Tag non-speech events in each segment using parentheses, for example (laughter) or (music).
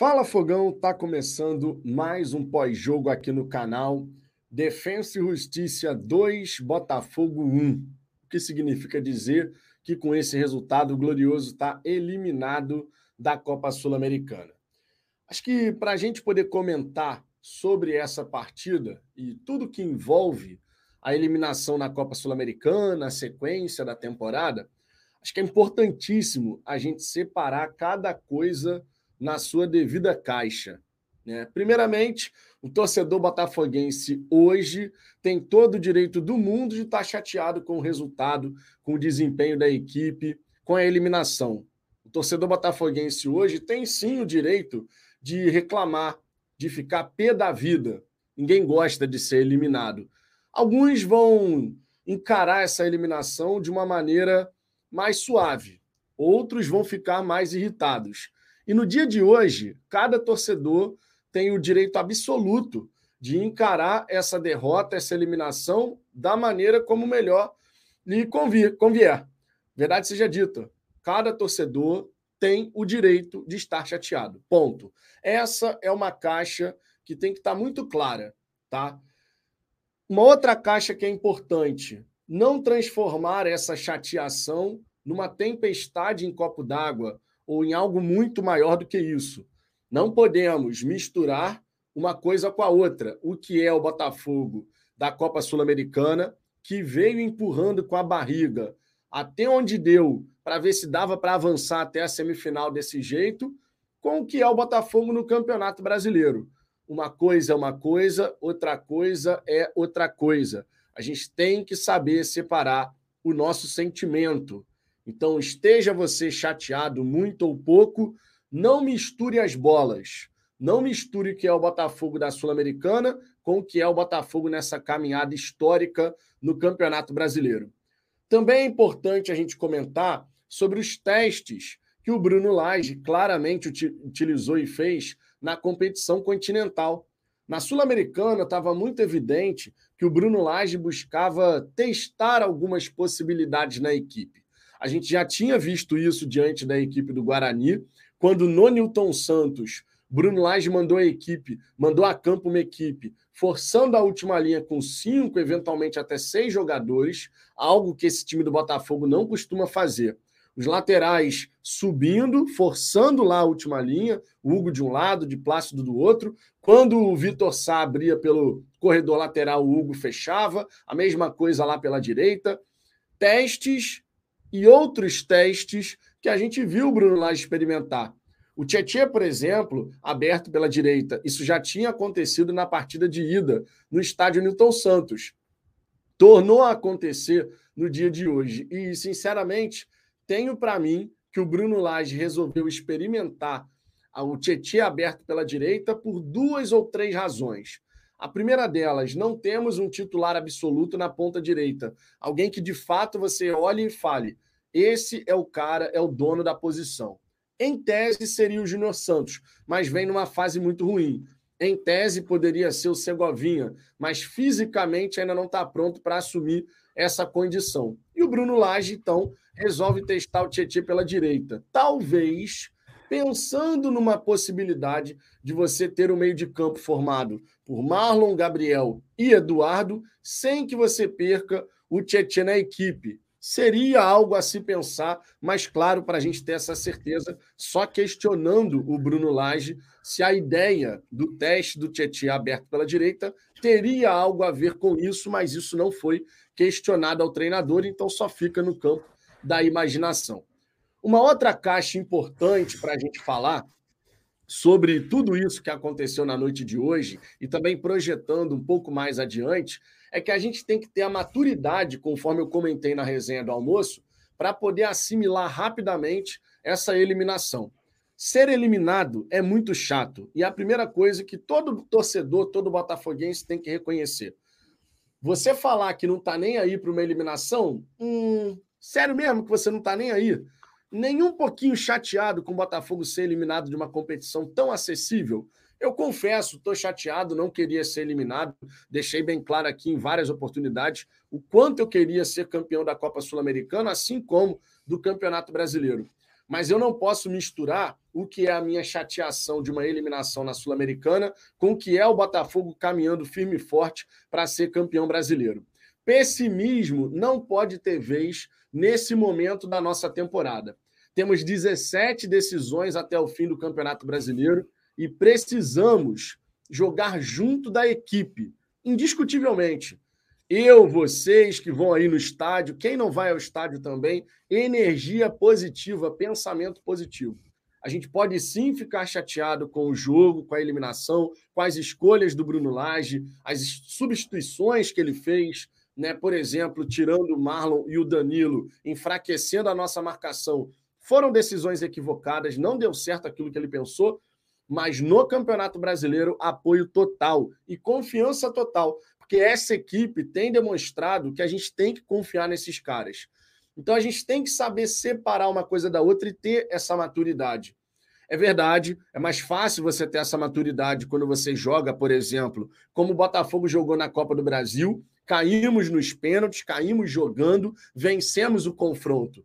Fala Fogão, tá começando mais um pós-jogo aqui no canal. Defensa e Justiça 2, Botafogo 1. O que significa dizer que com esse resultado o Glorioso está eliminado da Copa Sul-Americana. Acho que para a gente poder comentar sobre essa partida e tudo que envolve a eliminação na Copa Sul-Americana, a sequência da temporada, acho que é importantíssimo a gente separar cada coisa na sua devida caixa. Né? Primeiramente, o torcedor botafoguense hoje tem todo o direito do mundo de estar chateado com o resultado, com o desempenho da equipe, com a eliminação. O torcedor botafoguense hoje tem sim o direito de reclamar, de ficar pé da vida. Ninguém gosta de ser eliminado. Alguns vão encarar essa eliminação de uma maneira mais suave, outros vão ficar mais irritados. E no dia de hoje, cada torcedor tem o direito absoluto de encarar essa derrota, essa eliminação da maneira como melhor lhe convier. Verdade seja dita, cada torcedor tem o direito de estar chateado. Ponto. Essa é uma caixa que tem que estar muito clara, tá? Uma outra caixa que é importante, não transformar essa chateação numa tempestade em copo d'água ou em algo muito maior do que isso. Não podemos misturar uma coisa com a outra. O que é o Botafogo da Copa Sul-Americana, que veio empurrando com a barriga até onde deu para ver se dava para avançar até a semifinal desse jeito, com o que é o Botafogo no Campeonato Brasileiro. Uma coisa é uma coisa, outra coisa é outra coisa. A gente tem que saber separar o nosso sentimento então, esteja você chateado muito ou pouco, não misture as bolas. Não misture o que é o Botafogo da Sul-Americana com o que é o Botafogo nessa caminhada histórica no Campeonato Brasileiro. Também é importante a gente comentar sobre os testes que o Bruno Lage claramente utilizou e fez na competição continental. Na Sul-Americana estava muito evidente que o Bruno Lage buscava testar algumas possibilidades na equipe. A gente já tinha visto isso diante da equipe do Guarani, quando no Newton Santos, Bruno Lage mandou a equipe, mandou a campo uma equipe, forçando a última linha com cinco, eventualmente até seis jogadores, algo que esse time do Botafogo não costuma fazer. Os laterais subindo, forçando lá a última linha, Hugo de um lado, de Plácido do outro. Quando o Vitor Sá abria pelo corredor lateral, o Hugo fechava. A mesma coisa lá pela direita. Testes e outros testes que a gente viu o Bruno Lage experimentar. O Tietchan, por exemplo, aberto pela direita, isso já tinha acontecido na partida de ida no estádio Newton Santos. Tornou a acontecer no dia de hoje. E, sinceramente, tenho para mim que o Bruno Lage resolveu experimentar o Tietchan aberto pela direita por duas ou três razões. A primeira delas, não temos um titular absoluto na ponta direita. Alguém que de fato você olhe e fale: esse é o cara, é o dono da posição. Em tese seria o Júnior Santos, mas vem numa fase muito ruim. Em tese poderia ser o Segovinha, mas fisicamente ainda não está pronto para assumir essa condição. E o Bruno Lage, então, resolve testar o Tietchan pela direita. Talvez pensando numa possibilidade de você ter um meio de campo formado por Marlon, Gabriel e Eduardo, sem que você perca o Tietchan na equipe. Seria algo a se pensar, mas claro, para a gente ter essa certeza, só questionando o Bruno Lage se a ideia do teste do Tietchan aberto pela direita teria algo a ver com isso, mas isso não foi questionado ao treinador, então só fica no campo da imaginação. Uma outra caixa importante para a gente falar sobre tudo isso que aconteceu na noite de hoje e também projetando um pouco mais adiante é que a gente tem que ter a maturidade, conforme eu comentei na resenha do almoço, para poder assimilar rapidamente essa eliminação. Ser eliminado é muito chato e é a primeira coisa que todo torcedor, todo botafoguense tem que reconhecer. Você falar que não está nem aí para uma eliminação, hum, sério mesmo que você não está nem aí? Nem um pouquinho chateado com o Botafogo ser eliminado de uma competição tão acessível? Eu confesso, estou chateado, não queria ser eliminado. Deixei bem claro aqui em várias oportunidades o quanto eu queria ser campeão da Copa Sul-Americana, assim como do Campeonato Brasileiro. Mas eu não posso misturar o que é a minha chateação de uma eliminação na Sul-Americana com o que é o Botafogo caminhando firme e forte para ser campeão brasileiro. Pessimismo não pode ter vez nesse momento da nossa temporada. Temos 17 decisões até o fim do Campeonato Brasileiro e precisamos jogar junto da equipe, indiscutivelmente. Eu, vocês que vão aí no estádio, quem não vai ao estádio também, energia positiva, pensamento positivo. A gente pode sim ficar chateado com o jogo, com a eliminação, com as escolhas do Bruno Lage, as substituições que ele fez, né? Por exemplo, tirando o Marlon e o Danilo, enfraquecendo a nossa marcação. Foram decisões equivocadas, não deu certo aquilo que ele pensou, mas no Campeonato Brasileiro, apoio total e confiança total, porque essa equipe tem demonstrado que a gente tem que confiar nesses caras. Então a gente tem que saber separar uma coisa da outra e ter essa maturidade. É verdade, é mais fácil você ter essa maturidade quando você joga, por exemplo, como o Botafogo jogou na Copa do Brasil, caímos nos pênaltis, caímos jogando, vencemos o confronto.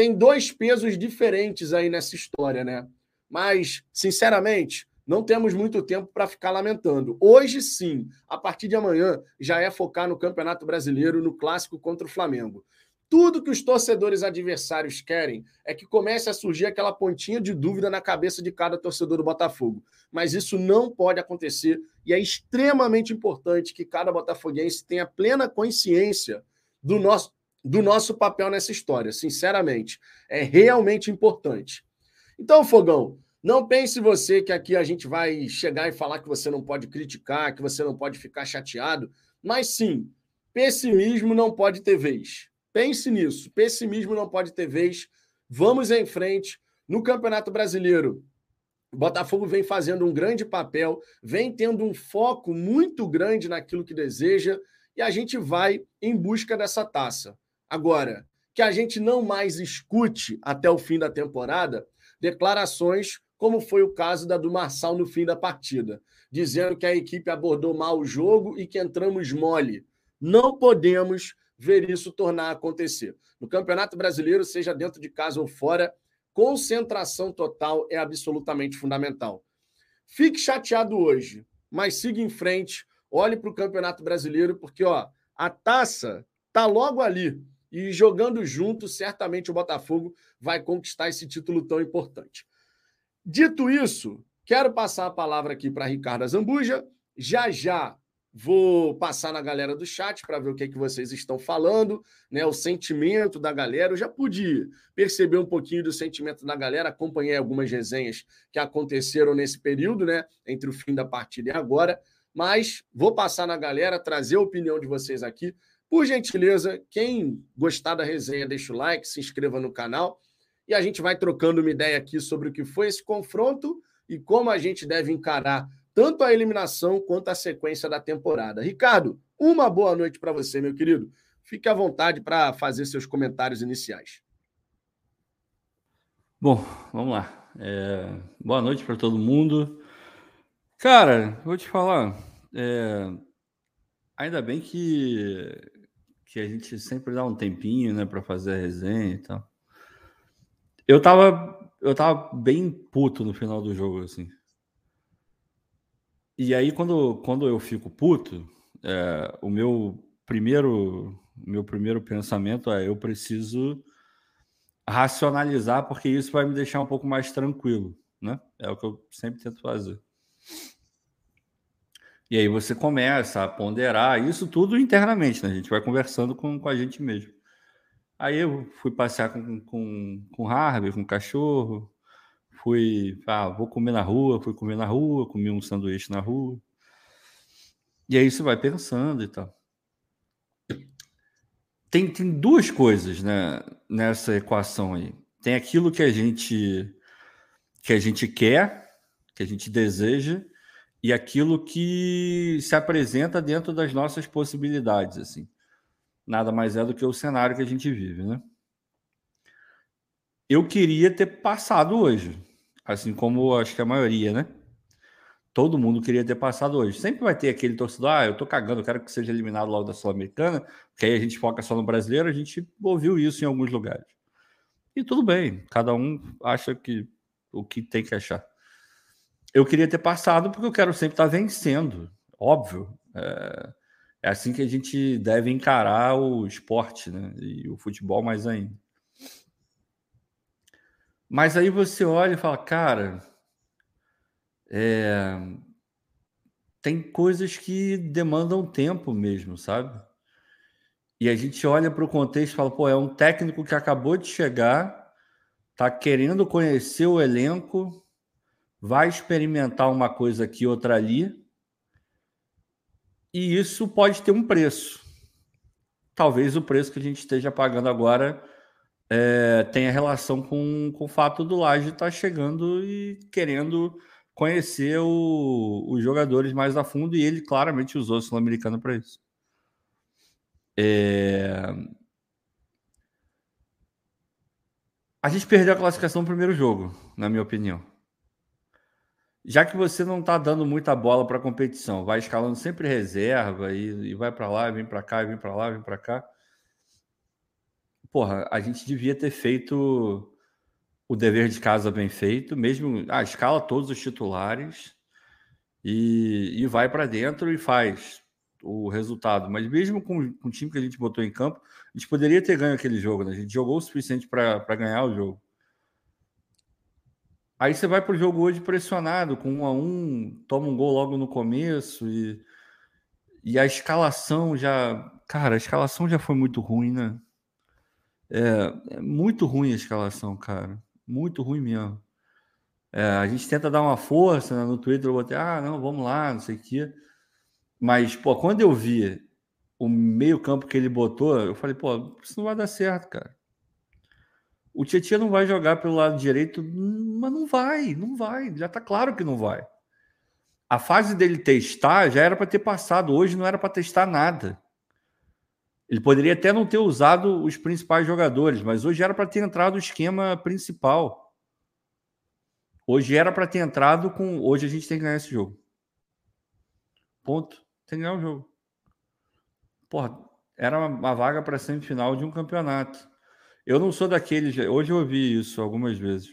Tem dois pesos diferentes aí nessa história, né? Mas, sinceramente, não temos muito tempo para ficar lamentando. Hoje, sim, a partir de amanhã, já é focar no Campeonato Brasileiro, no clássico contra o Flamengo. Tudo que os torcedores adversários querem é que comece a surgir aquela pontinha de dúvida na cabeça de cada torcedor do Botafogo. Mas isso não pode acontecer e é extremamente importante que cada botafoguense tenha plena consciência do nosso, do nosso papel nessa história. Sinceramente, é realmente importante. Então, Fogão, não pense você que aqui a gente vai chegar e falar que você não pode criticar, que você não pode ficar chateado, mas sim, pessimismo não pode ter vez. Pense nisso. Pessimismo não pode ter vez. Vamos em frente. No Campeonato Brasileiro, o Botafogo vem fazendo um grande papel, vem tendo um foco muito grande naquilo que deseja e a gente vai em busca dessa taça. Agora, que a gente não mais escute até o fim da temporada declarações como foi o caso da do Marçal no fim da partida, dizendo que a equipe abordou mal o jogo e que entramos mole. Não podemos ver isso tornar a acontecer. No Campeonato Brasileiro, seja dentro de casa ou fora, concentração total é absolutamente fundamental. Fique chateado hoje, mas siga em frente, olhe para o Campeonato Brasileiro, porque ó, a taça tá logo ali. E jogando junto, certamente o Botafogo vai conquistar esse título tão importante. Dito isso, quero passar a palavra aqui para Ricardo Zambuja. Já já Vou passar na galera do chat para ver o que, é que vocês estão falando, né? O sentimento da galera. Eu já pude perceber um pouquinho do sentimento da galera, acompanhei algumas resenhas que aconteceram nesse período, né? Entre o fim da partida e agora. Mas vou passar na galera, trazer a opinião de vocês aqui. Por gentileza, quem gostar da resenha, deixa o like, se inscreva no canal e a gente vai trocando uma ideia aqui sobre o que foi esse confronto e como a gente deve encarar tanto a eliminação quanto a sequência da temporada. Ricardo, uma boa noite para você, meu querido. Fique à vontade para fazer seus comentários iniciais. Bom, vamos lá. É... Boa noite para todo mundo. Cara, vou te falar. É... Ainda bem que que a gente sempre dá um tempinho, né, para fazer a resenha e tal. Eu tava eu tava bem puto no final do jogo assim. E aí, quando, quando eu fico puto, é, o meu primeiro, meu primeiro pensamento é eu preciso racionalizar, porque isso vai me deixar um pouco mais tranquilo, né? É o que eu sempre tento fazer. E aí você começa a ponderar isso tudo internamente, né? A gente vai conversando com, com a gente mesmo. Aí eu fui passear com, com, com Harvey, com o cachorro, Fui, ah, vou comer na rua, fui comer na rua, comi um sanduíche na rua. E aí você vai pensando e tal. Tem, tem duas coisas né, nessa equação aí. Tem aquilo que a gente que a gente quer, que a gente deseja, e aquilo que se apresenta dentro das nossas possibilidades, assim. Nada mais é do que o cenário que a gente vive, né? Eu queria ter passado hoje. Assim como acho que a maioria, né? Todo mundo queria ter passado hoje. Sempre vai ter aquele torcedor, ah, eu tô cagando, eu quero que seja eliminado logo da Sul-Americana, porque aí a gente foca só no brasileiro, a gente ouviu isso em alguns lugares. E tudo bem, cada um acha que o que tem que achar. Eu queria ter passado porque eu quero sempre estar vencendo, óbvio. É, é assim que a gente deve encarar o esporte, né? E o futebol mais ainda. Mas aí você olha e fala, cara, é... tem coisas que demandam tempo mesmo, sabe? E a gente olha para o contexto e fala, pô, é um técnico que acabou de chegar, tá querendo conhecer o elenco, vai experimentar uma coisa aqui, outra ali, e isso pode ter um preço. Talvez o preço que a gente esteja pagando agora é, tenha relação com, com o fato do Laje estar tá chegando e querendo conhecer o, os jogadores mais a fundo, e ele claramente usou o Sul-Americano para isso. É... A gente perdeu a classificação no primeiro jogo, na minha opinião. Já que você não está dando muita bola para a competição, vai escalando sempre reserva e, e vai para lá, vem para cá, vem para lá, vem para cá. Porra, a gente devia ter feito o dever de casa bem feito, mesmo ah, escala todos os titulares e, e vai para dentro e faz o resultado. Mas mesmo com, com, o time que a gente botou em campo, a gente poderia ter ganho aquele jogo. Né? A gente jogou o suficiente para ganhar o jogo. Aí você vai para o jogo hoje pressionado, com um a um, toma um gol logo no começo e, e a escalação já. Cara, a escalação já foi muito ruim, né? É, é muito ruim a escalação, cara. Muito ruim mesmo. É, a gente tenta dar uma força né? no Twitter, eu botei, ah, não, vamos lá, não sei o quê. Mas, pô, quando eu vi o meio-campo que ele botou, eu falei, pô, isso não vai dar certo, cara. O Tietchan não vai jogar pelo lado direito, mas não vai, não vai, já tá claro que não vai. A fase dele testar já era para ter passado, hoje não era para testar nada. Ele poderia até não ter usado os principais jogadores, mas hoje era para ter entrado o esquema principal. Hoje era para ter entrado com. Hoje a gente tem que ganhar esse jogo. Ponto. Tem que ganhar o jogo. Porra, era uma vaga para semifinal de um campeonato. Eu não sou daqueles. Hoje eu ouvi isso algumas vezes.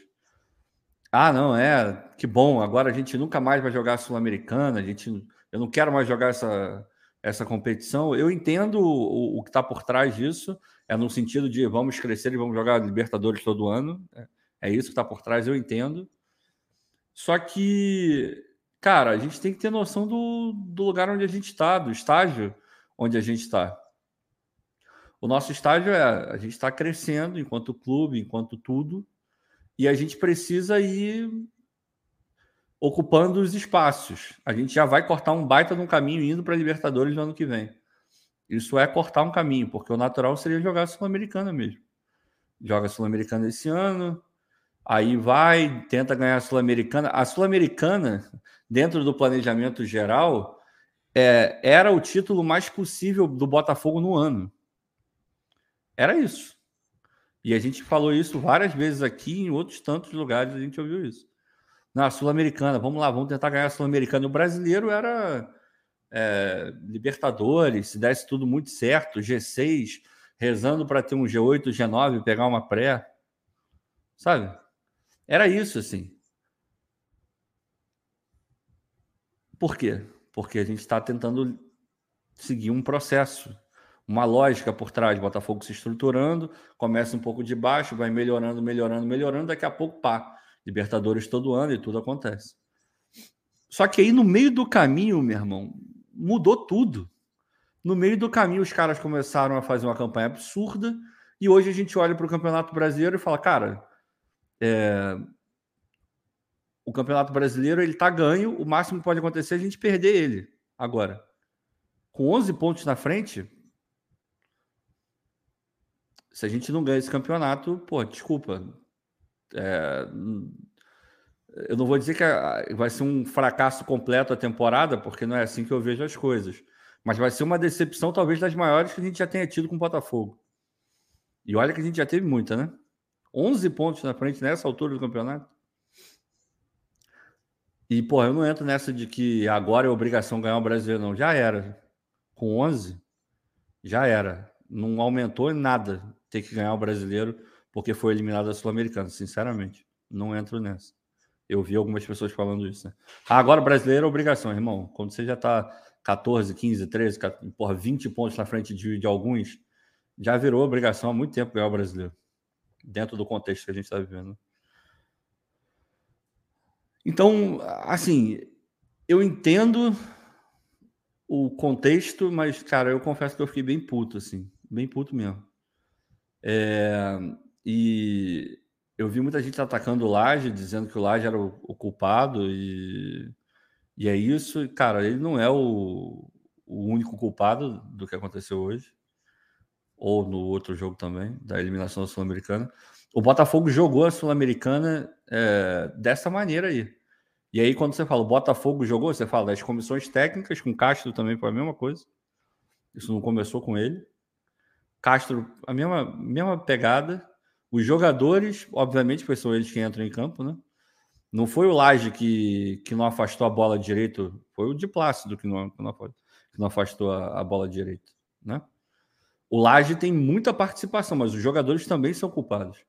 Ah, não, é. Que bom. Agora a gente nunca mais vai jogar Sul-Americana. A gente, eu não quero mais jogar essa, essa competição. Eu entendo o, o que está por trás disso. É no sentido de vamos crescer e vamos jogar Libertadores todo ano. É, é isso que está por trás, eu entendo. Só que Cara, a gente tem que ter noção do, do lugar onde a gente está, do estágio onde a gente está. O nosso estágio é a gente está crescendo enquanto clube, enquanto tudo, e a gente precisa ir ocupando os espaços. A gente já vai cortar um baita de um caminho indo para a Libertadores no ano que vem. Isso é cortar um caminho, porque o natural seria jogar a Sul-Americana mesmo. Joga Sul-Americana esse ano, aí vai, tenta ganhar a Sul-Americana. A Sul-Americana, dentro do planejamento geral, é, era o título mais possível do Botafogo no ano. Era isso. E a gente falou isso várias vezes aqui, em outros tantos lugares a gente ouviu isso. Na Sul-Americana, vamos lá, vamos tentar ganhar a Sul-Americana. O brasileiro era é, Libertadores, se desse tudo muito certo, G6, rezando para ter um G8, G9, pegar uma pré. Sabe? Era isso, assim. Por quê? Porque a gente está tentando seguir um processo, uma lógica por trás. Botafogo se estruturando, começa um pouco de baixo, vai melhorando, melhorando, melhorando, daqui a pouco, pá, Libertadores todo ano e tudo acontece. Só que aí no meio do caminho, meu irmão, mudou tudo. No meio do caminho, os caras começaram a fazer uma campanha absurda e hoje a gente olha para o Campeonato Brasileiro e fala, cara, é, o Campeonato Brasileiro ele tá ganho, o máximo que pode acontecer é a gente perder ele agora. Com 11 pontos na frente, se a gente não ganha esse campeonato, pô, desculpa. É, eu não vou dizer que vai ser um fracasso completo a temporada, porque não é assim que eu vejo as coisas. Mas vai ser uma decepção, talvez, das maiores que a gente já tenha tido com o Botafogo. E olha que a gente já teve muita, né? 11 pontos na frente nessa altura do campeonato. E, pô, eu não entro nessa de que agora é obrigação ganhar o brasileiro, não. Já era. Com 11, já era. Não aumentou em nada ter que ganhar o brasileiro porque foi eliminado da Sul-Americana, sinceramente. Não entro nessa. Eu vi algumas pessoas falando isso. Né? Ah, agora brasileiro é obrigação, irmão. Quando você já está 14, 15, 13, 14, porra, 20 pontos na frente de, de alguns, já virou obrigação há muito tempo ganhar o brasileiro. Dentro do contexto que a gente está vivendo. Então, assim, eu entendo o contexto, mas, cara, eu confesso que eu fiquei bem puto, assim. Bem puto mesmo. É, e eu vi muita gente atacando o Laje, dizendo que o Laje era o, o culpado, e, e é isso. Cara, ele não é o, o único culpado do que aconteceu hoje, ou no outro jogo também, da eliminação da Sul-Americana. O Botafogo jogou a Sul-Americana é, dessa maneira aí. E aí, quando você fala o Botafogo jogou, você fala das comissões técnicas, com Castro também foi a mesma coisa. Isso não começou com ele. Castro, a mesma, mesma pegada. Os jogadores, obviamente, pois são eles que entram em campo, né? Não foi o Laje que, que não afastou a bola direito, foi o de Plácido que não, que não, que não afastou a, a bola direito, né? O Laje tem muita participação, mas os jogadores também são culpados.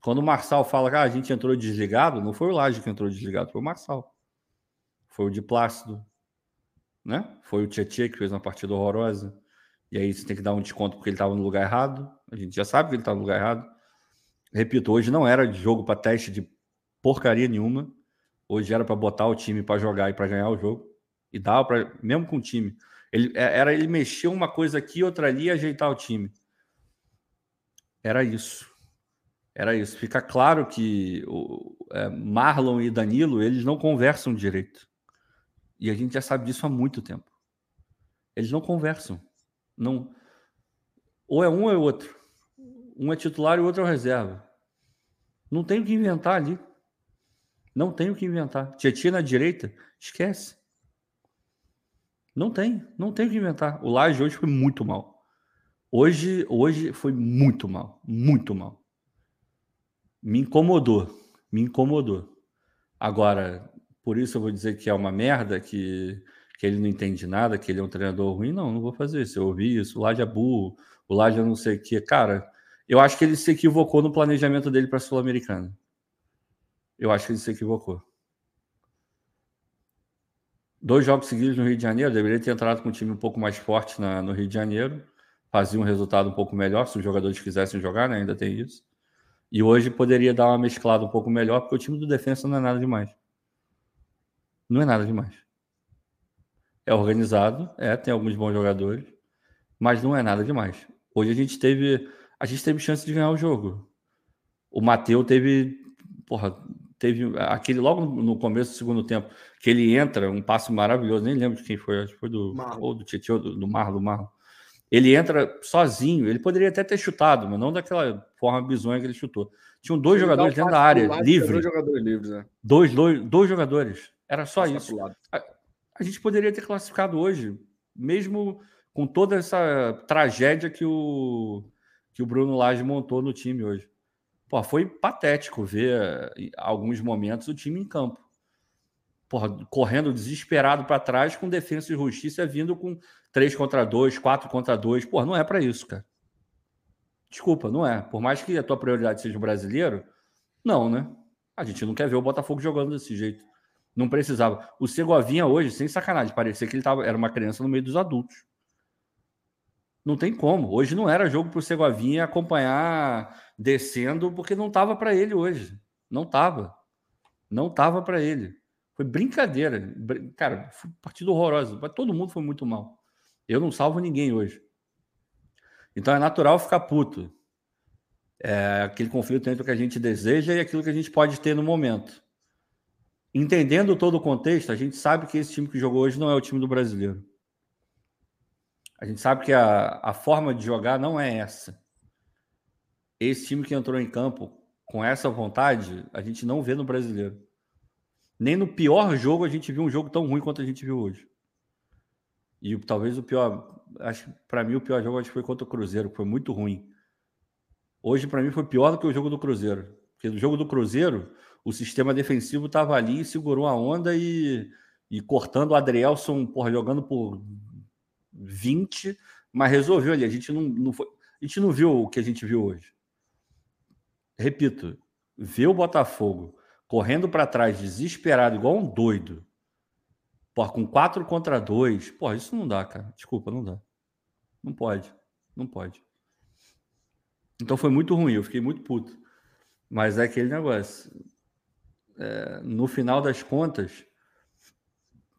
Quando o Marçal fala que ah, a gente entrou desligado, não foi o Laje que entrou desligado, foi o Marçal. Foi o de Plácido, né? Foi o Tietchan que fez uma partida horrorosa. E aí você tem que dar um desconto porque ele estava no lugar errado. A gente já sabe que ele estava no lugar errado. Repito, hoje não era de jogo para teste de porcaria nenhuma. Hoje era para botar o time para jogar e para ganhar o jogo. E dava para, mesmo com o time. Ele, é, era ele mexer uma coisa aqui, outra ali e ajeitar o time. Era isso. Era isso. Fica claro que o, é, Marlon e Danilo eles não conversam direito. E a gente já sabe disso há muito tempo. Eles não conversam. Não. Ou é um ou é outro. Um é titular e o outro é reserva. Não tem o que inventar ali. Não tem o que inventar. Tietchan na direita, esquece. Não tem, não tem o que inventar. O Laje hoje foi muito mal. Hoje, hoje foi muito mal, muito mal. Me incomodou, me incomodou. Agora, por isso eu vou dizer que é uma merda, que que ele não entende nada, que ele é um treinador ruim. Não, não vou fazer isso. Eu ouvi isso. O Laje é burro, o Laje é não sei o quê. Cara, eu acho que ele se equivocou no planejamento dele para a Sul-Americana. Eu acho que ele se equivocou. Dois jogos seguidos no Rio de Janeiro, deveria ter entrado com um time um pouco mais forte na, no Rio de Janeiro, fazia um resultado um pouco melhor, se os jogadores quisessem jogar, né? ainda tem isso. E hoje poderia dar uma mesclada um pouco melhor, porque o time do defensa não é nada demais. Não é nada demais. É organizado, é, tem alguns bons jogadores, mas não é nada demais. Hoje a gente teve, a gente teve chance de ganhar o jogo. O Mateu teve, porra, teve aquele logo no começo do segundo tempo, que ele entra, um passe maravilhoso, nem lembro de quem foi, acho que foi do Marlon. ou do Tietchan, do, do Marlon, do Marlon. Ele entra sozinho, ele poderia até ter chutado, mas não daquela forma bizonha que ele chutou. Tinham dois ele jogadores dentro da área, livre. Dois jogadores livres, né? Dois, dois, dois jogadores. Era só Passa isso a gente poderia ter classificado hoje, mesmo com toda essa tragédia que o, que o Bruno Lage montou no time hoje. Pô, foi patético ver alguns momentos o time em campo. Porra, correndo desesperado para trás com defesa e justiça vindo com 3 contra 2, 4 contra 2. Pô, não é para isso, cara. Desculpa, não é. Por mais que a tua prioridade seja o brasileiro, não, né? A gente não quer ver o Botafogo jogando desse jeito. Não precisava. O Segovinha hoje, sem sacanagem, parecia que ele tava, era uma criança no meio dos adultos. Não tem como. Hoje não era jogo para o Segovinha acompanhar descendo, porque não estava para ele hoje. Não estava. Não estava para ele. Foi brincadeira. Cara, foi partido horroroso. Todo mundo foi muito mal. Eu não salvo ninguém hoje. Então é natural ficar puto. É aquele conflito entre o que a gente deseja e aquilo que a gente pode ter no momento entendendo todo o contexto, a gente sabe que esse time que jogou hoje não é o time do brasileiro. A gente sabe que a, a forma de jogar não é essa. Esse time que entrou em campo com essa vontade, a gente não vê no brasileiro. Nem no pior jogo a gente viu um jogo tão ruim quanto a gente viu hoje. E talvez o pior, acho para mim o pior jogo acho foi contra o Cruzeiro, que foi muito ruim. Hoje para mim foi pior do que o jogo do Cruzeiro, porque no jogo do Cruzeiro o sistema defensivo estava ali, segurou a onda e, e cortando o Adrielson, porra, jogando por 20, mas resolveu ali. A gente não, não foi, a gente não viu o que a gente viu hoje. Repito, ver o Botafogo correndo para trás, desesperado, igual um doido. Pô, com quatro contra dois. Pô, isso não dá, cara. Desculpa, não dá. Não pode. Não pode. Então foi muito ruim, eu fiquei muito puto. Mas é aquele negócio. É, no final das contas,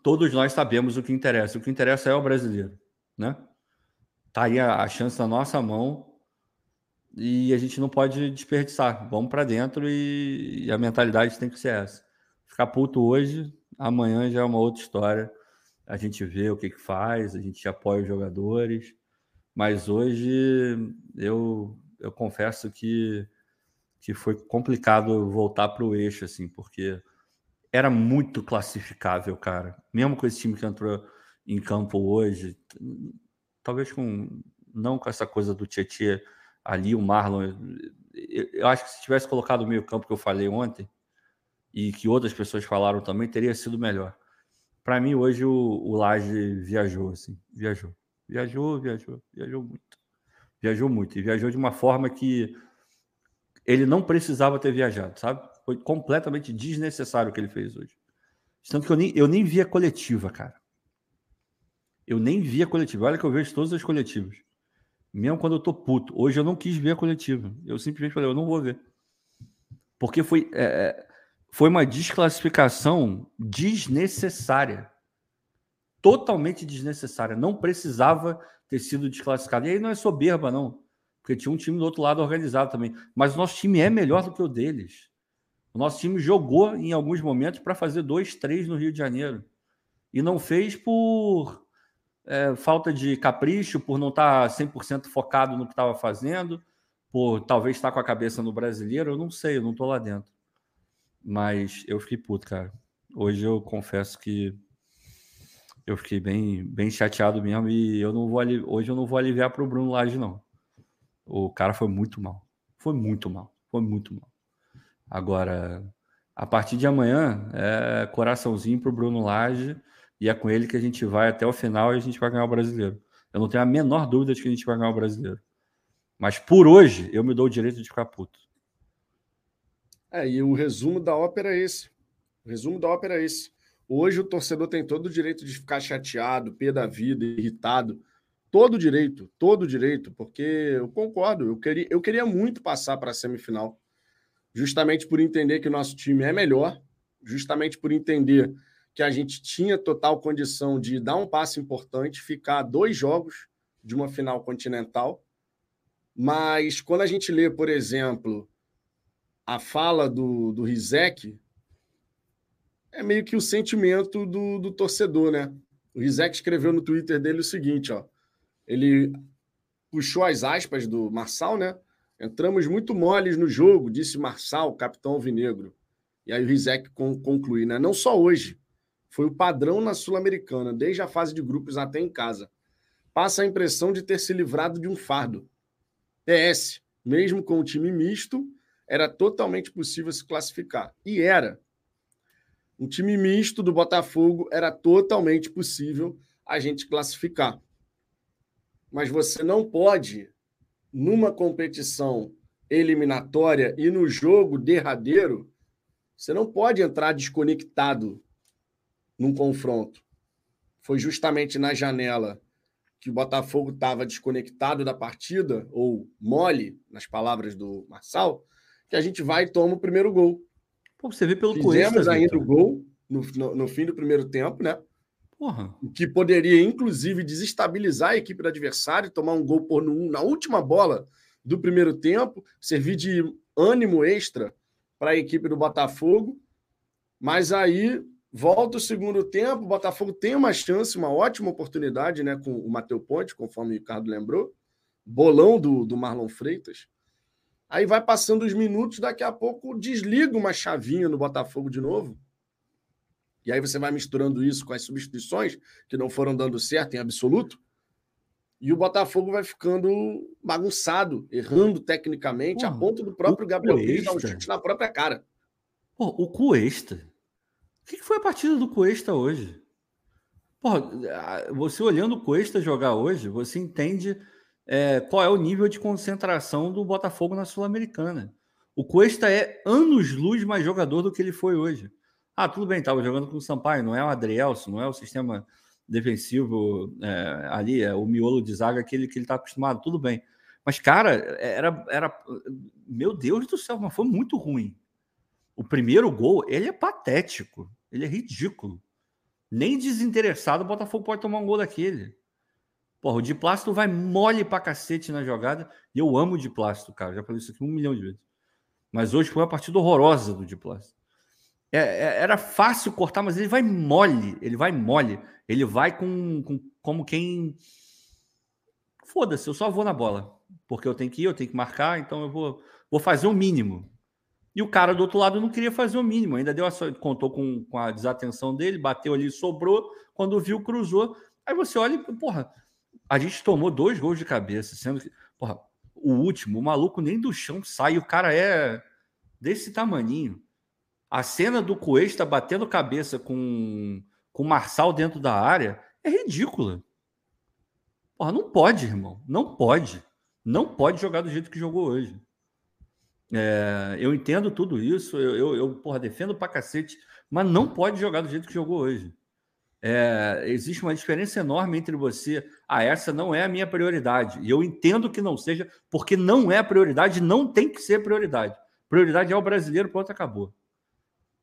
todos nós sabemos o que interessa. O que interessa é o brasileiro, né? Tá aí a, a chance na nossa mão e a gente não pode desperdiçar. Vamos para dentro e, e, a mentalidade tem que ser essa. Ficar puto hoje, amanhã já é uma outra história. A gente vê o que, que faz, a gente apoia os jogadores. Mas hoje eu, eu confesso que, que foi complicado voltar para o eixo, assim, porque era muito classificável, cara. Mesmo com esse time que entrou em campo hoje, talvez com não com essa coisa do Tietchan ali, o Marlon. Eu acho que se tivesse colocado o meio campo que eu falei ontem, e que outras pessoas falaram também, teria sido melhor. Para mim, hoje, o, o Laje viajou, assim, viajou. Viajou, viajou, viajou muito. Viajou muito. E viajou de uma forma que ele não precisava ter viajado, sabe? Foi completamente desnecessário o que ele fez hoje. Tanto que eu nem, eu nem vi a coletiva, cara. Eu nem vi a coletiva. Olha que eu vejo todas as coletivas. Mesmo quando eu tô puto. Hoje eu não quis ver a coletiva. Eu simplesmente falei, eu não vou ver. Porque foi, é, é foi uma desclassificação desnecessária. Totalmente desnecessária. Não precisava ter sido desclassificado. E aí não é soberba, não. Porque tinha um time do outro lado organizado também. Mas o nosso time é melhor do que o deles. O nosso time jogou em alguns momentos para fazer dois, três no Rio de Janeiro. E não fez por é, falta de capricho, por não estar tá 100% focado no que estava fazendo, por talvez estar tá com a cabeça no brasileiro, eu não sei, eu não estou lá dentro. Mas eu fiquei puto, cara. Hoje eu confesso que eu fiquei bem, bem chateado mesmo e eu não vou hoje eu não vou aliviar para o Bruno Lage, não. O cara foi muito mal. Foi muito mal. Foi muito mal. Agora, a partir de amanhã, é coraçãozinho para o Bruno Lage e é com ele que a gente vai até o final e a gente vai ganhar o brasileiro. Eu não tenho a menor dúvida de que a gente vai ganhar o brasileiro. Mas por hoje, eu me dou o direito de ficar puto. É, e o resumo da ópera é esse. O resumo da ópera é esse. Hoje o torcedor tem todo o direito de ficar chateado, pé da vida, irritado. Todo direito, todo direito, porque eu concordo, eu queria, eu queria muito passar para a semifinal. Justamente por entender que o nosso time é melhor, justamente por entender que a gente tinha total condição de dar um passo importante, ficar dois jogos de uma final continental. Mas quando a gente lê, por exemplo, a fala do, do Rizek, é meio que o sentimento do, do torcedor, né? O Rizek escreveu no Twitter dele o seguinte, ó. Ele puxou as aspas do Marçal, né? Entramos muito moles no jogo, disse Marçal, capitão alvinegro. E aí o Rizek conclui, né? Não só hoje, foi o padrão na Sul-Americana, desde a fase de grupos até em casa. Passa a impressão de ter se livrado de um fardo. PS, mesmo com o time misto, era totalmente possível se classificar. E era. Um time misto do Botafogo era totalmente possível a gente classificar. Mas você não pode, numa competição eliminatória e no jogo derradeiro, você não pode entrar desconectado num confronto. Foi justamente na janela que o Botafogo estava desconectado da partida, ou mole, nas palavras do Marçal, que a gente vai e toma o primeiro gol. Pô, você vê pelo Fizemos Cuesta, ainda o gol no, no, no, fim do primeiro tempo, né? Porra. O que poderia, inclusive, desestabilizar a equipe do adversário, tomar um gol por no, na última bola do primeiro tempo, servir de ânimo extra para a equipe do Botafogo. Mas aí Volta o segundo tempo, o Botafogo tem uma chance, uma ótima oportunidade, né, com o Matheus Ponte, conforme o Ricardo lembrou. Bolão do, do Marlon Freitas. Aí vai passando os minutos, daqui a pouco desliga uma chavinha no Botafogo de novo. E aí você vai misturando isso com as substituições, que não foram dando certo em absoluto. E o Botafogo vai ficando bagunçado, errando tecnicamente, a ponto do próprio Gabriel Pires dar um chute na própria cara. O Cuesta o que foi a partida do Cuesta hoje? Porra, você olhando o Cuesta jogar hoje, você entende é, qual é o nível de concentração do Botafogo na Sul-Americana. O Cuesta é anos-luz mais jogador do que ele foi hoje. Ah, tudo bem, estava jogando com o Sampaio, não é o Adrielson, não é o sistema defensivo é, ali, é o miolo de zaga que ele está que ele tá acostumado, tudo bem. Mas, cara, era, era. Meu Deus do céu, mas foi muito ruim. O primeiro gol, ele é patético, ele é ridículo. Nem desinteressado, o Botafogo pode tomar um gol daquele. Porra, o de plástico vai mole pra cacete na jogada. E eu amo o de plástico, cara. Já falei isso aqui um milhão de vezes. Mas hoje foi uma partida horrorosa do de plástico. É, é, era fácil cortar, mas ele vai mole. Ele vai mole. Ele vai com, com como quem. Foda-se, eu só vou na bola. Porque eu tenho que ir, eu tenho que marcar, então eu vou, vou fazer o mínimo. E o cara do outro lado não queria fazer o mínimo, ainda deu a, contou com, com a desatenção dele, bateu ali, sobrou. Quando viu, cruzou. Aí você olha e, porra, a gente tomou dois gols de cabeça, sendo que, porra, o último, o maluco nem do chão sai, o cara é desse tamaninho. A cena do Cuesta batendo cabeça com, com o Marçal dentro da área é ridícula. Porra, não pode, irmão. Não pode. Não pode jogar do jeito que jogou hoje. É, eu entendo tudo isso, eu, eu, eu porra, defendo pra cacete, mas não pode jogar do jeito que jogou hoje. É, existe uma diferença enorme entre você. Ah, essa não é a minha prioridade. E eu entendo que não seja, porque não é prioridade, não tem que ser prioridade. Prioridade é o brasileiro, pronto, acabou.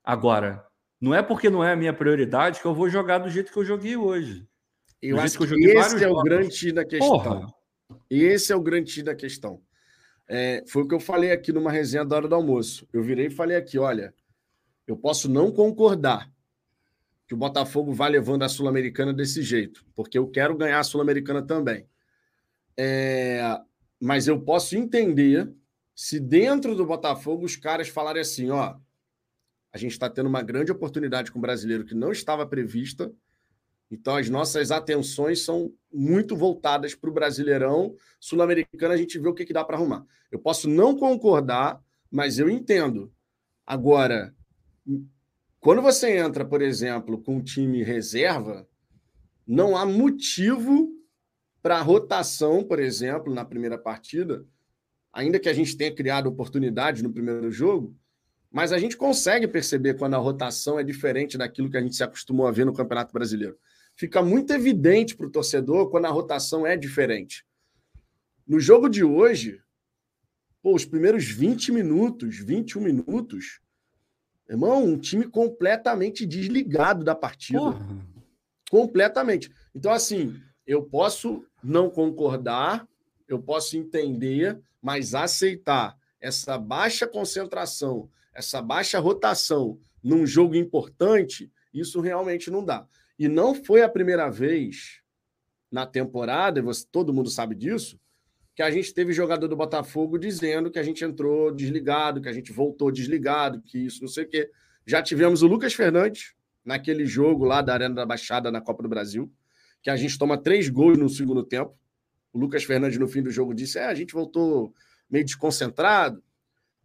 Agora, não é porque não é a minha prioridade que eu vou jogar do jeito que eu joguei hoje. Eu acho que, que esse é o grande da questão. Porra. Esse é o grande da questão. É, foi o que eu falei aqui numa resenha da hora do almoço. Eu virei e falei aqui: olha, eu posso não concordar que o Botafogo vá levando a Sul-Americana desse jeito, porque eu quero ganhar a Sul-Americana também. É, mas eu posso entender se dentro do Botafogo os caras falarem assim: ó, a gente está tendo uma grande oportunidade com o brasileiro que não estava prevista, então as nossas atenções são muito voltadas para o Brasileirão Sul-Americano, a gente vê o que, que dá para arrumar. Eu posso não concordar, mas eu entendo. Agora, quando você entra, por exemplo, com um time reserva, não há motivo para rotação, por exemplo, na primeira partida, ainda que a gente tenha criado oportunidade no primeiro jogo, mas a gente consegue perceber quando a rotação é diferente daquilo que a gente se acostumou a ver no Campeonato Brasileiro. Fica muito evidente para o torcedor quando a rotação é diferente. No jogo de hoje, pô, os primeiros 20 minutos, 21 minutos, Irmão, um time completamente desligado da partida. Porra. Completamente. Então, assim, eu posso não concordar, eu posso entender, mas aceitar essa baixa concentração, essa baixa rotação num jogo importante, isso realmente não dá. E não foi a primeira vez na temporada, e você, todo mundo sabe disso, que a gente teve jogador do Botafogo dizendo que a gente entrou desligado, que a gente voltou desligado, que isso não sei o quê. Já tivemos o Lucas Fernandes naquele jogo lá da Arena da Baixada na Copa do Brasil, que a gente toma três gols no segundo tempo. O Lucas Fernandes, no fim do jogo, disse: É, a gente voltou meio desconcentrado.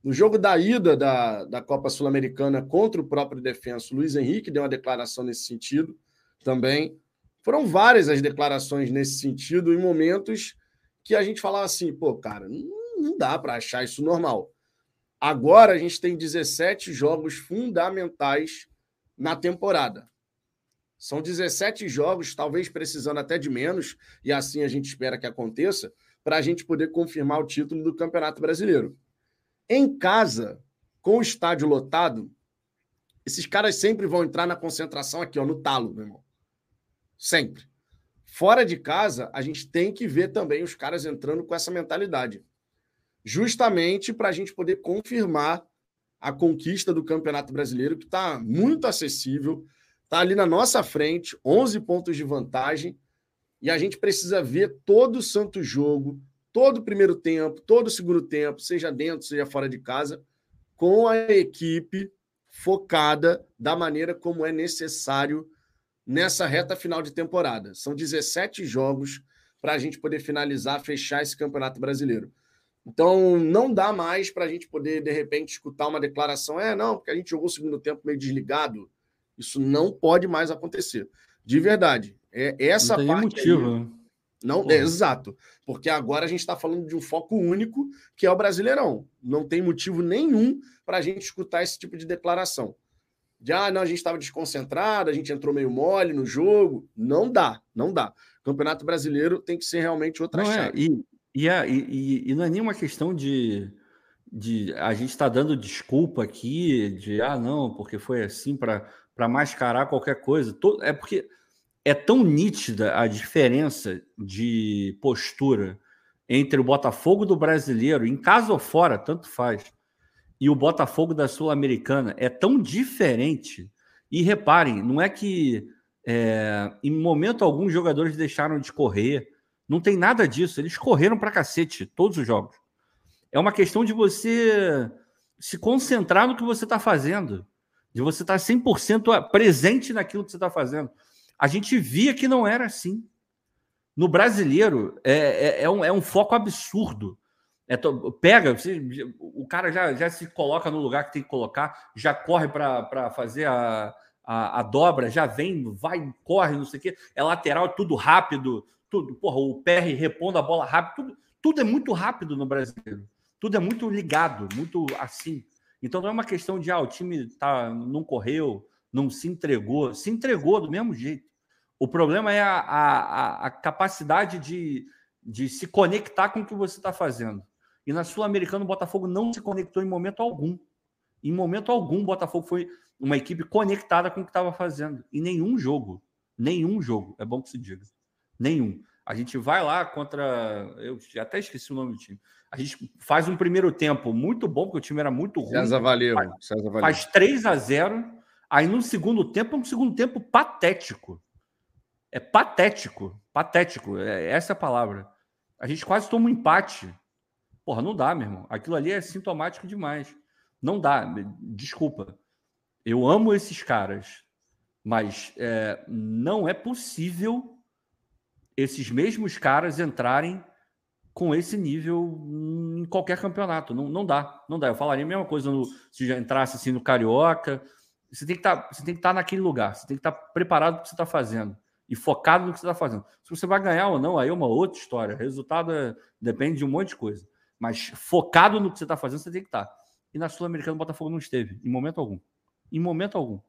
No jogo da ida da, da Copa Sul-Americana contra o próprio defenso, Luiz Henrique deu uma declaração nesse sentido também. Foram várias as declarações nesse sentido, em momentos que a gente falava assim, pô, cara, não dá para achar isso normal. Agora a gente tem 17 jogos fundamentais na temporada. São 17 jogos, talvez precisando até de menos, e assim a gente espera que aconteça, para a gente poder confirmar o título do Campeonato Brasileiro. Em casa, com o estádio lotado, esses caras sempre vão entrar na concentração aqui, ó, no talo, meu irmão. Sempre. Fora de casa, a gente tem que ver também os caras entrando com essa mentalidade. Justamente para a gente poder confirmar a conquista do Campeonato Brasileiro, que está muito acessível, está ali na nossa frente, 11 pontos de vantagem, e a gente precisa ver todo o santo jogo, todo o primeiro tempo, todo o segundo tempo, seja dentro, seja fora de casa, com a equipe focada da maneira como é necessário nessa reta final de temporada. São 17 jogos para a gente poder finalizar, fechar esse Campeonato Brasileiro. Então, não dá mais para a gente poder, de repente, escutar uma declaração: é, não, porque a gente jogou o segundo tempo meio desligado. Isso não pode mais acontecer. De verdade. É essa não parte. motivo. Aí, né? Não, é, exato. Porque agora a gente está falando de um foco único, que é o Brasileirão. Não tem motivo nenhum para a gente escutar esse tipo de declaração. De, ah, não, a gente estava desconcentrado, a gente entrou meio mole no jogo. Não dá, não dá. O Campeonato Brasileiro tem que ser realmente outra não é, chave. É, e, e, a, e, e, não é nenhuma questão de, de a gente está dando desculpa aqui, de, ah, não, porque foi assim para mascarar qualquer coisa. É porque é tão nítida a diferença de postura entre o Botafogo do brasileiro, em casa ou fora, tanto faz, e o Botafogo da Sul-Americana é tão diferente. E reparem, não é que é, em momento algum os jogadores deixaram de correr, não tem nada disso. Eles correram para cacete todos os jogos. É uma questão de você se concentrar no que você está fazendo, de você estar tá 100% presente naquilo que você está fazendo a gente via que não era assim. No brasileiro, é, é, é, um, é um foco absurdo. É. Pega, você, o cara já, já se coloca no lugar que tem que colocar, já corre para fazer a, a, a, dobra, já vem, vai, corre, não sei o quê. É lateral, tudo rápido, tudo. Porra, o PR repondo a bola rápido, tudo, tudo é muito rápido no brasileiro. Tudo é muito ligado, muito assim. Então não é uma questão de ah, o time tá, não correu, não se entregou, se entregou do mesmo jeito. O problema é a, a, a capacidade de, de se conectar com o que você está fazendo. E na Sul-Americana, o Botafogo não se conectou em momento algum. Em momento algum, o Botafogo foi uma equipe conectada com o que estava fazendo. Em nenhum jogo. Nenhum jogo. É bom que se diga. Nenhum. A gente vai lá contra. Eu até esqueci o nome do time. A gente faz um primeiro tempo muito bom, porque o time era muito ruim. César Valeu. Faz, César Valeu. faz 3 a 0 Aí no segundo tempo, é um segundo tempo patético. É patético. Patético. É, essa é a palavra. A gente quase toma um empate. Porra, não dá, meu irmão. Aquilo ali é sintomático demais. Não dá. Desculpa. Eu amo esses caras. Mas é, não é possível esses mesmos caras entrarem com esse nível em qualquer campeonato. Não, não dá, não dá. Eu falaria a mesma coisa no, se já entrasse assim no Carioca. Você tem que tá, estar tá naquele lugar, você tem que estar tá preparado para o que você está fazendo e focado no que você está fazendo. Se você vai ganhar ou não, aí é uma outra história. Resultado é, depende de um monte de coisa. Mas focado no que você está fazendo, você tem que estar. Tá. E na Sul-Americana, o Botafogo não esteve, em momento algum. Em momento algum.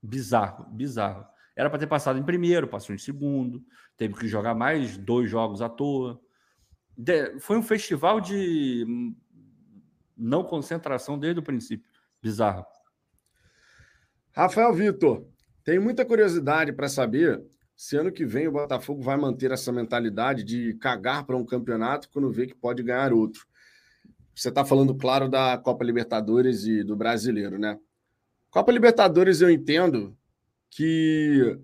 Bizarro, bizarro. Era para ter passado em primeiro, passou em segundo, teve que jogar mais dois jogos à toa. De... foi um festival de não concentração desde o princípio. Bizarro. Rafael Vitor, tenho muita curiosidade para saber se ano que vem o Botafogo vai manter essa mentalidade de cagar para um campeonato quando vê que pode ganhar outro. Você está falando, claro, da Copa Libertadores e do brasileiro, né? Copa Libertadores eu entendo que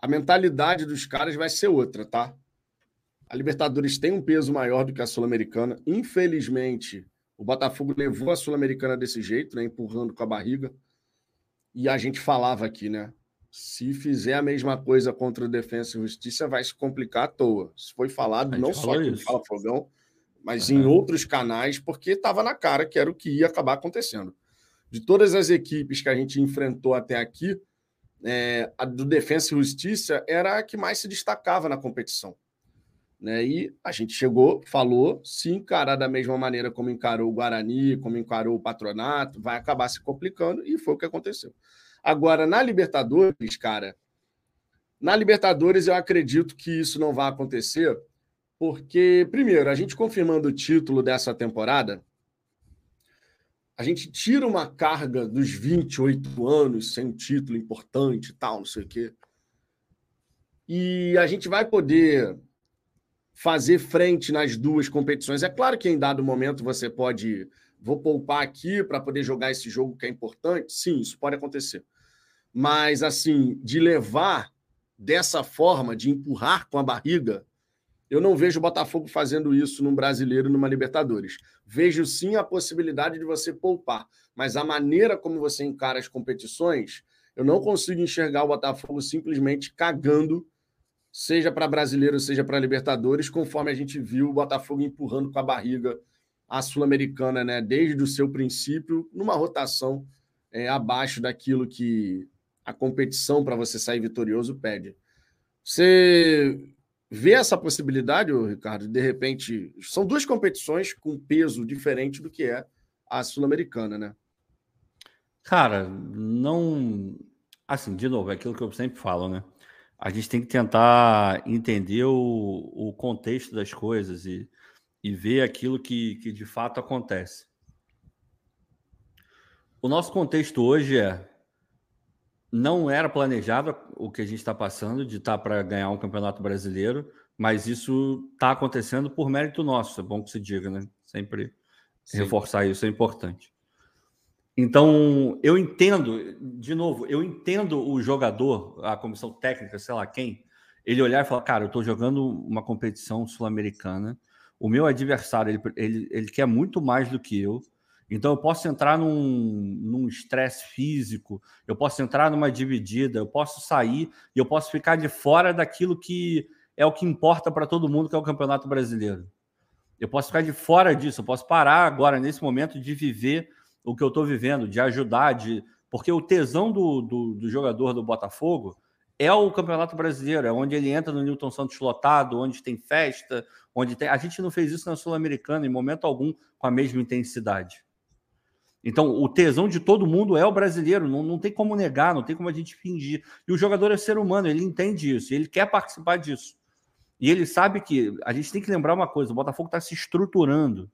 a mentalidade dos caras vai ser outra, tá? A Libertadores tem um peso maior do que a Sul-Americana. Infelizmente, o Botafogo levou a Sul-Americana desse jeito, né? Empurrando com a barriga. E a gente falava aqui, né? Se fizer a mesma coisa contra o Defensa e Justiça, vai se complicar à toa. Isso foi falado não só aqui no Fala Fogão, mas uhum. em outros canais, porque estava na cara que era o que ia acabar acontecendo. De todas as equipes que a gente enfrentou até aqui, é, a do Defensa e Justiça era a que mais se destacava na competição. Né? E a gente chegou, falou, se encarar da mesma maneira como encarou o Guarani, como encarou o Patronato, vai acabar se complicando, e foi o que aconteceu. Agora, na Libertadores, cara, na Libertadores eu acredito que isso não vai acontecer, porque, primeiro, a gente confirmando o título dessa temporada, a gente tira uma carga dos 28 anos sem título importante e tal, não sei o quê. E a gente vai poder fazer frente nas duas competições. É claro que em dado momento você pode, vou poupar aqui para poder jogar esse jogo que é importante. Sim, isso pode acontecer. Mas, assim, de levar dessa forma, de empurrar com a barriga, eu não vejo o Botafogo fazendo isso num brasileiro, numa Libertadores. Vejo sim a possibilidade de você poupar, mas a maneira como você encara as competições, eu não consigo enxergar o Botafogo simplesmente cagando, seja para brasileiro, seja para Libertadores, conforme a gente viu o Botafogo empurrando com a barriga a Sul-Americana, né, desde o seu princípio, numa rotação é, abaixo daquilo que a competição para você sair vitorioso pede. Você vê essa possibilidade, Ricardo, de repente, são duas competições com peso diferente do que é a Sul-Americana, né? Cara, não. Assim, de novo, é aquilo que eu sempre falo, né? A gente tem que tentar entender o, o contexto das coisas e, e ver aquilo que, que de fato acontece. O nosso contexto hoje é não era planejado o que a gente está passando de estar tá para ganhar um campeonato brasileiro, mas isso está acontecendo por mérito nosso. É bom que se diga, né? Sempre Sim. reforçar isso é importante. Então, eu entendo, de novo, eu entendo o jogador, a comissão técnica, sei lá quem, ele olhar e falar: cara, eu estou jogando uma competição sul-americana, o meu adversário, ele, ele, ele quer muito mais do que eu então, eu posso entrar num estresse físico, eu posso entrar numa dividida, eu posso sair e eu posso ficar de fora daquilo que é o que importa para todo mundo, que é o Campeonato Brasileiro. Eu posso ficar de fora disso, eu posso parar agora, nesse momento, de viver o que eu estou vivendo, de ajudar, de... porque o tesão do, do, do jogador do Botafogo é o Campeonato Brasileiro, é onde ele entra no Newton Santos lotado, onde tem festa, onde tem. A gente não fez isso na Sul-Americana em momento algum com a mesma intensidade. Então, o tesão de todo mundo é o brasileiro, não, não tem como negar, não tem como a gente fingir. E o jogador é ser humano, ele entende isso, ele quer participar disso. E ele sabe que a gente tem que lembrar uma coisa: o Botafogo está se estruturando.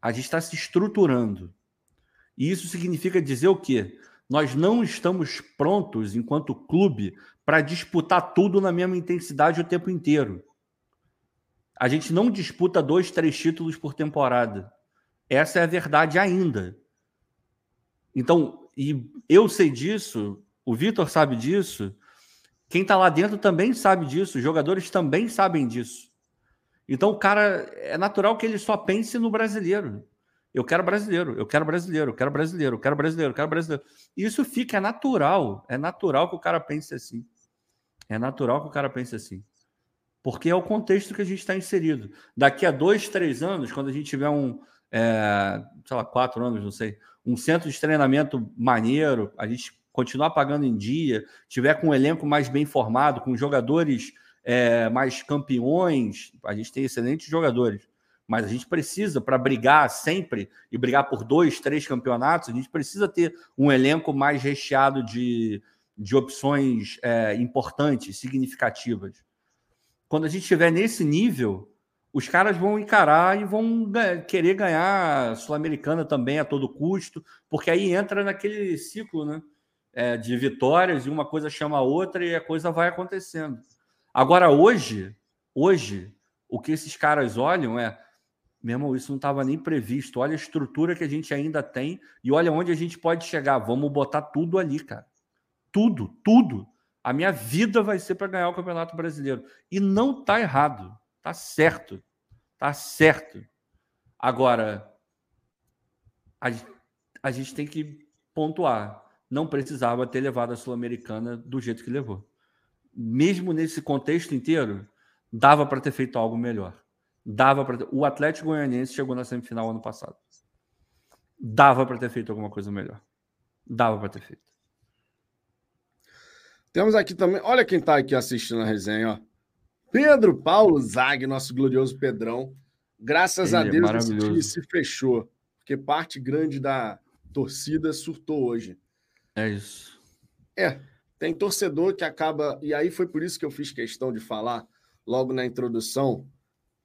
A gente está se estruturando. E isso significa dizer o quê? Nós não estamos prontos, enquanto clube, para disputar tudo na mesma intensidade o tempo inteiro. A gente não disputa dois, três títulos por temporada. Essa é a verdade ainda. Então, e eu sei disso, o Vitor sabe disso, quem está lá dentro também sabe disso, os jogadores também sabem disso. Então, o cara, é natural que ele só pense no brasileiro. Eu quero brasileiro, eu quero brasileiro, eu quero brasileiro, eu quero brasileiro, eu quero brasileiro. Isso fica, é natural, é natural que o cara pense assim. É natural que o cara pense assim. Porque é o contexto que a gente está inserido. Daqui a dois, três anos, quando a gente tiver um, é, sei lá, quatro anos, não sei, um centro de treinamento maneiro, a gente continuar pagando em dia, tiver com um elenco mais bem formado, com jogadores é, mais campeões, a gente tem excelentes jogadores, mas a gente precisa, para brigar sempre e brigar por dois, três campeonatos, a gente precisa ter um elenco mais recheado de, de opções é, importantes, significativas. Quando a gente estiver nesse nível, os caras vão encarar e vão querer ganhar a Sul-Americana também a todo custo, porque aí entra naquele ciclo né, é, de vitórias e uma coisa chama a outra e a coisa vai acontecendo. Agora, hoje, hoje, o que esses caras olham é, meu irmão, isso não estava nem previsto. Olha a estrutura que a gente ainda tem e olha onde a gente pode chegar. Vamos botar tudo ali, cara. Tudo, tudo. A minha vida vai ser para ganhar o Campeonato Brasileiro. E não está errado. Tá certo. Tá certo. Agora, a, a gente tem que pontuar. Não precisava ter levado a Sul-Americana do jeito que levou. Mesmo nesse contexto inteiro, dava para ter feito algo melhor. Dava para ter... O Atlético Goianiense chegou na semifinal ano passado. Dava para ter feito alguma coisa melhor. Dava para ter feito. Temos aqui também, olha quem está aqui assistindo a resenha, ó. Pedro Paulo Zag, nosso glorioso Pedrão. Graças Ele a é Deus é esse time se fechou, porque parte grande da torcida surtou hoje. É isso. É, tem torcedor que acaba, e aí foi por isso que eu fiz questão de falar logo na introdução,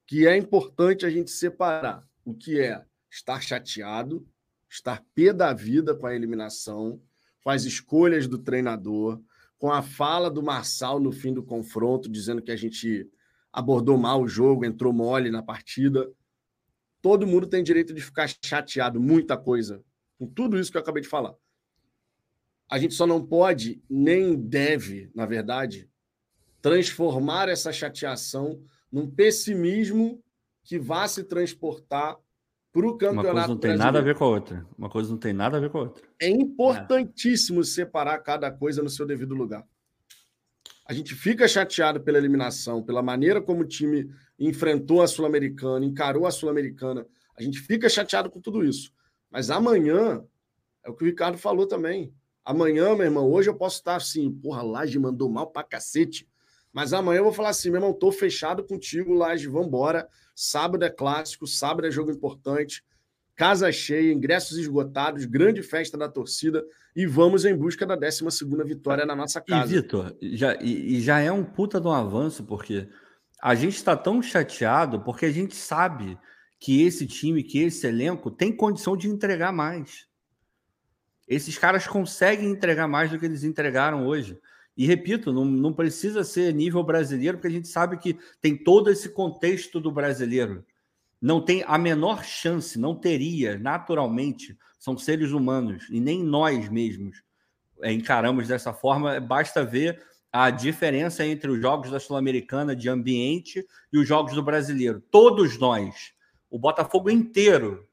que é importante a gente separar o que é estar chateado, estar pé da vida com a eliminação, com as escolhas do treinador, com a fala do Marçal no fim do confronto, dizendo que a gente abordou mal o jogo, entrou mole na partida. Todo mundo tem direito de ficar chateado, muita coisa, com tudo isso que eu acabei de falar. A gente só não pode, nem deve, na verdade, transformar essa chateação num pessimismo que vá se transportar para o campeonato. Uma coisa não tem brasileiro. nada a ver com a outra. Uma coisa não tem nada a ver com a outra. É importantíssimo é. separar cada coisa no seu devido lugar. A gente fica chateado pela eliminação, pela maneira como o time enfrentou a Sul-Americana, encarou a Sul-Americana. A gente fica chateado com tudo isso. Mas amanhã, é o que o Ricardo falou também. Amanhã, meu irmão, hoje eu posso estar assim, porra, Laje mandou mal pra cacete. Mas amanhã eu vou falar assim, meu irmão, tô fechado contigo, Laje, vambora. Sábado é clássico, sábado é jogo importante. Casa cheia, ingressos esgotados, grande festa da torcida e vamos em busca da 12 vitória na nossa casa. E, Vitor, já, e, e já é um puta de um avanço, porque a gente está tão chateado porque a gente sabe que esse time, que esse elenco tem condição de entregar mais. Esses caras conseguem entregar mais do que eles entregaram hoje. E repito, não, não precisa ser nível brasileiro, porque a gente sabe que tem todo esse contexto do brasileiro. Não tem a menor chance, não teria, naturalmente, são seres humanos, e nem nós mesmos é, encaramos dessa forma. Basta ver a diferença entre os jogos da Sul-Americana de ambiente e os jogos do brasileiro. Todos nós, o Botafogo inteiro,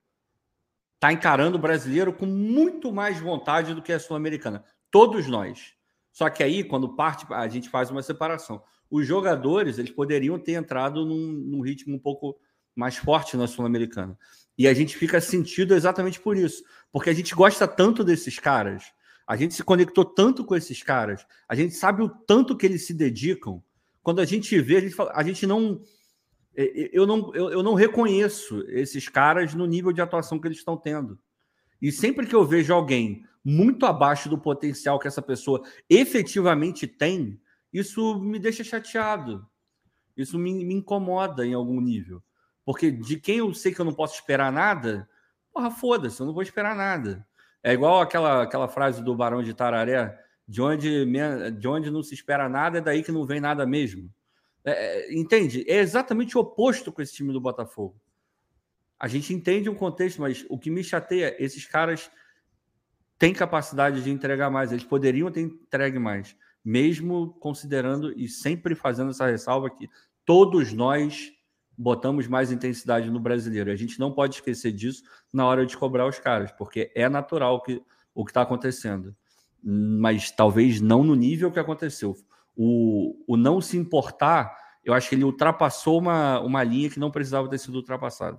está encarando o brasileiro com muito mais vontade do que a Sul-Americana. Todos nós. Só que aí, quando parte, a gente faz uma separação. Os jogadores, eles poderiam ter entrado num, num ritmo um pouco mais forte na Sul-Americana. E a gente fica sentido exatamente por isso. Porque a gente gosta tanto desses caras a gente se conectou tanto com esses caras, a gente sabe o tanto que eles se dedicam. Quando a gente vê, a gente, fala, a gente não. É, é, eu não, eu, eu não reconheço esses caras no nível de atuação que eles estão tendo. E sempre que eu vejo alguém muito abaixo do potencial que essa pessoa efetivamente tem, isso me deixa chateado. Isso me, me incomoda em algum nível. Porque de quem eu sei que eu não posso esperar nada, porra, foda-se, eu não vou esperar nada. É igual aquela, aquela frase do Barão de Tararé: de onde, de onde não se espera nada, é daí que não vem nada mesmo. É, é, entende? É exatamente o oposto com esse time do Botafogo. A gente entende o contexto, mas o que me chateia, esses caras têm capacidade de entregar mais, eles poderiam ter entregue mais, mesmo considerando e sempre fazendo essa ressalva que todos nós botamos mais intensidade no brasileiro. A gente não pode esquecer disso na hora de cobrar os caras, porque é natural que, o que está acontecendo. Mas talvez não no nível que aconteceu. O, o não se importar, eu acho que ele ultrapassou uma, uma linha que não precisava ter sido ultrapassada.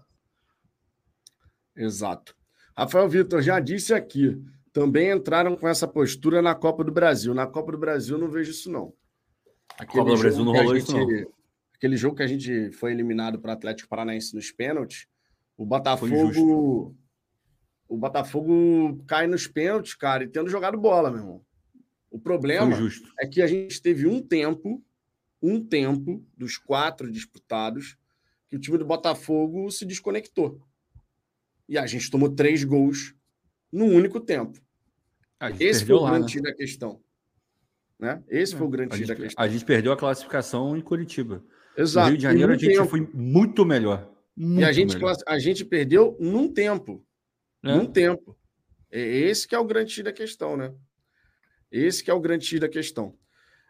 Exato. Rafael Vitor já disse aqui, também entraram com essa postura na Copa do Brasil. Na Copa do Brasil não vejo isso, não. Aquele Copa do Brasil não rolou gente, isso, não aquele jogo que a gente foi eliminado para o Atlético Paranaense nos pênaltis, o Botafogo. O Botafogo cai nos pênaltis, cara, e tendo jogado bola, meu irmão. O problema é que a gente teve um tempo, um tempo dos quatro disputados, que o time do Botafogo se desconectou. E a gente tomou três gols num único tempo. Esse foi o grande né? da questão. Né? Esse é, foi o grande da questão. A gente perdeu a classificação em Curitiba. Exato. No Rio de Janeiro a gente tempo. foi muito melhor. Muito e a gente, melhor. a gente perdeu num tempo. É? Num tempo. É esse que é o grande da questão, né? Esse que é o grande da questão.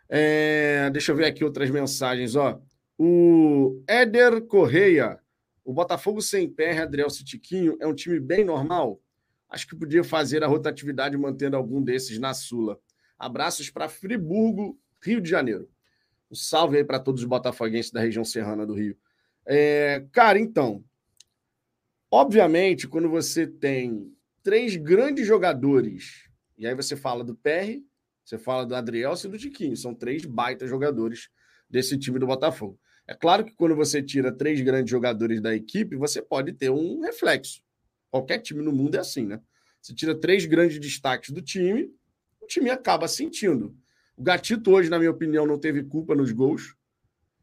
É, deixa eu ver aqui outras mensagens. Ó. O Éder Correia. O Botafogo sem PR, Adriel Citiquinho, é um time bem normal? Acho que podia fazer a rotatividade mantendo algum desses na Sula. Abraços para Friburgo, Rio de Janeiro. Um salve aí para todos os botafoguenses da região serrana do Rio. É, cara, então, obviamente, quando você tem três grandes jogadores, e aí você fala do PR, você fala do Adriel e do Tiquinho, são três baita jogadores desse time do Botafogo. É claro que quando você tira três grandes jogadores da equipe, você pode ter um reflexo. Qualquer time no mundo é assim, né? Você tira três grandes destaques do time, o time acaba sentindo. O Gatito hoje, na minha opinião, não teve culpa nos gols.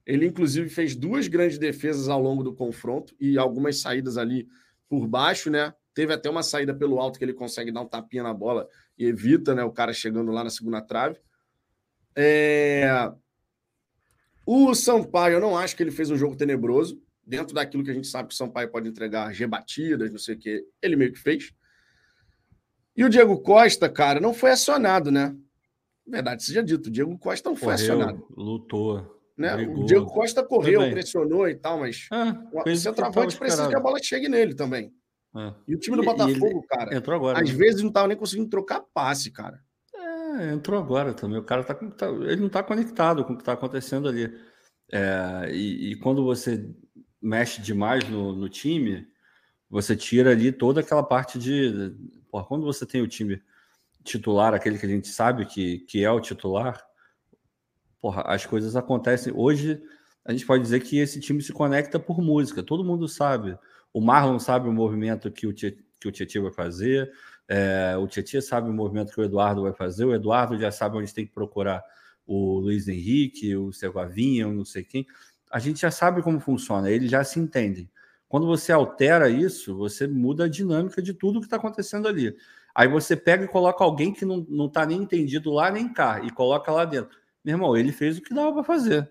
Ele, inclusive, fez duas grandes defesas ao longo do confronto e algumas saídas ali por baixo, né? Teve até uma saída pelo alto que ele consegue dar um tapinha na bola e evita, né? O cara chegando lá na segunda trave. É... O Sampaio, eu não acho que ele fez um jogo tenebroso. Dentro daquilo que a gente sabe que o Sampaio pode entregar rebatidas, não sei o que, ele meio que fez. E o Diego Costa, cara, não foi acionado, né? Verdade seja dito, o Diego Costa não foi correu, acionado. Lutou. Né? O Diego Costa correu, pressionou e tal, mas ah, o centroavante precisa que a bola chegue nele também. É. E o time do Botafogo, cara, às né? vezes não estava nem conseguindo trocar passe, cara. Entrou agora também. O cara tá, tá ele não está conectado com o que está acontecendo ali. É, e, e, quando você mexe demais no, no, time, você tira ali toda aquela parte de. Porra, quando você tem o time titular, aquele que a gente sabe que, que é o titular, porra, as coisas acontecem. Hoje, a gente pode dizer que esse time se conecta por música, todo mundo sabe. O Marlon sabe o movimento que o Tietchan vai fazer, é, o Tietchan sabe o movimento que o Eduardo vai fazer, o Eduardo já sabe onde tem que procurar o Luiz Henrique, o Segovinha, não sei quem. A gente já sabe como funciona, eles já se entendem. Quando você altera isso, você muda a dinâmica de tudo que está acontecendo ali. Aí você pega e coloca alguém que não está nem entendido lá nem cá e coloca lá dentro. Meu irmão, ele fez o que dava para fazer.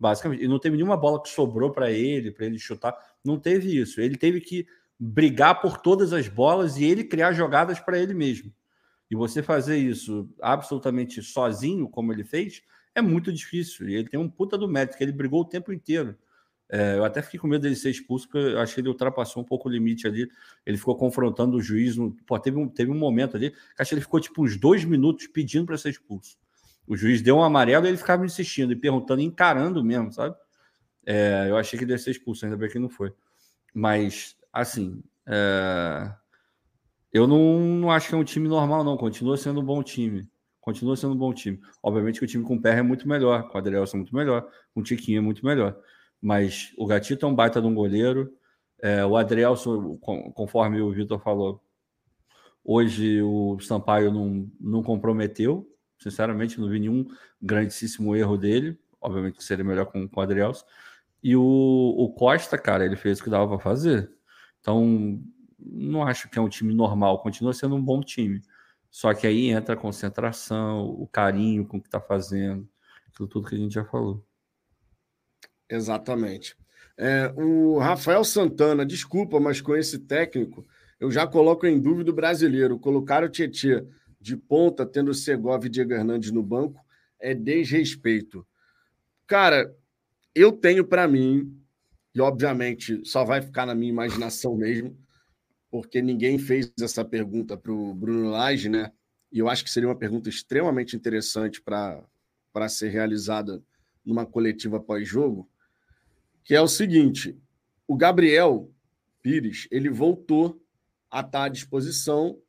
Basicamente. E não teve nenhuma bola que sobrou para ele, para ele chutar. Não teve isso. Ele teve que brigar por todas as bolas e ele criar jogadas para ele mesmo. E você fazer isso absolutamente sozinho, como ele fez, é muito difícil. E ele tem um puta do mérito, que ele brigou o tempo inteiro. É, eu até fiquei com medo dele ser expulso, porque eu achei que ele ultrapassou um pouco o limite ali. Ele ficou confrontando o juiz. No, pô, teve, um, teve um momento ali que acho que ele ficou tipo uns dois minutos pedindo para ser expulso. O juiz deu um amarelo e ele ficava insistindo e perguntando, encarando mesmo, sabe? É, eu achei que ele ia ser expulso, ainda bem que não foi. Mas assim, é... eu não, não, acho que é um time normal, não. Continua sendo um bom time. Continua sendo um bom time. Obviamente que o time com o Perra é muito melhor, com o Adrielson é muito melhor, com o Tiquinho é muito melhor. Mas o Gatito é um baita de um goleiro. É, o Adrielson, conforme o Vitor falou, hoje o Sampaio não, não comprometeu. Sinceramente, não vi nenhum grandíssimo erro dele. Obviamente que seria melhor com, com o Adrielson. E o, o Costa, cara, ele fez o que dava para fazer. Então, não acho que é um time normal, continua sendo um bom time. Só que aí entra a concentração, o carinho com o que está fazendo, tudo, tudo que a gente já falou. Exatamente. É, o Rafael Santana, desculpa, mas com esse técnico, eu já coloco em dúvida o brasileiro. Colocar o Tietchan de ponta, tendo o Segovia e Diego Hernandes no banco, é desrespeito. Cara, eu tenho para mim obviamente só vai ficar na minha imaginação mesmo, porque ninguém fez essa pergunta para o Bruno Lage, né? E eu acho que seria uma pergunta extremamente interessante para ser realizada numa coletiva pós-jogo, que é o seguinte: o Gabriel Pires ele voltou a estar à disposição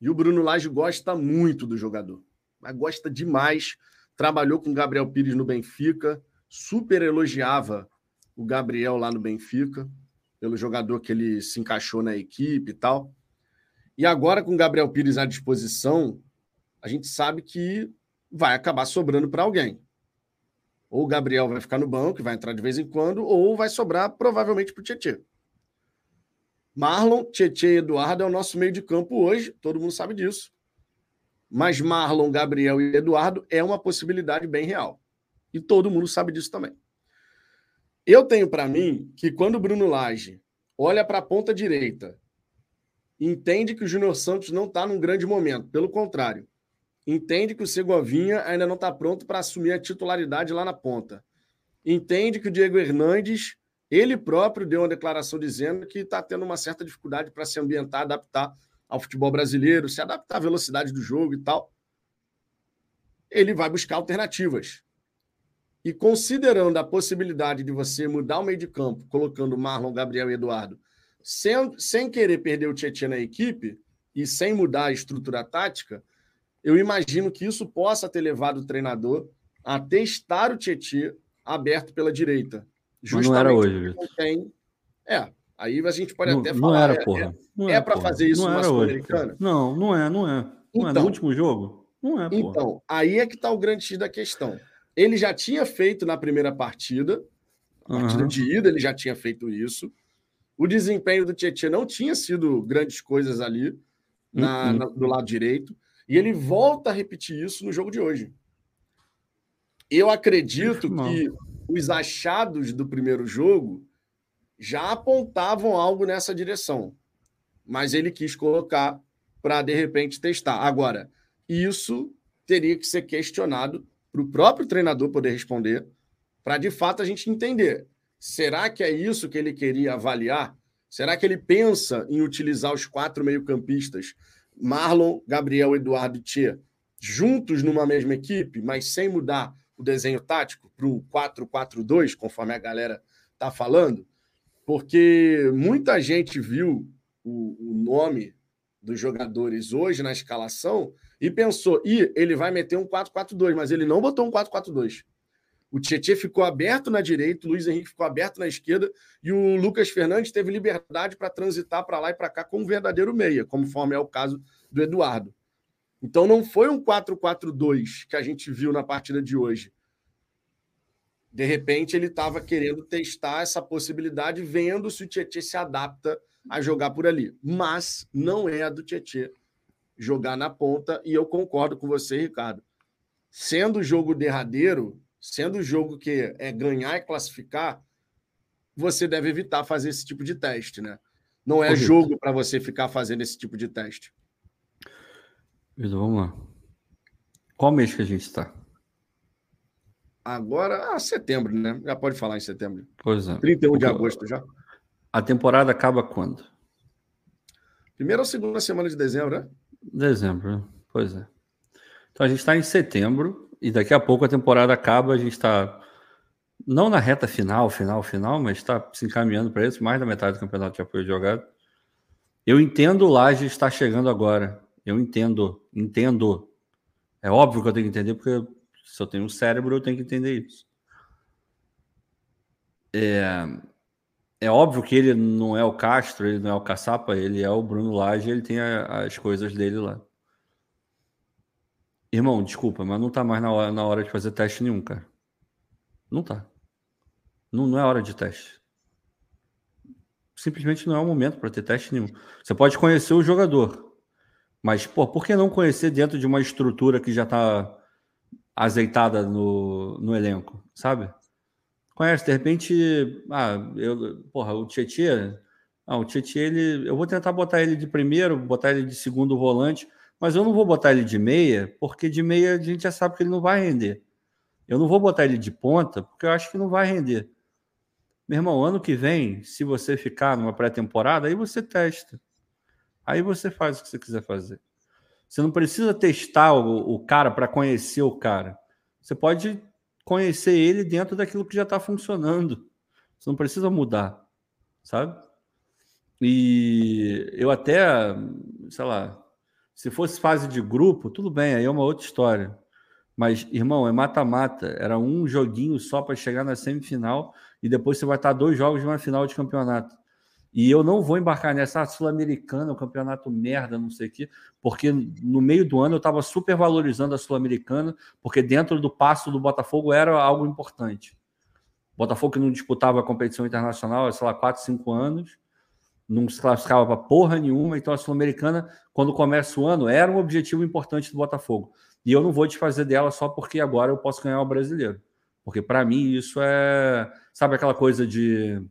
e o Bruno Lage gosta muito do jogador, mas gosta demais. Trabalhou com o Gabriel Pires no Benfica, super elogiava o Gabriel lá no Benfica, pelo jogador que ele se encaixou na equipe e tal. E agora, com o Gabriel Pires à disposição, a gente sabe que vai acabar sobrando para alguém. Ou o Gabriel vai ficar no banco, vai entrar de vez em quando, ou vai sobrar provavelmente para o Tietchan. Marlon, Tietchan e Eduardo é o nosso meio de campo hoje, todo mundo sabe disso. Mas Marlon, Gabriel e Eduardo é uma possibilidade bem real. E todo mundo sabe disso também. Eu tenho para mim que quando o Bruno Lage olha para a ponta direita, entende que o Júnior Santos não está num grande momento, pelo contrário, entende que o Segovinha ainda não está pronto para assumir a titularidade lá na ponta, entende que o Diego Hernandes, ele próprio deu uma declaração dizendo que está tendo uma certa dificuldade para se ambientar, adaptar ao futebol brasileiro, se adaptar à velocidade do jogo e tal. Ele vai buscar alternativas. E considerando a possibilidade de você mudar o meio de campo, colocando Marlon, Gabriel e Eduardo, sem, sem querer perder o Tietchan na equipe e sem mudar a estrutura tática, eu imagino que isso possa ter levado o treinador a testar o Tietchan aberto pela direita. Mas não era hoje, tem... É, aí a gente pode não, até falar. Não era, é, porra. Não é, é para fazer isso não numa Sul-Americana? Não, não é, não é. Não então, é no então. último jogo? Não é, porra. Então, aí é que está o grande X da questão. Ele já tinha feito na primeira partida, partida uhum. de ida, ele já tinha feito isso. O desempenho do Tietchan não tinha sido grandes coisas ali na, uhum. na, do lado direito. E ele volta a repetir isso no jogo de hoje. Eu acredito que os achados do primeiro jogo já apontavam algo nessa direção. Mas ele quis colocar para, de repente, testar. Agora, isso teria que ser questionado para o próprio treinador poder responder, para de fato a gente entender. Será que é isso que ele queria avaliar? Será que ele pensa em utilizar os quatro meio-campistas, Marlon, Gabriel, Eduardo e Tchê, juntos numa mesma equipe, mas sem mudar o desenho tático para o 4-4-2, conforme a galera está falando? Porque muita gente viu o, o nome dos jogadores hoje na escalação e pensou, e ele vai meter um 4-4-2, mas ele não botou um 4-4-2. O Tietchan ficou aberto na direita, o Luiz Henrique ficou aberto na esquerda e o Lucas Fernandes teve liberdade para transitar para lá e para cá como um verdadeiro meia, conforme é o caso do Eduardo. Então não foi um 4-4-2 que a gente viu na partida de hoje. De repente ele estava querendo testar essa possibilidade, vendo se o Tietchan se adapta a jogar por ali. Mas não é a do Tietchan jogar na ponta, e eu concordo com você, Ricardo. Sendo o jogo derradeiro, sendo o jogo que é ganhar e classificar, você deve evitar fazer esse tipo de teste, né? Não é Correto. jogo para você ficar fazendo esse tipo de teste. Vitor, vamos lá. Qual mês que a gente está? Agora, ah, setembro, né? Já pode falar em setembro. Pois é. 31 de agosto já. A temporada acaba quando? Primeira ou segunda semana de dezembro, né? Dezembro, né? pois é. Então a gente está em setembro e daqui a pouco a temporada acaba. A gente está não na reta final, final, final, mas está se encaminhando para isso. Mais da metade do campeonato já foi jogado. Eu entendo o Laje estar chegando agora. Eu entendo, entendo. É óbvio que eu tenho que entender, porque se eu tenho um cérebro, eu tenho que entender isso. É, é óbvio que ele não é o Castro, ele não é o Caçapa, ele é o Bruno Lage, ele tem a, as coisas dele lá. Irmão, desculpa, mas não tá mais na hora, na hora de fazer teste nenhum, cara. Não tá. Não, não é hora de teste. Simplesmente não é o momento para ter teste nenhum. Você pode conhecer o jogador, mas pô, por que não conhecer dentro de uma estrutura que já está azeitada no, no elenco, sabe? Conhece, de repente, ah, eu, porra, o Tietchan, ah, o Tietchan, ele, eu vou tentar botar ele de primeiro, botar ele de segundo volante, mas eu não vou botar ele de meia, porque de meia a gente já sabe que ele não vai render. Eu não vou botar ele de ponta, porque eu acho que não vai render. Meu irmão, ano que vem, se você ficar numa pré-temporada, aí você testa. Aí você faz o que você quiser fazer. Você não precisa testar o, o cara para conhecer o cara. Você pode conhecer ele dentro daquilo que já está funcionando. Você não precisa mudar, sabe? E eu até, sei lá, se fosse fase de grupo, tudo bem, aí é uma outra história. Mas, irmão, é mata-mata. Era um joguinho só para chegar na semifinal e depois você vai estar dois jogos de uma final de campeonato. E eu não vou embarcar nessa ah, Sul-Americana, o campeonato merda, não sei o quê, porque no meio do ano eu estava super valorizando a Sul-Americana, porque dentro do passo do Botafogo era algo importante. Botafogo que não disputava a competição internacional há, sei lá, 4, 5 anos, não se classificava para porra nenhuma, então a Sul-Americana, quando começa o ano, era um objetivo importante do Botafogo. E eu não vou desfazer dela só porque agora eu posso ganhar o brasileiro. Porque para mim isso é. Sabe aquela coisa de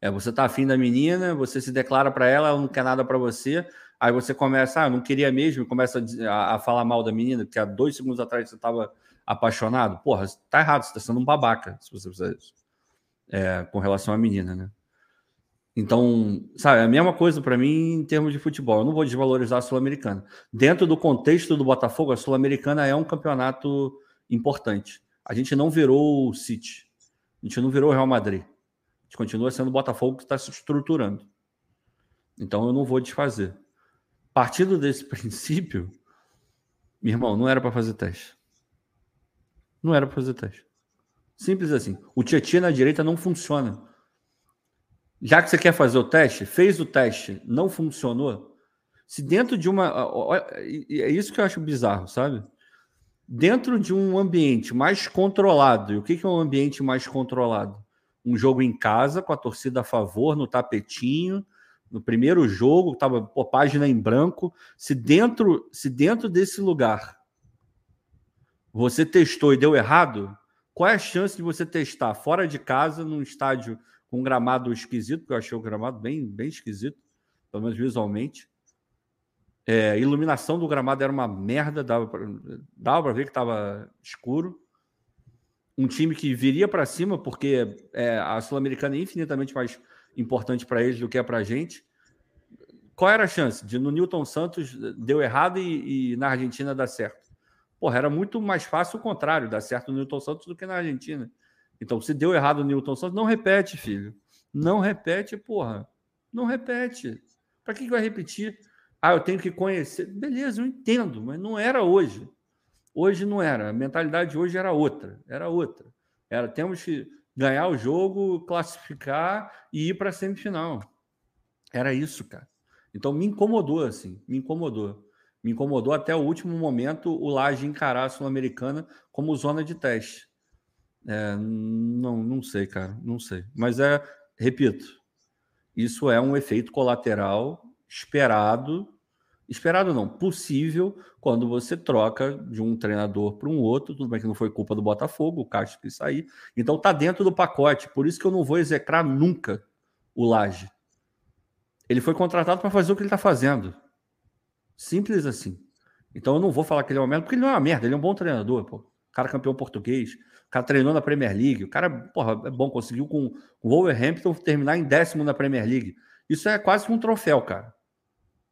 é, você tá afim da menina, você se declara para ela, ela não quer nada para você, aí você começa, ah, não queria mesmo, começa a, a, falar mal da menina, que há dois segundos atrás você estava apaixonado. Porra, tá errado, você tá sendo um babaca se você fizer isso. É, com relação à menina, né? Então, sabe, é a mesma coisa para mim em termos de futebol. Eu não vou desvalorizar a Sul-Americana. Dentro do contexto do Botafogo, a Sul-Americana é um campeonato importante. A gente não virou o City. A gente não virou o Real Madrid gente continua sendo o Botafogo que está se estruturando. Então eu não vou desfazer. Partindo desse (laughs) princípio, meu irmão, não era para fazer teste. Não era para fazer teste. Simples assim. O Tietchan na direita não funciona. Já que você quer fazer o teste, fez o teste, não funcionou. Se dentro de uma. É isso que eu acho bizarro, sabe? Dentro de um ambiente mais controlado. E o que é um ambiente mais controlado? Um jogo em casa com a torcida a favor, no tapetinho, no primeiro jogo, estava página em branco. Se dentro, se dentro desse lugar você testou e deu errado, qual é a chance de você testar fora de casa, num estádio com um gramado esquisito, porque eu achei o gramado bem, bem esquisito, pelo menos visualmente. É, iluminação do gramado era uma merda, dava para ver que estava escuro um time que viria para cima, porque é, a Sul-Americana é infinitamente mais importante para eles do que é para a gente. Qual era a chance de no Newton Santos deu errado e, e, na Argentina dar certo? Porra, era muito mais fácil o contrário, dar certo no Newton Santos do que na Argentina. Então, se deu errado no Newton Santos, não repete, filho. Não repete, porra. Não repete. Para que, que vai repetir? Ah, eu tenho que conhecer. Beleza, eu entendo, mas não era hoje. Hoje não era. A mentalidade hoje era outra. Era outra. Era temos que ganhar o jogo, classificar e ir para a semifinal. Era isso, cara. Então me incomodou, assim, me incomodou. Me incomodou até o último momento o Laje encarar a Sul-Americana como zona de teste. É, não, não sei, cara, não sei. Mas é, repito, isso é um efeito colateral esperado, esperado não, possível quando você troca de um treinador para um outro. Tudo bem que não foi culpa do Botafogo, o Castro que sair. Então tá dentro do pacote. Por isso que eu não vou execrar nunca o Laje. Ele foi contratado para fazer o que ele está fazendo. Simples assim. Então eu não vou falar que ele é uma merda, porque ele não é uma merda, ele é um bom treinador, pô. O cara campeão português, o cara treinou na Premier League, o cara, porra, é bom, conseguiu com o Wolverhampton terminar em décimo na Premier League. Isso é quase um troféu, cara.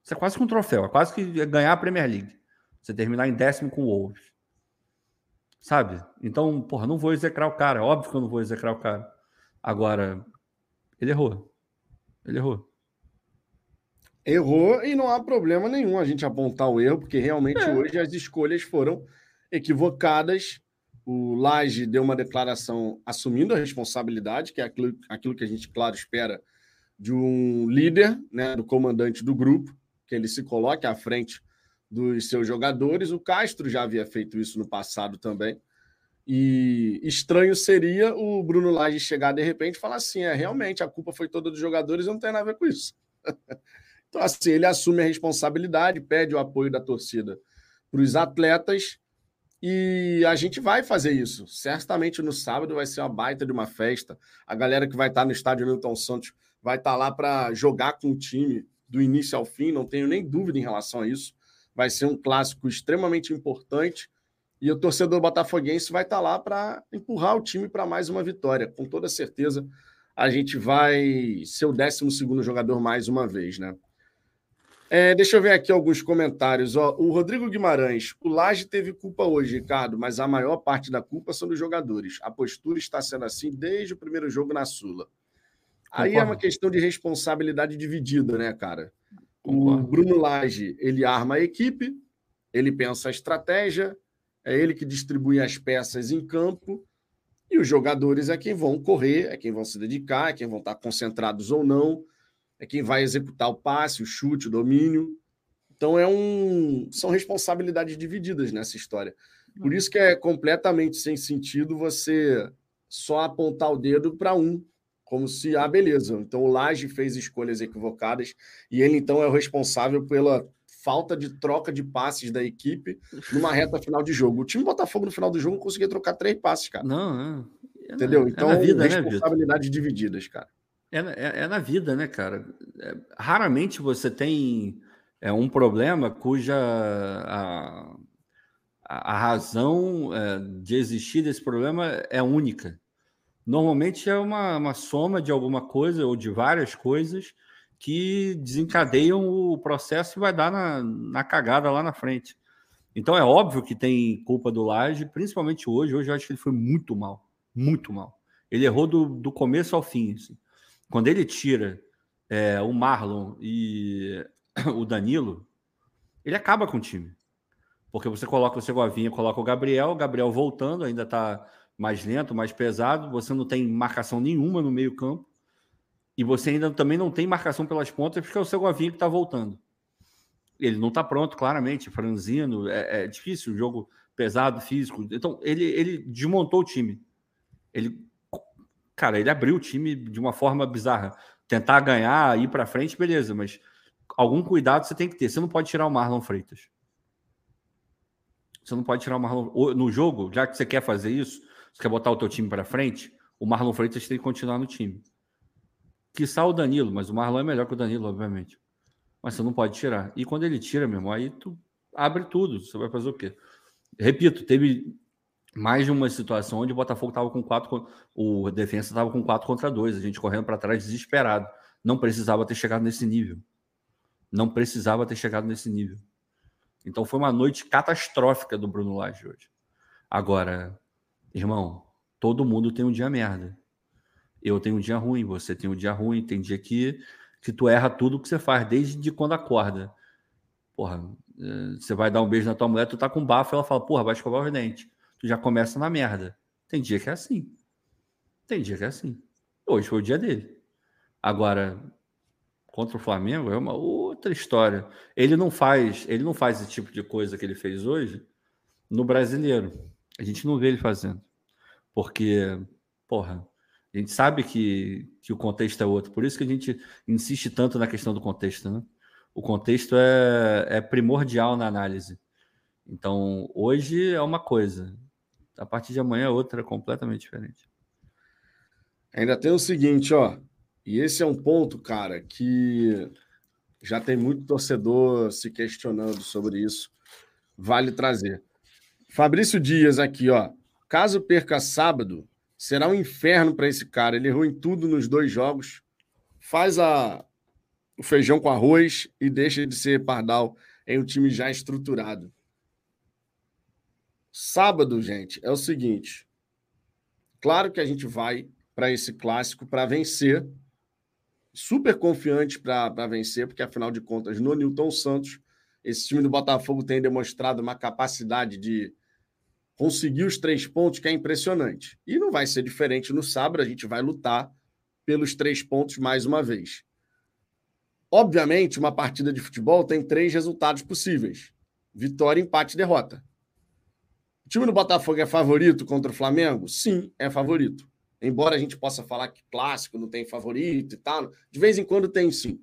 Isso é quase que um troféu, é quase que ganhar a Premier League. Você terminar em décimo com o Wolves. Sabe? Então, porra, não vou execrar o cara. Óbvio que eu não vou execrar o cara. Agora, ele errou. Ele errou. Errou e não há problema nenhum a gente apontar o erro, porque realmente é. hoje as escolhas foram equivocadas. O Laje deu uma declaração assumindo a responsabilidade, que é aquilo, aquilo que a gente, claro, espera de um líder, né, do comandante do grupo, que ele se coloque à frente dos seus jogadores. O Castro já havia feito isso no passado também. E estranho seria o Bruno Lage chegar de repente e falar assim: é realmente a culpa foi toda dos jogadores, não tem nada a ver com isso. (laughs) Então, assim, ele assume a responsabilidade, pede o apoio da torcida para os atletas e a gente vai fazer isso. Certamente no sábado vai ser uma baita de uma festa. A galera que vai estar no estádio Newton Santos vai estar lá para jogar com o time do início ao fim, não tenho nem dúvida em relação a isso. Vai ser um clássico extremamente importante e o torcedor botafoguense vai estar lá para empurrar o time para mais uma vitória. Com toda certeza, a gente vai ser o 12 jogador mais uma vez, né? É, deixa eu ver aqui alguns comentários. Ó, o Rodrigo Guimarães, o Laje teve culpa hoje, Ricardo, mas a maior parte da culpa são dos jogadores. A postura está sendo assim desde o primeiro jogo na Sula. Aí é uma questão de responsabilidade dividida, né, cara? Concordo. O Bruno Lage, ele arma a equipe, ele pensa a estratégia, é ele que distribui as peças em campo, e os jogadores é quem vão correr, é quem vão se dedicar, é quem vão estar concentrados ou não é quem vai executar o passe, o chute, o domínio. Então é um são responsabilidades divididas nessa história. Por isso que é completamente sem sentido você só apontar o dedo para um, como se ah, beleza. Então o Laje fez escolhas equivocadas e ele então é o responsável pela falta de troca de passes da equipe numa reta final de jogo. O time Botafogo no final do jogo conseguia trocar três passes, cara. Não, não. É Entendeu? É então, é vida, né, responsabilidades né, divididas, cara. É, é, é, na vida, né, cara? É, raramente você tem é, um problema cuja a, a razão é, de existir desse problema é única. Normalmente é uma, uma soma de alguma coisa ou de várias coisas que desencadeiam o processo e vai dar na, na cagada lá na frente. Então é óbvio que tem culpa do Laje, principalmente hoje. Hoje eu acho que ele foi muito mal, muito mal. Ele errou do, do começo ao fim. Assim. Quando ele tira é, o Marlon e (coughs) o Danilo, ele acaba com o time. Porque você coloca o Segovinha, coloca o Gabriel, o Gabriel voltando, ainda está mais lento, mais pesado, você não tem marcação nenhuma no meio-campo. E você ainda também não tem marcação pelas pontas, porque é o Segovinha que está voltando. Ele não está pronto, claramente, franzino, é, é, difícil, jogo pesado, físico. Então, ele, ele desmontou o time. Ele cara, ele abriu o time de uma forma bizarra. Tentar ganhar, ir para frente, beleza, mas algum cuidado você tem que ter. Você não pode tirar o Marlon Freitas. Você não pode tirar o Marlon no jogo, já que você quer fazer isso, você quer botar o teu time para frente, o Marlon Freitas tem que continuar no time. Que o Danilo, mas o Marlon é melhor que o Danilo, obviamente. Mas você não pode tirar. E quando ele tira, meu irmão, aí tu abre tudo. Você vai fazer o quê? Repito, teve mais de uma situação onde o Botafogo estava com quatro, o defensa estava com quatro contra dois, a gente correndo para trás desesperado. Não precisava ter chegado nesse nível. Não precisava ter chegado nesse nível. Então foi uma noite catastrófica do Bruno Lage hoje. Agora, irmão, todo mundo tem um dia merda. Eu tenho um dia ruim, você tem um dia ruim, tem dia que, que tu erra tudo que você faz, desde quando acorda. Porra, eh, você vai dar um beijo na tua mulher, tu tá com bafo, ela fala, porra, vai escovar os dentes. Tu já começa na merda. Tem dia que é assim. Tem dia que é assim. Hoje foi o dia dele. Agora, contra o Flamengo é uma outra história. Ele não faz, ele não faz esse tipo de coisa que ele fez hoje no brasileiro. A gente não vê ele fazendo. Porque, porra, a gente sabe que, que o contexto é outro. Por isso que a gente insiste tanto na questão do contexto, né? O contexto é, é primordial na análise. Então, hoje é uma coisa. A partir de amanhã é outra, completamente diferente. Ainda tem o seguinte, ó. E esse é um ponto, cara, que já tem muito torcedor se questionando sobre isso. Vale trazer. Fabrício Dias aqui, ó. Caso perca sábado, será um inferno para esse cara. Ele errou em tudo nos dois jogos. Faz a, o feijão com arroz e deixa de ser pardal em um time já estruturado. Sábado, gente, é o seguinte. Claro que a gente vai para esse clássico para vencer. Super confiante para vencer, porque afinal de contas, no Newton Santos, esse time do Botafogo tem demonstrado uma capacidade de conseguir os três pontos que é impressionante. E não vai ser diferente no sábado, a gente vai lutar pelos três pontos mais uma vez. Obviamente, uma partida de futebol tem três resultados possíveis: vitória, empate derrota. O time do Botafogo é favorito contra o Flamengo? Sim, é favorito. Embora a gente possa falar que clássico não tem favorito e tal, de vez em quando tem sim.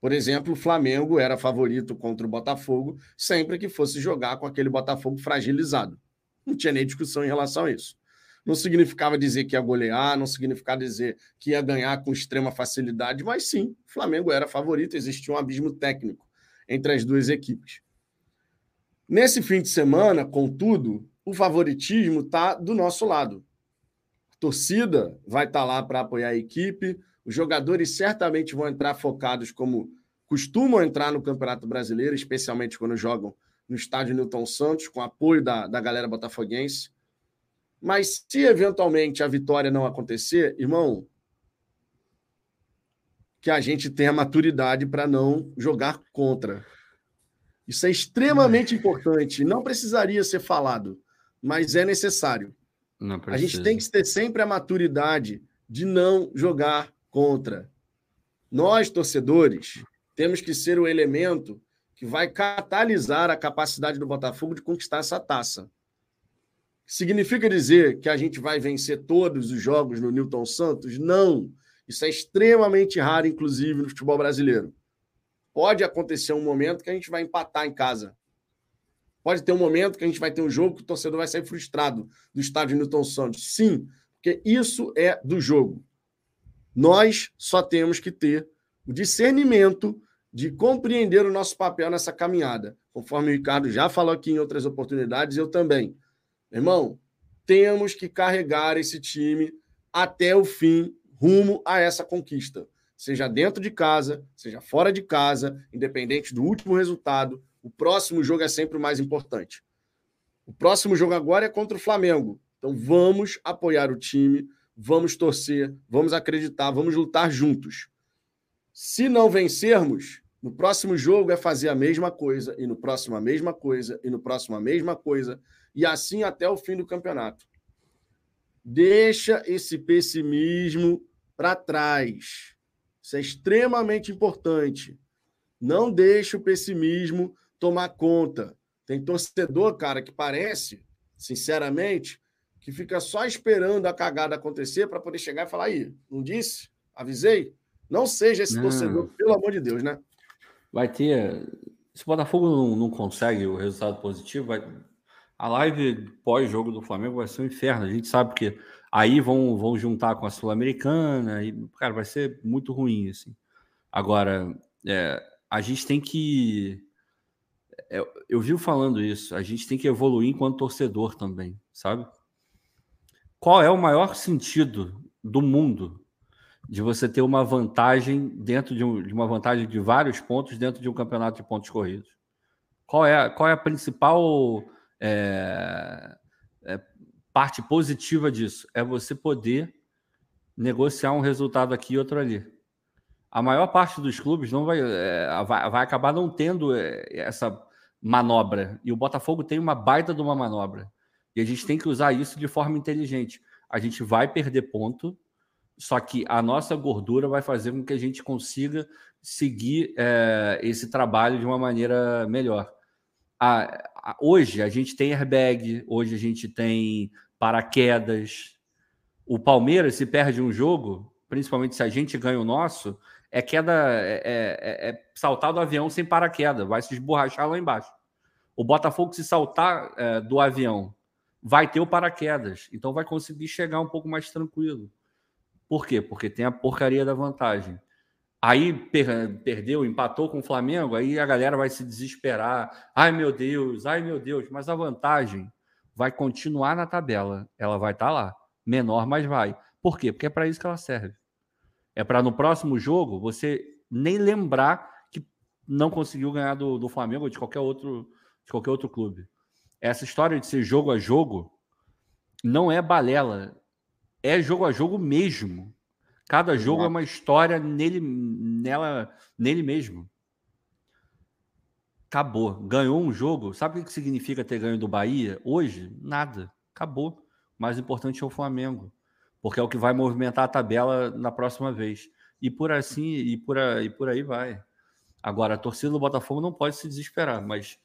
Por exemplo, o Flamengo era favorito contra o Botafogo sempre que fosse jogar com aquele Botafogo fragilizado. Não tinha nem discussão em relação a isso. Não significava dizer que ia golear, não significava dizer que ia ganhar com extrema facilidade, mas sim, o Flamengo era favorito, existia um abismo técnico entre as duas equipes. Nesse fim de semana, contudo, o favoritismo está do nosso lado. A torcida vai estar tá lá para apoiar a equipe, os jogadores certamente vão entrar focados como costumam entrar no Campeonato Brasileiro, especialmente quando jogam no estádio Newton Santos, com apoio da, da galera botafoguense. Mas se eventualmente a vitória não acontecer, irmão, que a gente tenha maturidade para não jogar contra. Isso é extremamente importante. Não precisaria ser falado, mas é necessário. a gente tem que ter sempre a maturidade de não jogar contra. Nós, torcedores, temos que ser o elemento que vai catalisar a capacidade do Botafogo de conquistar essa taça. Significa dizer que a gente vai vencer todos os jogos no Newton Santos? Não. Isso é extremamente raro, inclusive, no futebol brasileiro. Pode acontecer um momento que a gente vai empatar em casa. Pode ter um momento que a gente vai ter um jogo que o torcedor vai sair frustrado do estádio Newton Santos. Sim, porque isso é do jogo. Nós só temos que ter o discernimento de compreender o nosso papel nessa caminhada. Conforme o Ricardo já falou aqui em outras oportunidades, eu também. Irmão, temos que carregar esse time até o fim, rumo a essa conquista seja dentro de casa, seja fora de casa, independente do último resultado, o próximo jogo é sempre o mais importante. O próximo jogo agora é contra o Flamengo. Então vamos apoiar o time, vamos torcer, vamos acreditar, vamos lutar juntos. Se não vencermos, no próximo jogo é fazer a mesma coisa, e no próximo a mesma coisa, e no próximo a mesma coisa, e assim até o fim do campeonato. Deixa esse pessimismo para trás. Isso é extremamente importante. Não deixe o pessimismo tomar conta. Tem torcedor, cara, que parece, sinceramente, que fica só esperando a cagada acontecer para poder chegar e falar: aí, não disse? Avisei? Não seja esse não. torcedor, pelo amor de Deus, né? Vai ter. Se o Botafogo não, não consegue o resultado positivo, vai... a live pós-jogo do Flamengo vai ser um inferno. A gente sabe que Aí vão, vão juntar com a Sul-Americana e, cara, vai ser muito ruim, assim. Agora, é, a gente tem que. É, eu vivo falando isso, a gente tem que evoluir enquanto torcedor também, sabe? Qual é o maior sentido do mundo de você ter uma vantagem dentro de, um, de uma vantagem de vários pontos dentro de um campeonato de pontos corridos? Qual é, qual é a principal é, é, parte positiva disso é você poder negociar um resultado aqui e outro ali. A maior parte dos clubes não vai, é, vai, vai acabar não tendo é, essa manobra. E o Botafogo tem uma baita de uma manobra. E a gente tem que usar isso de forma inteligente. A gente vai perder ponto, só que a nossa gordura vai fazer com que a gente consiga seguir é, esse trabalho de uma maneira melhor. A, a, hoje a gente tem airbag, hoje a gente tem paraquedas. O Palmeiras, se perde um jogo, principalmente se a gente ganha o nosso, é queda, é, é, é saltar do avião sem paraquedas, vai se esborrachar lá embaixo. O Botafogo, se saltar é, do avião, vai ter o paraquedas, então vai conseguir chegar um pouco mais tranquilo. Por quê? Porque tem a porcaria da vantagem. Aí per perdeu, empatou com o Flamengo, aí a galera vai se desesperar. Ai meu Deus, ai meu Deus, mas a vantagem vai continuar na tabela, ela vai estar tá lá, menor, mas vai. Por quê? Porque é para isso que ela serve. É para no próximo jogo você nem lembrar que não conseguiu ganhar do, do Flamengo ou de qualquer outro de qualquer outro clube. Essa história de ser jogo a jogo não é balela, é jogo a jogo mesmo. Cada jogo é uma história nele, nela, nele mesmo. Acabou. Ganhou um jogo. Sabe o que significa ter ganho do Bahia? Hoje, nada. Acabou. O mais importante é o Flamengo. Porque é o que vai movimentar a tabela na próxima vez. E por assim, e por aí, e por aí vai. Agora, a torcida do Botafogo não pode se desesperar, mas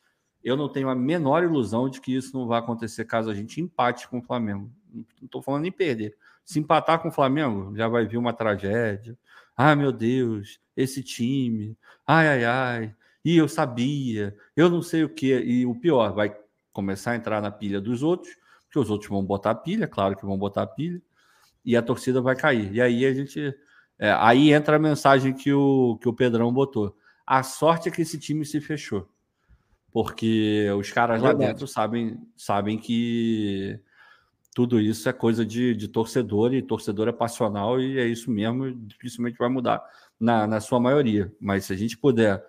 eu não tenho a menor ilusão de que isso não vai acontecer caso a gente empate com o Flamengo. Não estou falando em perder. Se empatar com o Flamengo, já vai vir uma tragédia. Ai, meu Deus, esse time. Ai, ai, ai. E eu sabia. Eu não sei o que. E o pior, vai começar a entrar na pilha dos outros, porque os outros vão botar a pilha, claro que vão botar a pilha, e a torcida vai cair. E aí a gente. É, aí entra a mensagem que o, que o Pedrão botou. A sorte é que esse time se fechou. Porque os caras é lá dentro sabem, sabem que tudo isso é coisa de, de torcedor e torcedor é passional e é isso mesmo, dificilmente vai mudar na, na sua maioria. Mas se a gente puder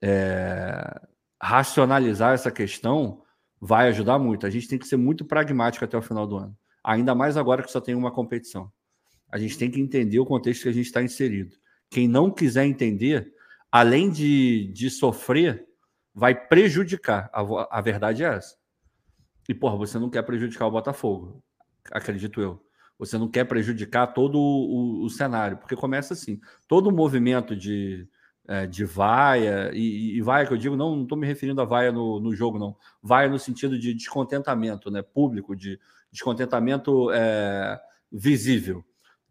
é, racionalizar essa questão, vai ajudar muito. A gente tem que ser muito pragmático até o final do ano, ainda mais agora que só tem uma competição. A gente tem que entender o contexto que a gente está inserido. Quem não quiser entender, além de, de sofrer, vai prejudicar. A, a verdade é essa. E, porra, você não quer prejudicar o Botafogo, acredito eu. Você não quer prejudicar todo o, o, o cenário, porque começa assim: todo o movimento de, é, de vaia, e, e, vaia que eu digo, não estou me referindo a vaia no, no jogo, não. Vaia no sentido de descontentamento né, público, de descontentamento é, visível.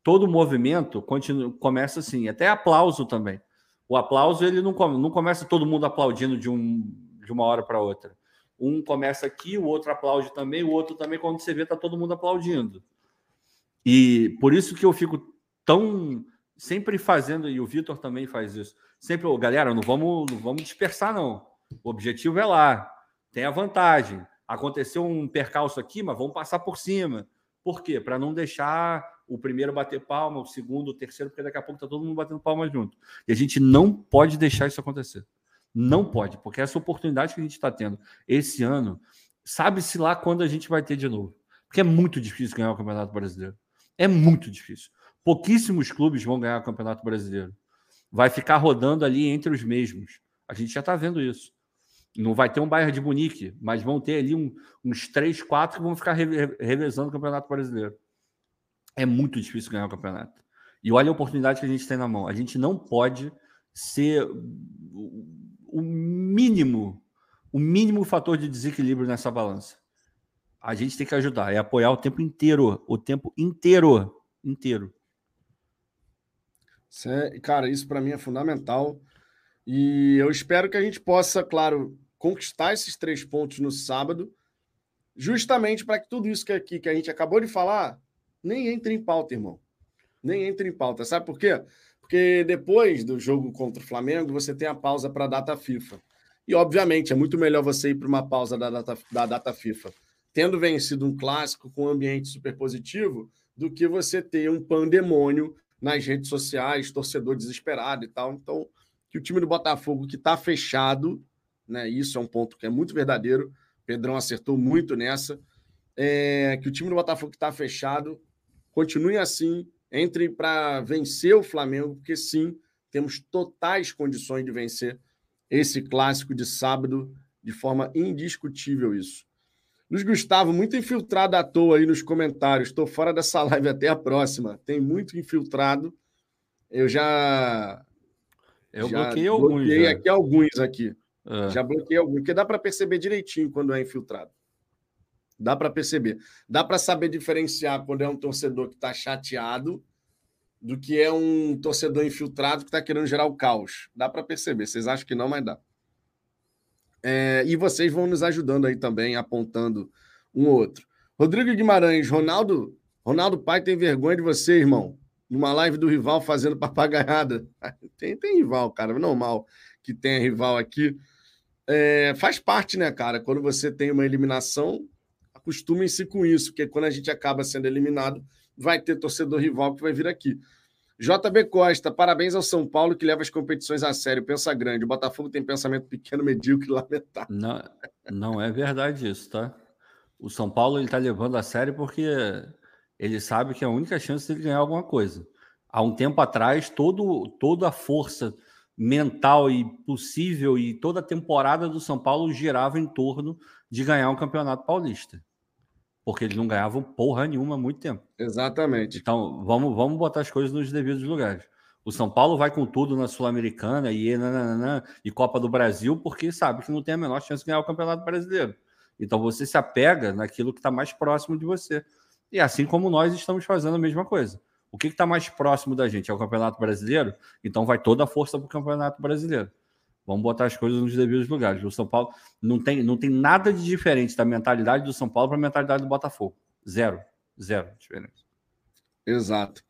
Todo movimento continua, começa assim, até aplauso também. O aplauso ele não, não começa todo mundo aplaudindo de, um, de uma hora para outra. Um começa aqui, o outro aplaude também, o outro também, quando você vê, tá todo mundo aplaudindo. E por isso que eu fico tão sempre fazendo, e o Vitor também faz isso. Sempre, oh, galera, não vamos, não vamos dispersar, não. O objetivo é lá. Tem a vantagem. Aconteceu um percalço aqui, mas vamos passar por cima. Por quê? Para não deixar o primeiro bater palma, o segundo, o terceiro, porque daqui a pouco tá todo mundo batendo palma junto. E a gente não pode deixar isso acontecer. Não pode, porque essa oportunidade que a gente está tendo esse ano, sabe-se lá quando a gente vai ter de novo. Porque é muito difícil ganhar o Campeonato Brasileiro. É muito difícil. Pouquíssimos clubes vão ganhar o Campeonato Brasileiro. Vai ficar rodando ali entre os mesmos. A gente já está vendo isso. Não vai ter um Bayern de Munique, mas vão ter ali um, uns três, quatro que vão ficar revezando o Campeonato Brasileiro. É muito difícil ganhar o campeonato. E olha a oportunidade que a gente tem na mão. A gente não pode ser o mínimo, o mínimo fator de desequilíbrio nessa balança. A gente tem que ajudar, é apoiar o tempo inteiro, o tempo inteiro, inteiro. Cara, isso para mim é fundamental. E eu espero que a gente possa, claro, conquistar esses três pontos no sábado, justamente para que tudo isso que aqui que a gente acabou de falar nem entre em pauta, irmão. Nem entre em pauta. Sabe por quê? Porque depois do jogo contra o Flamengo, você tem a pausa para a data FIFA. E, obviamente, é muito melhor você ir para uma pausa da data, da data FIFA tendo vencido um clássico com um ambiente super positivo do que você ter um pandemônio nas redes sociais, torcedor desesperado e tal. Então, que o time do Botafogo que está fechado, né? Isso é um ponto que é muito verdadeiro. Pedrão acertou muito nessa. É, que o time do Botafogo que está fechado continue assim, entre para vencer o Flamengo, porque sim, temos totais condições de vencer esse clássico de sábado de forma indiscutível isso. Luiz Gustavo, muito infiltrado à toa aí nos comentários. Estou fora dessa (laughs) live até a próxima. Tem muito infiltrado. Eu já. Eu já bloqueei alguns. Bloqueei aqui alguns aqui. É. Já bloqueei alguns, porque dá para perceber direitinho quando é infiltrado. Dá para perceber. Dá para saber diferenciar quando é um torcedor que está chateado do que é um torcedor infiltrado que está querendo gerar o caos. Dá para perceber. Vocês acham que não, mas dá. É, e vocês vão nos ajudando aí também, apontando um outro. Rodrigo Guimarães, Ronaldo, Ronaldo Pai tem vergonha de você, irmão. Numa live do rival fazendo papagaiada. (laughs) Tem, tem rival, cara, normal que tenha rival aqui. É, faz parte, né, cara? Quando você tem uma eliminação, acostumem-se com isso, porque quando a gente acaba sendo eliminado, vai ter torcedor rival que vai vir aqui. JB Costa, parabéns ao São Paulo que leva as competições a sério, pensa grande. O Botafogo tem pensamento pequeno, (laughs) medíocre lamentável. Não, não é verdade isso, tá? O São Paulo ele tá levando a sério porque ele sabe que é a única chance de ganhar alguma coisa. Há um tempo atrás, todo, toda a força mental e possível e toda a temporada do São Paulo girava em torno de ganhar um campeonato paulista porque eles não ganhavam porra nenhuma há muito tempo. Exatamente. Então, vamos, vamos botar as coisas nos devidos lugares. O São Paulo vai com tudo na Sul-Americana e, nananana, e Copa do Brasil, porque sabe que não tem a menor chance de ganhar o Campeonato Brasileiro. Então você se apega naquilo que está mais próximo de você. E assim como nós estamos fazendo a mesma coisa. O que está mais próximo da gente? É o Campeonato Brasileiro? Então vai toda a força para o Campeonato Brasileiro. Vamos botar as coisas nos devidos lugares. O São Paulo não tem, não tem nada de diferente da mentalidade do São Paulo para a mentalidade do Botafogo. Zero. Zero diferença. Exato.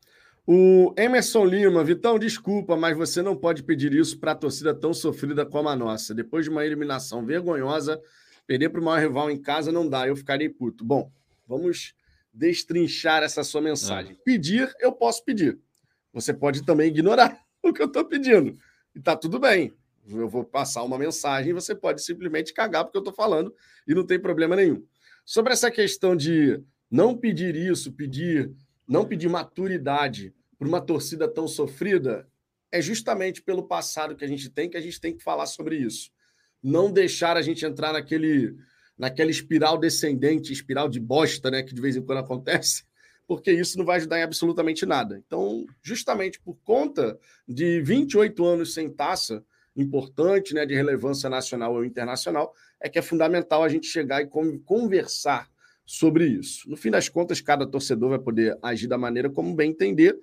O Emerson Lima, Vitão, desculpa, mas você não pode pedir isso para a torcida tão sofrida como a nossa. Depois de uma eliminação vergonhosa, perder para o maior rival em casa não dá, eu ficarei puto. Bom, vamos destrinchar essa sua mensagem. É. Pedir, eu posso pedir. Você pode também ignorar (laughs) o que eu estou pedindo. E tá tudo bem eu vou passar uma mensagem, você pode simplesmente cagar porque eu estou falando e não tem problema nenhum. Sobre essa questão de não pedir isso, pedir, não pedir maturidade para uma torcida tão sofrida, é justamente pelo passado que a gente tem que a gente tem que falar sobre isso. Não deixar a gente entrar naquele naquela espiral descendente, espiral de bosta, né, que de vez em quando acontece, (laughs) porque isso não vai ajudar em absolutamente nada. Então, justamente por conta de 28 anos sem taça, importante, né, de relevância nacional ou internacional, é que é fundamental a gente chegar e conversar sobre isso. No fim das contas, cada torcedor vai poder agir da maneira como bem entender,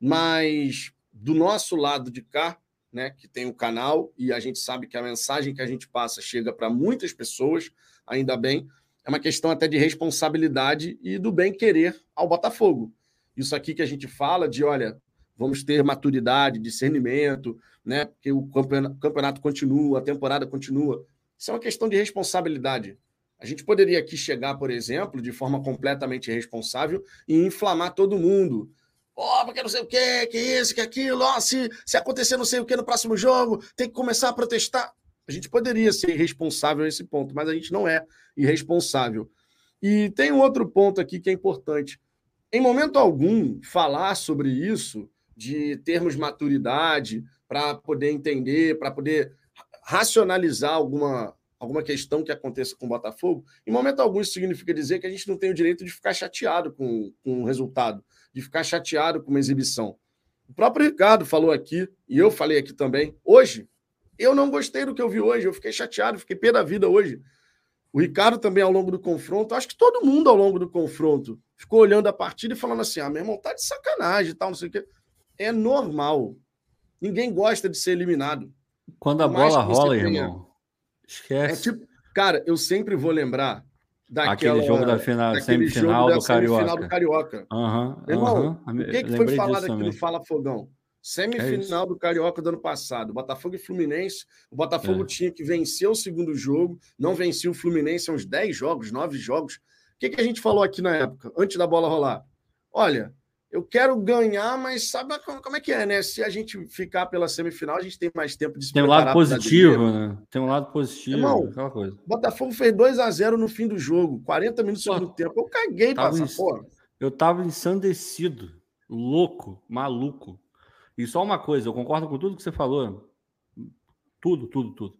mas do nosso lado de cá, né, que tem o canal e a gente sabe que a mensagem que a gente passa chega para muitas pessoas, ainda bem, é uma questão até de responsabilidade e do bem querer ao Botafogo. Isso aqui que a gente fala de, olha, vamos ter maturidade, discernimento, né? Porque o campeonato continua, a temporada continua. Isso é uma questão de responsabilidade. A gente poderia aqui chegar, por exemplo, de forma completamente irresponsável e inflamar todo mundo. Ó, oh, porque não sei o quê, que isso, que aquilo, oh, se, se acontecer não sei o que no próximo jogo, tem que começar a protestar. A gente poderia ser irresponsável nesse ponto, mas a gente não é irresponsável. E tem um outro ponto aqui que é importante. Em momento algum, falar sobre isso de termos maturidade para poder entender, para poder racionalizar alguma, alguma questão que aconteça com o Botafogo, em momento algum isso significa dizer que a gente não tem o direito de ficar chateado com, com o resultado, de ficar chateado com uma exibição. O próprio Ricardo falou aqui, e eu falei aqui também, hoje, eu não gostei do que eu vi hoje, eu fiquei chateado, fiquei pé da vida hoje. O Ricardo também, ao longo do confronto, acho que todo mundo ao longo do confronto ficou olhando a partida e falando assim: ah, meu irmão, tá de sacanagem e tal, não sei o quê é normal. Ninguém gosta de ser eliminado. Quando a bola rola, irmão, esquece. É tipo, cara, eu sempre vou lembrar daquela, aquele jogo da final, semifinal do Carioca. Semifinal do Carioca. Uhum, irmão, uhum. o que, que foi falado aqui no Fala Fogão? Semifinal é do Carioca do ano passado, Botafogo e Fluminense. O Botafogo é. tinha que vencer o segundo jogo, não vencia o Fluminense há uns 10 jogos, 9 jogos. O que, que a gente falou aqui na época, antes da bola rolar? Olha, eu quero ganhar, mas sabe como é que é, né? Se a gente ficar pela semifinal, a gente tem mais tempo de se Tem um lado positivo, né? Tem um lado positivo, Irmão, aquela coisa. Botafogo fez 2 a 0 no fim do jogo, 40 minutos do segundo tempo. Eu caguei pra essa porra. Eu tava ensandecido, louco, maluco. E só uma coisa, eu concordo com tudo que você falou. Tudo, tudo, tudo.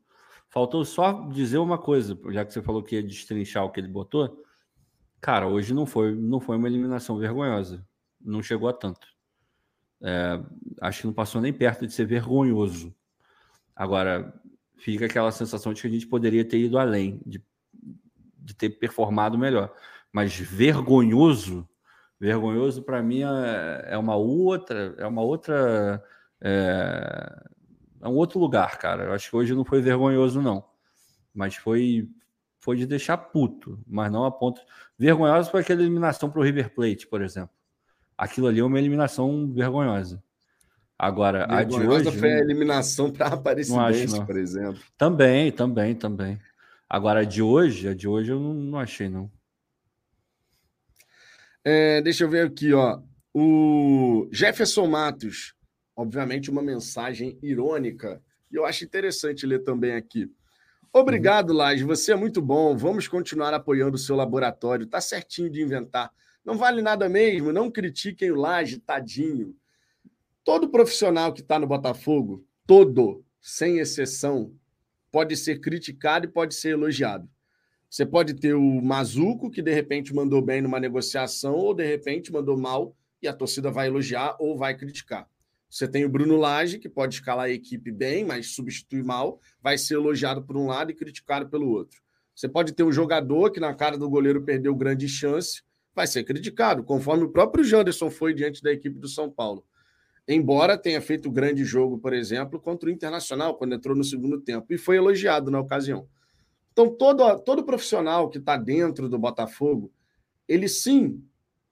Faltou só dizer uma coisa, já que você falou que ia destrinchar o que ele botou. Cara, hoje não foi, não foi uma eliminação vergonhosa. Não chegou a tanto. É, acho que não passou nem perto de ser vergonhoso. Agora, fica aquela sensação de que a gente poderia ter ido além, de, de ter performado melhor. Mas vergonhoso, vergonhoso para mim é, é, uma outra, é uma outra, é, é, um outro lugar, cara. Eu acho que hoje não foi vergonhoso não, mas foi foi de deixar puto, mas não a ponto vergonhoso foi aquela eliminação para o River Plate, por exemplo. Aquilo ali é uma eliminação vergonhosa. Agora, a de hoje. foi a eliminação para a Aparecidense, por exemplo. Também, também, também. Agora, a de hoje, a de hoje eu não, não achei, não. É, deixa eu ver aqui, ó. O Jefferson Matos, obviamente, uma mensagem irônica. E eu acho interessante ler também aqui. Obrigado, uhum. Laje. Você é muito bom. Vamos continuar apoiando o seu laboratório. Tá certinho de inventar. Não vale nada mesmo. Não critiquem o Laje, tadinho. Todo profissional que está no Botafogo, todo, sem exceção, pode ser criticado e pode ser elogiado. Você pode ter o Mazuco, que de repente mandou bem numa negociação, ou de repente mandou mal, e a torcida vai elogiar ou vai criticar. Você tem o Bruno Lage, que pode escalar a equipe bem, mas substitui mal, vai ser elogiado por um lado e criticado pelo outro. Você pode ter um jogador que, na cara do goleiro, perdeu grande chance, vai ser criticado, conforme o próprio Janderson foi diante da equipe do São Paulo embora tenha feito grande jogo, por exemplo, contra o Internacional, quando entrou no segundo tempo, e foi elogiado na ocasião. Então, todo, todo profissional que está dentro do Botafogo, ele sim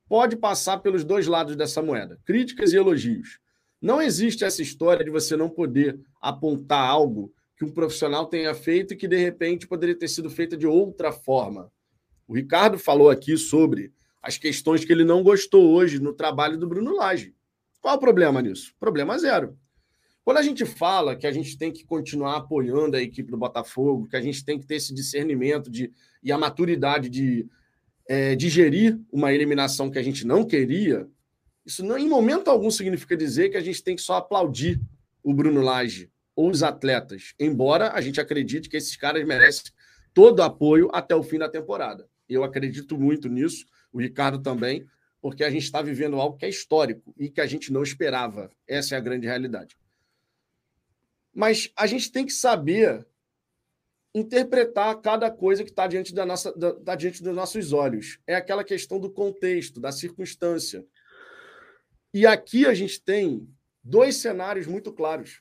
pode passar pelos dois lados dessa moeda, críticas e elogios. Não existe essa história de você não poder apontar algo que um profissional tenha feito e que, de repente, poderia ter sido feito de outra forma. O Ricardo falou aqui sobre as questões que ele não gostou hoje no trabalho do Bruno Lage. Qual o problema nisso? Problema zero. Quando a gente fala que a gente tem que continuar apoiando a equipe do Botafogo, que a gente tem que ter esse discernimento de, e a maturidade de é, digerir uma eliminação que a gente não queria, isso não, em momento algum significa dizer que a gente tem que só aplaudir o Bruno Lage ou os atletas, embora a gente acredite que esses caras merecem todo apoio até o fim da temporada. Eu acredito muito nisso, o Ricardo também, porque a gente está vivendo algo que é histórico e que a gente não esperava. Essa é a grande realidade. Mas a gente tem que saber interpretar cada coisa que está diante, da nossa, da, da, diante dos nossos olhos. É aquela questão do contexto, da circunstância. E aqui a gente tem dois cenários muito claros.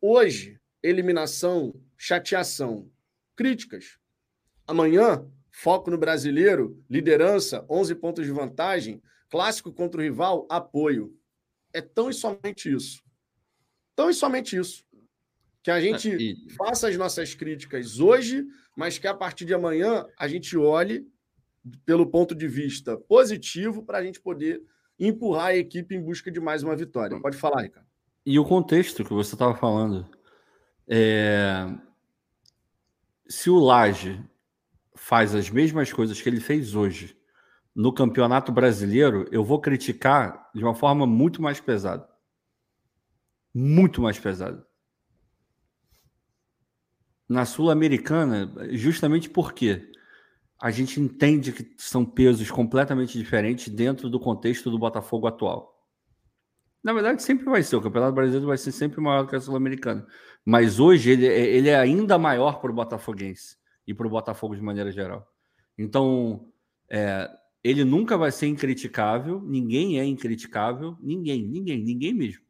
Hoje, eliminação, chateação, críticas. Amanhã, Foco no brasileiro, liderança, 11 pontos de vantagem, clássico contra o rival, apoio. É tão e somente isso. Tão e somente isso. Que a gente é, e... faça as nossas críticas hoje, mas que a partir de amanhã a gente olhe pelo ponto de vista positivo para a gente poder empurrar a equipe em busca de mais uma vitória. Pode falar, Ricardo. E o contexto que você estava falando. É... Se o Laje faz as mesmas coisas que ele fez hoje no Campeonato Brasileiro, eu vou criticar de uma forma muito mais pesada. Muito mais pesada. Na Sul-Americana, justamente porque a gente entende que são pesos completamente diferentes dentro do contexto do Botafogo atual. Na verdade, sempre vai ser. O Campeonato Brasileiro vai ser sempre maior que a Sul-Americana. Mas hoje ele, é, ele é ainda maior para o Botafoguense e para o Botafogo de maneira geral. Então, é, ele nunca vai ser incriticável, ninguém é incriticável, ninguém, ninguém, ninguém mesmo.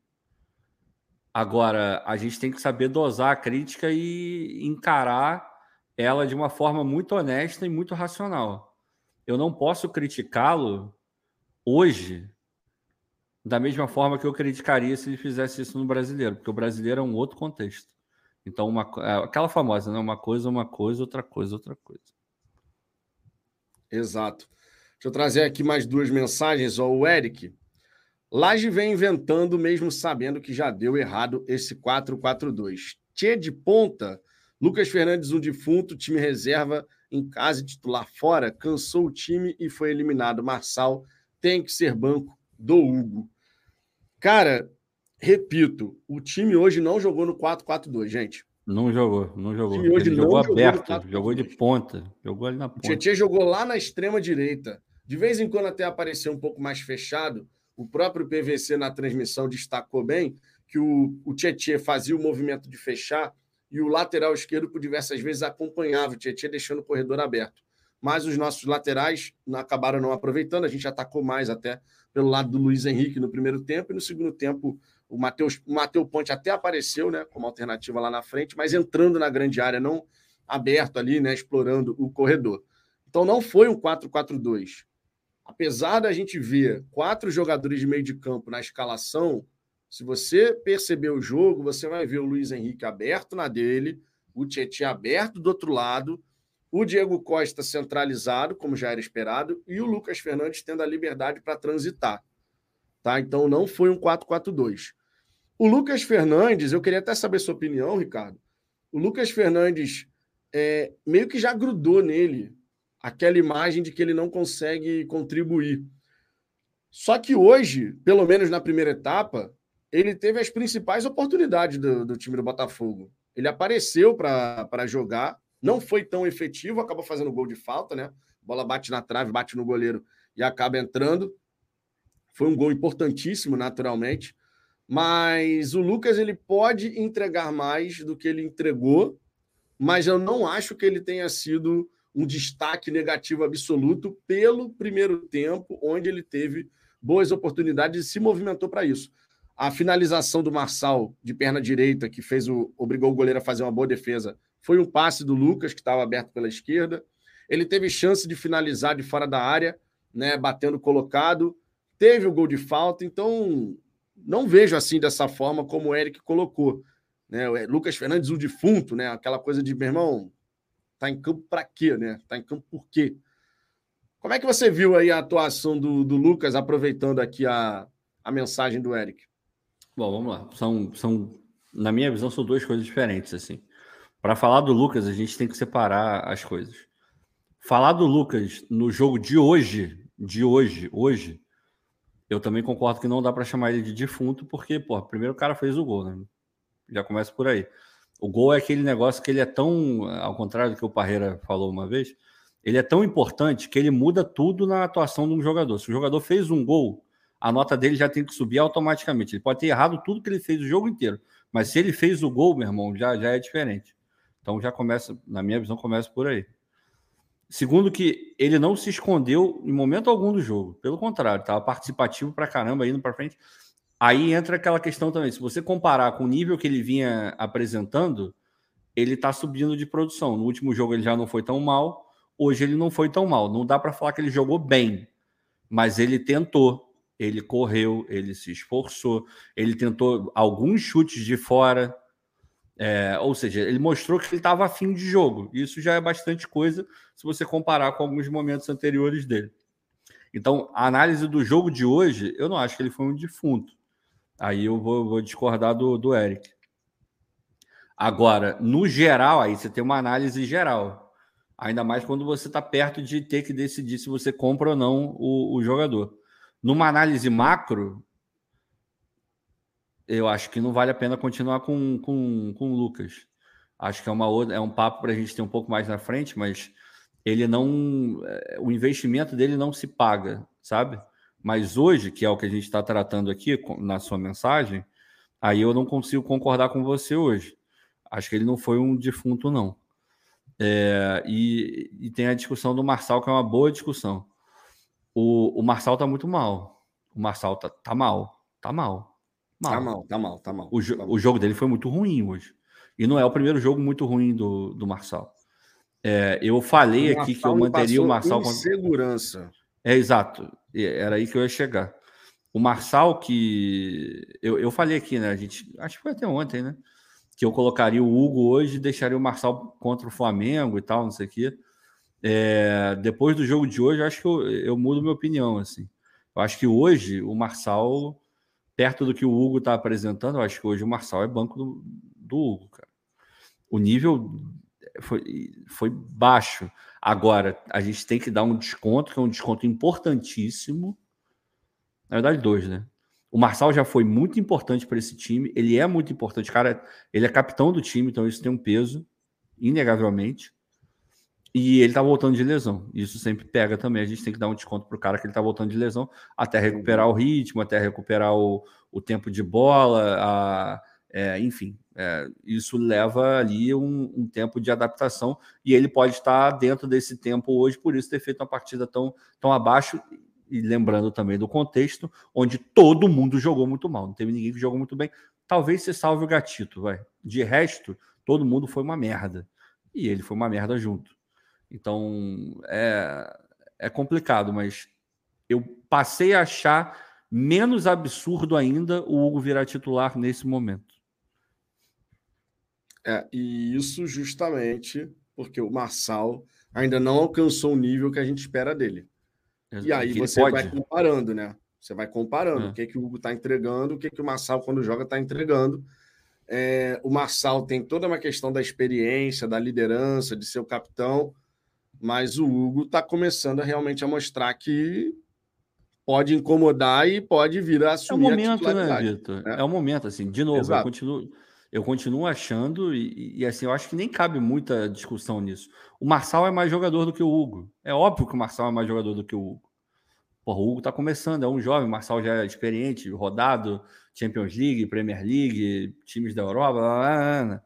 Agora, a gente tem que saber dosar a crítica e encarar ela de uma forma muito honesta e muito racional. Eu não posso criticá-lo hoje da mesma forma que eu criticaria se ele fizesse isso no brasileiro, porque o brasileiro é um outro contexto. Então, uma, é, aquela famosa, né? Uma coisa, uma coisa, outra coisa, outra coisa. Exato. Deixa eu trazer aqui mais duas mensagens. Ó, o Eric. Laje vem inventando, mesmo sabendo que já deu errado esse 4-4-2. Tchê de ponta. Lucas Fernandes, um defunto, time reserva em casa titular fora, cansou o time e foi eliminado. Marçal tem que ser banco do Hugo. Cara, Repito, o time hoje não jogou no 4-4-2, gente. Não jogou, não jogou. Ele jogou, jogou aberto, jogou de ponta. Jogou ali na ponta. O Tietchan jogou lá na extrema direita. De vez em quando até apareceu um pouco mais fechado. O próprio PVC na transmissão destacou bem que o, o Tietchan fazia o movimento de fechar e o lateral esquerdo por diversas vezes acompanhava o Tietchan deixando o corredor aberto. Mas os nossos laterais acabaram não aproveitando, a gente atacou mais até pelo lado do Luiz Henrique no primeiro tempo, e no segundo tempo o Matheus o Ponte até apareceu né, como alternativa lá na frente, mas entrando na grande área, não aberto ali, né, explorando o corredor. Então não foi um 4-4-2. Apesar da gente ver quatro jogadores de meio de campo na escalação, se você perceber o jogo, você vai ver o Luiz Henrique aberto na dele, o Tietchan aberto do outro lado, o Diego Costa centralizado, como já era esperado, e o Lucas Fernandes tendo a liberdade para transitar. Tá? Então não foi um 4-4-2. O Lucas Fernandes, eu queria até saber sua opinião, Ricardo. O Lucas Fernandes é, meio que já grudou nele aquela imagem de que ele não consegue contribuir. Só que hoje, pelo menos na primeira etapa, ele teve as principais oportunidades do, do time do Botafogo. Ele apareceu para jogar, não foi tão efetivo, acaba fazendo gol de falta, né? Bola bate na trave, bate no goleiro e acaba entrando. Foi um gol importantíssimo, naturalmente. Mas o Lucas ele pode entregar mais do que ele entregou, mas eu não acho que ele tenha sido um destaque negativo absoluto pelo primeiro tempo, onde ele teve boas oportunidades e se movimentou para isso. A finalização do Marçal de perna direita, que fez o obrigou o goleiro a fazer uma boa defesa, foi um passe do Lucas, que estava aberto pela esquerda. Ele teve chance de finalizar de fora da área, né, batendo colocado. Teve o gol de falta, então não vejo assim dessa forma como o Eric colocou. Né? O Lucas Fernandes, o defunto, né? aquela coisa de, meu irmão, tá em campo para quê? Né? Tá em campo por quê? Como é que você viu aí a atuação do, do Lucas, aproveitando aqui a, a mensagem do Eric? Bom, vamos lá. São, são, na minha visão, são duas coisas diferentes. assim. Para falar do Lucas, a gente tem que separar as coisas. Falar do Lucas no jogo de hoje, de hoje, hoje, eu também concordo que não dá para chamar ele de defunto, porque, pô, primeiro o cara fez o gol, né? Já começa por aí. O gol é aquele negócio que ele é tão, ao contrário do que o Parreira falou uma vez, ele é tão importante que ele muda tudo na atuação de um jogador. Se o jogador fez um gol, a nota dele já tem que subir automaticamente. Ele pode ter errado tudo que ele fez o jogo inteiro, mas se ele fez o gol, meu irmão, já, já é diferente. Então já começa, na minha visão, começa por aí. Segundo que ele não se escondeu em momento algum do jogo. Pelo contrário, estava participativo para caramba, indo para frente. Aí entra aquela questão também. Se você comparar com o nível que ele vinha apresentando, ele está subindo de produção. No último jogo ele já não foi tão mal. Hoje ele não foi tão mal. Não dá para falar que ele jogou bem, mas ele tentou. Ele correu, ele se esforçou, ele tentou alguns chutes de fora, é, ou seja, ele mostrou que ele estava afim de jogo. Isso já é bastante coisa se você comparar com alguns momentos anteriores dele. Então, a análise do jogo de hoje, eu não acho que ele foi um defunto. Aí eu vou, vou discordar do, do Eric. Agora, no geral, aí você tem uma análise geral. Ainda mais quando você está perto de ter que decidir se você compra ou não o, o jogador. Numa análise macro, eu acho que não vale a pena continuar com, com, com o Lucas. Acho que é, uma é um papo para a gente ter um pouco mais na frente, mas ele não. Eh, o investimento dele não se paga, sabe? Mas hoje, que é o que a gente está tratando aqui na sua mensagem, aí eu não consigo concordar com você hoje. Acho que ele não foi um defunto, não. É, e, e, tem a discussão do Marçal, que é uma boa discussão. O, o Marçal tá muito mal. O Marçal tá, tá mal. Tá mal. Mal. Tá mal, tá mal, tá mal. O, jo tá mal. o jogo dele foi muito ruim hoje. E não é o primeiro jogo muito ruim do, do Marçal. É, eu falei aqui que eu manteria o Marçal. Com segurança. É exato. Era aí que eu ia chegar. O Marçal, que. Eu, eu falei aqui, né? A gente. Acho que foi até ontem, né? Que eu colocaria o Hugo hoje e deixaria o Marçal contra o Flamengo e tal, não sei o quê. É, depois do jogo de hoje, acho que eu, eu mudo minha opinião. Assim. Eu acho que hoje o Marçal perto do que o Hugo está apresentando, eu acho que hoje o Marçal é banco do, do Hugo, cara. O nível foi, foi baixo. Agora, a gente tem que dar um desconto, que é um desconto importantíssimo. Na verdade, dois, né? O Marçal já foi muito importante para esse time, ele é muito importante, cara, ele é capitão do time, então isso tem um peso, inegavelmente. E ele tá voltando de lesão. Isso sempre pega também. A gente tem que dar um desconto pro cara que ele tá voltando de lesão, até recuperar o ritmo, até recuperar o, o tempo de bola, a, é, enfim. É, isso leva ali um, um, tempo de adaptação e ele pode estar dentro desse tempo hoje, por isso ter feito uma partida tão, tão abaixo. E lembrando também do contexto, onde todo mundo jogou muito mal, não teve ninguém que jogou muito bem. Talvez você salve o gatito, vai. De resto, todo mundo foi uma merda. E ele foi uma merda junto. Então é, é complicado, mas eu passei a achar menos absurdo ainda o Hugo virar titular nesse momento. É, e isso justamente porque o Marçal ainda não alcançou o nível que a gente espera dele. E aí você pode. vai comparando, né? Você vai comparando é. o que, que o Hugo está entregando, o que, que o Marçal, quando joga, está entregando. É, o Marçal tem toda uma questão da experiência, da liderança, de ser o capitão, mas o Hugo está começando a realmente a mostrar que pode incomodar e pode vir a assumir é o momento, né, Vitor? Né? É o momento, assim, de novo, Exato. eu continuo, eu continuo achando, e, e, assim, eu acho que nem cabe muita discussão nisso. O Marçal é mais jogador do que o Hugo. É óbvio que o Marçal é mais jogador do que o Hugo. Porra, o Hugo tá começando, é um jovem, o Marçal já é experiente, rodado, Champions League, Premier League, times da Europa, blá, blá, blá.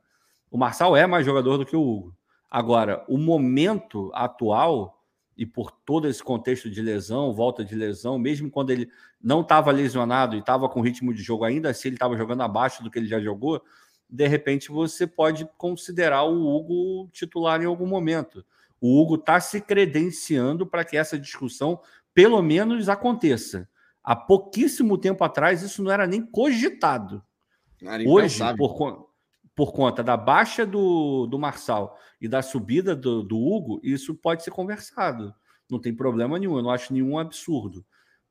o Marçal é mais jogador do que o Hugo. Agora, o momento atual, e por todo esse contexto de lesão, volta de lesão, mesmo quando ele não estava lesionado e estava com ritmo de jogo ainda, se ele estava jogando abaixo do que ele já jogou, de repente você pode considerar o Hugo titular em algum momento. O Hugo está se credenciando para que essa discussão pelo menos aconteça. Há pouquíssimo tempo atrás isso não era nem cogitado. Hoje, por, por conta da baixa do, do Marçal e da subida do, do Hugo, isso pode ser conversado. Não tem problema nenhum, eu não acho nenhum absurdo.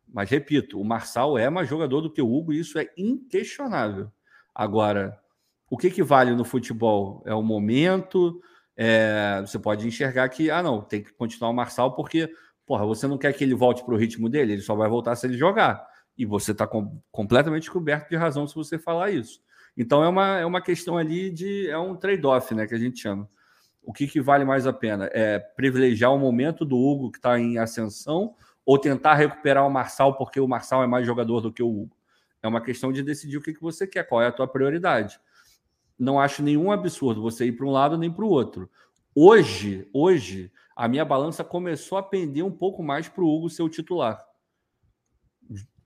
Mas repito, o Marçal é mais jogador do que o Hugo, e isso é inquestionável. Agora, o que, que vale no futebol? É o momento. É, você pode enxergar que, ah, não, tem que continuar o Marçal porque, porra, você não quer que ele volte para o ritmo dele, ele só vai voltar se ele jogar. E você está com, completamente coberto de razão se você falar isso. Então é uma, é uma questão ali de. É um trade-off, né? Que a gente chama. O que, que vale mais a pena? É privilegiar o momento do Hugo que está em ascensão ou tentar recuperar o Marçal porque o Marçal é mais jogador do que o Hugo? É uma questão de decidir o que, que você quer, qual é a tua prioridade não acho nenhum absurdo você ir para um lado nem para o outro. Hoje, hoje, a minha balança começou a pender um pouco mais para o Hugo ser o titular.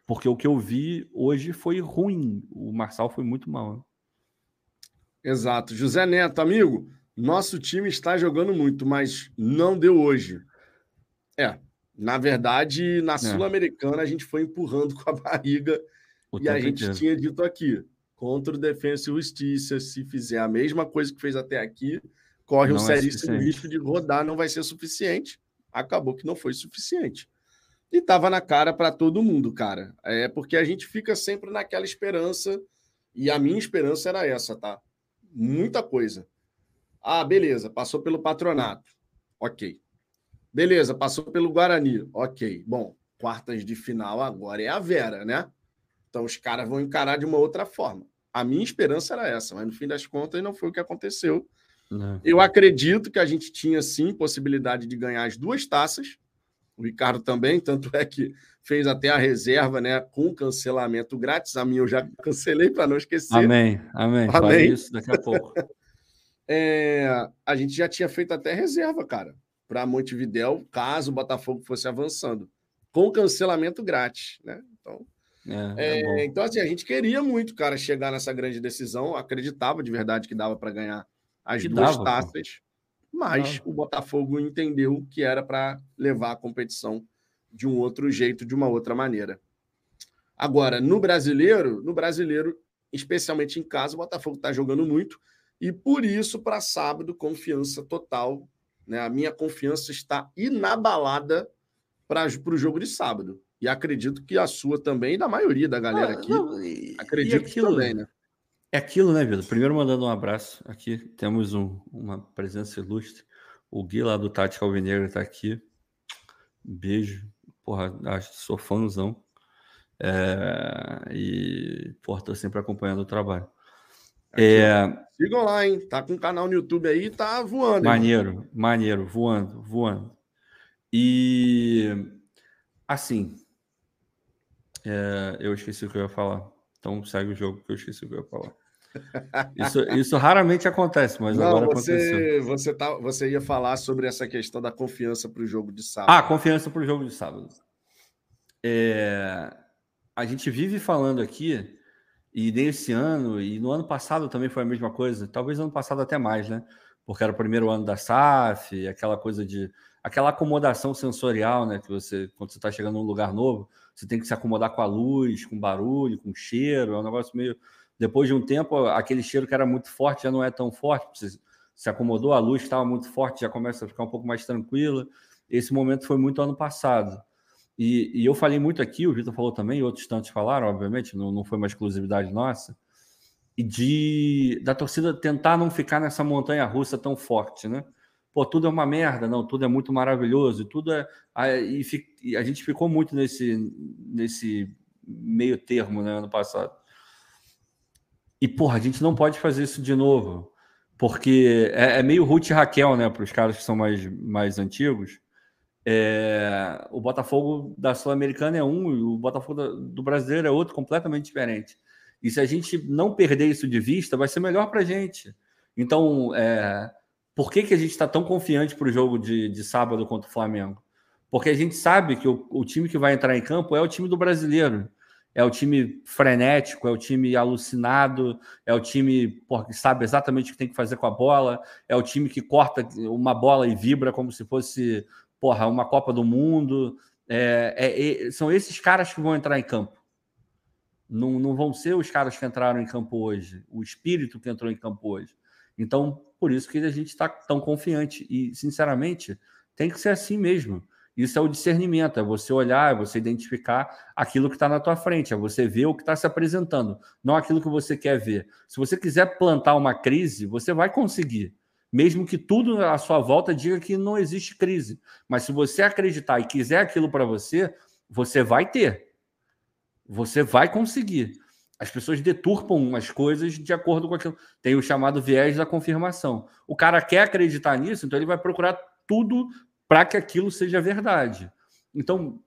Porque o que eu vi hoje foi ruim. O Marçal foi muito mal. Né? Exato. José Neto, amigo, nosso time está jogando muito, mas não deu hoje. É, na verdade, na é. Sul-Americana a gente foi empurrando (laughs) com a barriga o e a gente inteiro. tinha dito aqui contra o Defensa e Justiça. Se fizer a mesma coisa que fez até aqui, corre não um é seríssimo risco de rodar, não vai ser suficiente. Acabou que não foi suficiente. E tava na cara para todo mundo, cara. É porque a gente fica sempre naquela esperança, e a minha esperança era essa, tá? Muita coisa. Ah, beleza, passou pelo patronato. Ok. Beleza, passou pelo Guarani. Ok. Bom, quartas de final agora é a Vera, né? Então os caras vão encarar de uma outra forma. A minha esperança era essa, mas no fim das contas não foi o que aconteceu. Não. Eu acredito que a gente tinha sim possibilidade de ganhar as duas taças. O Ricardo também, tanto é que fez até a reserva, né, com cancelamento grátis. A minha eu já cancelei para não esquecer. Amém, amém. amém. isso daqui a pouco. (laughs) é, a gente já tinha feito até reserva, cara, para Montevidéu, caso o Botafogo fosse avançando, com cancelamento grátis, né? Então, é, é, é então, assim, a gente queria muito, cara, chegar nessa grande decisão. Acreditava de verdade que dava para ganhar as que duas dava, taças, pô. Mas o Botafogo entendeu que era para levar a competição de um outro jeito, de uma outra maneira. Agora, no brasileiro, no brasileiro, especialmente em casa, o Botafogo está jogando muito e por isso, para sábado, confiança total. Né? A minha confiança está inabalada para o jogo de sábado. E acredito que a sua também, e da maioria da galera ah, aqui. Não, e, acredito e aquilo, também, né? É aquilo, né, Vitor? Primeiro mandando um abraço aqui. Temos um, uma presença ilustre. O Gui lá do Tati Alvinegro está aqui. Beijo. Porra, acho, sou fãzão. É, e, pô, tô sempre acompanhando o trabalho. Aqui, é... Sigam lá, hein? Tá com um canal no YouTube aí, tá voando. Maneiro, hein? maneiro, voando, voando. E assim, é, eu esqueci o que eu ia falar. Então segue o jogo que eu esqueci o que eu ia falar. Isso, isso raramente acontece, mas Não, agora você, aconteceu. Você, tá, você ia falar sobre essa questão da confiança para o jogo de sábado. Ah, confiança para o jogo de sábado. É, a gente vive falando aqui, e nesse ano, e no ano passado também foi a mesma coisa, talvez no ano passado até mais, né? Porque era o primeiro ano da SAF, aquela coisa de. aquela acomodação sensorial, né? Que você, quando você está chegando num lugar novo, você tem que se acomodar com a luz, com barulho, com cheiro, é um negócio meio. Depois de um tempo, aquele cheiro que era muito forte já não é tão forte, você se acomodou, a luz estava muito forte, já começa a ficar um pouco mais tranquila. Esse momento foi muito ano passado. E, e eu falei muito aqui, o Vitor falou também, outros tantos falaram, obviamente, não, não foi uma exclusividade nossa, e de da torcida tentar não ficar nessa montanha russa tão forte, né? Pô, tudo é uma merda, não, tudo é muito maravilhoso, tudo é. E, e a gente ficou muito nesse, nesse meio termo, né, ano passado. E, porra, a gente não pode fazer isso de novo, porque é, é meio Ruth e Raquel, né, para os caras que são mais, mais antigos é, o Botafogo da Sul-Americana é um e o Botafogo do brasileiro é outro, completamente diferente. E se a gente não perder isso de vista, vai ser melhor para a gente. Então, é, por que, que a gente está tão confiante para o jogo de, de sábado contra o Flamengo? Porque a gente sabe que o, o, time que vai entrar em campo é o time do brasileiro. É o time frenético, é o time alucinado, é o time que sabe exatamente o que tem que fazer com a bola, é o time que corta uma bola e vibra como se fosse porra, uma Copa do Mundo. É, é, é, são esses caras que vão entrar em campo. Não, não vão ser os caras que entraram em campo hoje, o espírito que entrou em campo hoje. Então, por isso que a gente está tão confiante. E, sinceramente, tem que ser assim mesmo. Isso é o discernimento, é você olhar, é você identificar aquilo que está na tua frente, é você ver o que está se apresentando, não aquilo que você quer ver. Se você quiser plantar uma crise, você vai conseguir mesmo que tudo à sua volta diga que não existe crise. Mas se você acreditar e quiser aquilo para você, você vai ter. Você vai conseguir. As pessoas deturpam as coisas de acordo com aquilo. Tem o chamado viés da confirmação. O cara quer acreditar nisso, então ele vai procurar tudo para que aquilo seja verdade. Então,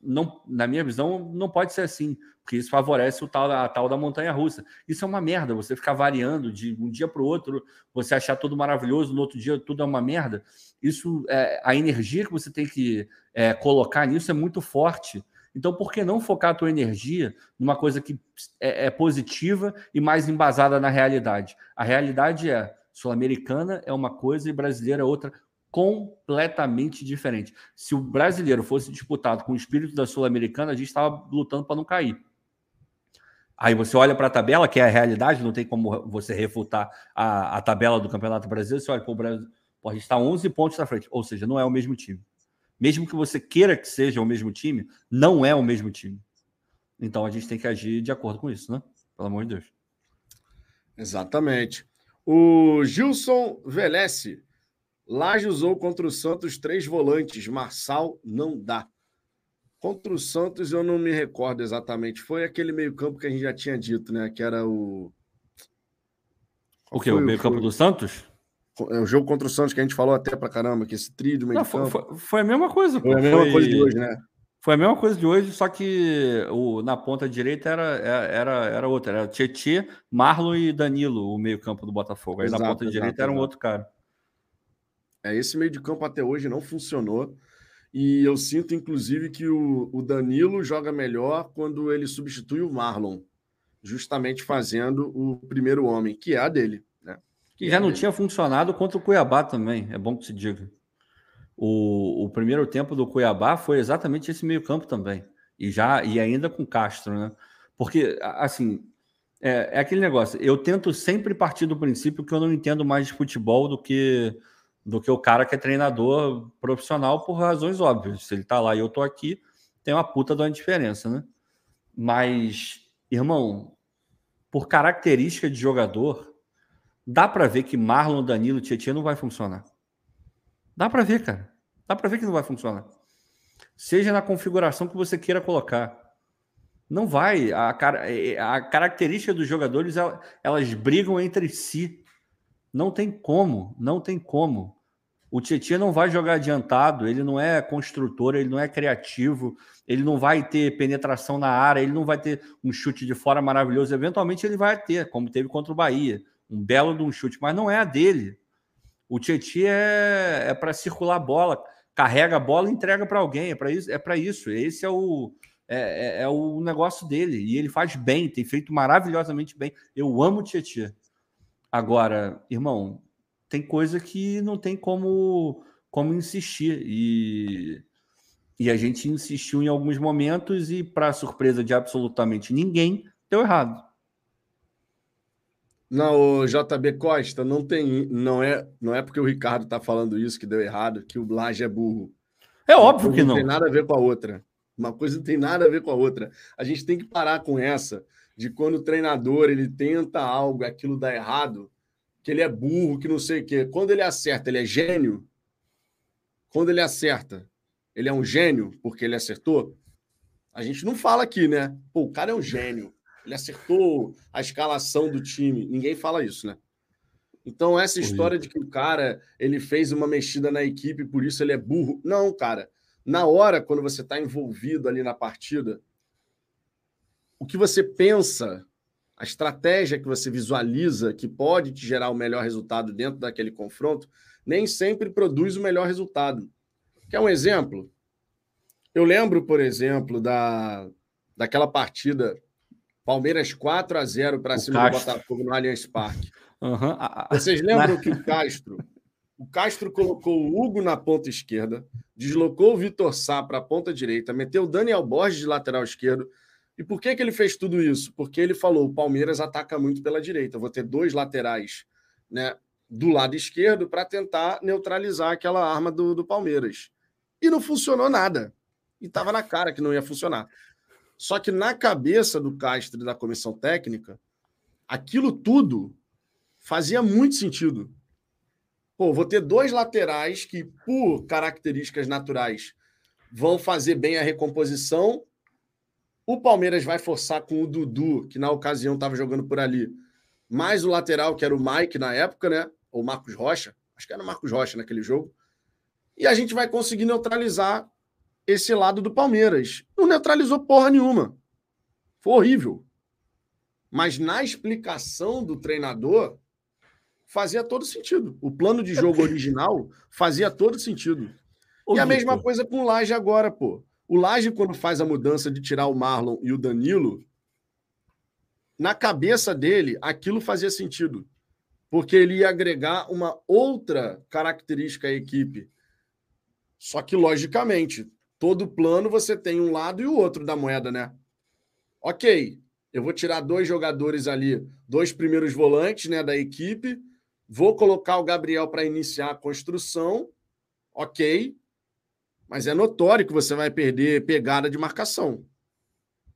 não, na minha visão, não pode ser assim, porque isso favorece o tal, a tal da montanha russa. Isso é uma merda, você ficar variando de um dia para o outro, você achar tudo maravilhoso, no outro dia tudo é uma merda. Isso, é, a energia que você tem que é, colocar nisso é muito forte. Então, por que não focar a tua energia numa coisa que é, é positiva e mais embasada na realidade? A realidade é sul-americana é uma coisa e brasileira é outra completamente diferente. Se o brasileiro fosse disputado com o espírito da Sul-Americana, a gente estava lutando para não cair. Aí você olha para a tabela, que é a realidade, não tem como você refutar a, a tabela do Campeonato Brasileiro. Você olha para o Brasil, a gente está 11 pontos na frente, ou seja, não é o mesmo time. Mesmo que você queira que seja o mesmo time, não é o mesmo time. Então a gente tem que agir de acordo com isso, né? Pelo amor de Deus. Exatamente. O Gilson Velesse Laje usou contra o Santos três volantes. Marçal não dá. Contra o Santos, eu não me recordo exatamente. Foi aquele meio-campo que a gente já tinha dito, né? Que era o. O que? O meio-campo do Santos? É o jogo contra o Santos que a gente falou até pra caramba, que esse trio meio-campo. Foi, foi, a mesma coisa. Foi a mesma foi... coisa de hoje, né? Foi a mesma coisa de hoje, só que o, na ponta direita era, era, era outra. Era Tietê, Marlon e Danilo, o meio-campo do Botafogo. Aí exato, na ponta exato, direita era um outro cara. É, esse meio de campo até hoje não funcionou. E eu sinto, inclusive, que o, o Danilo joga melhor quando ele substitui o Marlon, justamente fazendo o primeiro homem, que é a dele. Né? Que já é não tinha funcionado contra o Cuiabá também, é bom que se diga. O, o primeiro tempo do Cuiabá foi exatamente esse meio-campo também. E já e ainda com Castro, né? Porque, assim, é, é aquele negócio. Eu tento sempre partir do princípio que eu não entendo mais de futebol do que do que o cara que é treinador profissional por razões óbvias. Se ele tá lá e eu tô aqui, tem uma puta de uma diferença, né? Mas, irmão, por característica de jogador, dá para ver que Marlon, Danilo, Tietchan não vai funcionar. Dá para ver, cara. Dá para ver que não vai funcionar. Seja na configuração que você queira colocar. Não vai. A, é, é, a característica dos jogadores, elas brigam entre si. Não tem como, não tem como. O Tietchan não vai jogar adiantado, ele não é construtor, ele não é criativo, ele não vai ter penetração na área, ele não vai ter um chute de fora maravilhoso. Eventualmente ele vai ter, como teve contra o Bahia, um belo de um chute, mas não é a dele. O Tietchan é, é para circular a bola, carrega a bola e entrega para alguém, é para isso, é para isso. Esse é o, é, é, é, o negócio dele. E ele faz bem, tem feito maravilhosamente bem. Eu amo o Tietchan. Agora, irmão, tem coisa que não tem como, como insistir. E, e a gente insistiu em alguns momentos e, para surpresa de absolutamente ninguém, deu errado. Não, o JB Costa, não tem, não é, não é porque o Ricardo está falando isso que deu errado, que o Laje é burro. É óbvio que não. Não tem nada a ver com a outra. Uma coisa não tem nada a ver com a outra. A gente tem que parar com essa de quando o treinador ele tenta algo, aquilo dá errado, que ele é burro, que não sei o quê. Quando ele acerta, ele é gênio. Quando ele acerta, ele é um gênio porque ele acertou. A gente não fala aqui, né? Pô, o cara é um gênio. Ele acertou a escalação do time. Ninguém fala isso, né? Então, essa história de que o cara ele fez uma mexida na equipe, por isso ele é burro. Não, cara na hora, quando você está envolvido ali na partida, o que você pensa, a estratégia que você visualiza que pode te gerar o melhor resultado dentro daquele confronto, nem sempre produz o melhor resultado. Quer um exemplo? Eu lembro, por exemplo, da, daquela partida Palmeiras 4 a 0 para cima Castro. do Botafogo no Allianz Parque. Uhum. Vocês lembram que o Castro, o Castro colocou o Hugo na ponta esquerda, deslocou o Vitor Sá para a ponta direita, meteu o Daniel Borges de lateral esquerdo. E por que, que ele fez tudo isso? Porque ele falou: o Palmeiras ataca muito pela direita, vou ter dois laterais né, do lado esquerdo para tentar neutralizar aquela arma do, do Palmeiras. E não funcionou nada. E estava na cara que não ia funcionar. Só que na cabeça do Castro e da comissão técnica, aquilo tudo fazia muito sentido. Pô, vou ter dois laterais que, por características naturais, vão fazer bem a recomposição. O Palmeiras vai forçar com o Dudu, que na ocasião estava jogando por ali, mais o lateral, que era o Mike na época, né? Ou Marcos Rocha. Acho que era o Marcos Rocha naquele jogo. E a gente vai conseguir neutralizar esse lado do Palmeiras. Não neutralizou porra nenhuma. Foi horrível. Mas na explicação do treinador, fazia todo sentido. O plano de jogo (laughs) original fazia todo sentido. Ô, e a mesma coisa com o Laje agora, pô. O Laje, quando faz a mudança de tirar o Marlon e o Danilo, na cabeça dele, aquilo fazia sentido. Porque ele ia agregar uma outra característica à equipe. Só que, logicamente, todo plano você tem um lado e o outro da moeda, né? Ok, eu vou tirar dois jogadores ali, dois primeiros volantes né, da equipe, Vou colocar o Gabriel para iniciar a construção, ok, mas é notório que você vai perder pegada de marcação.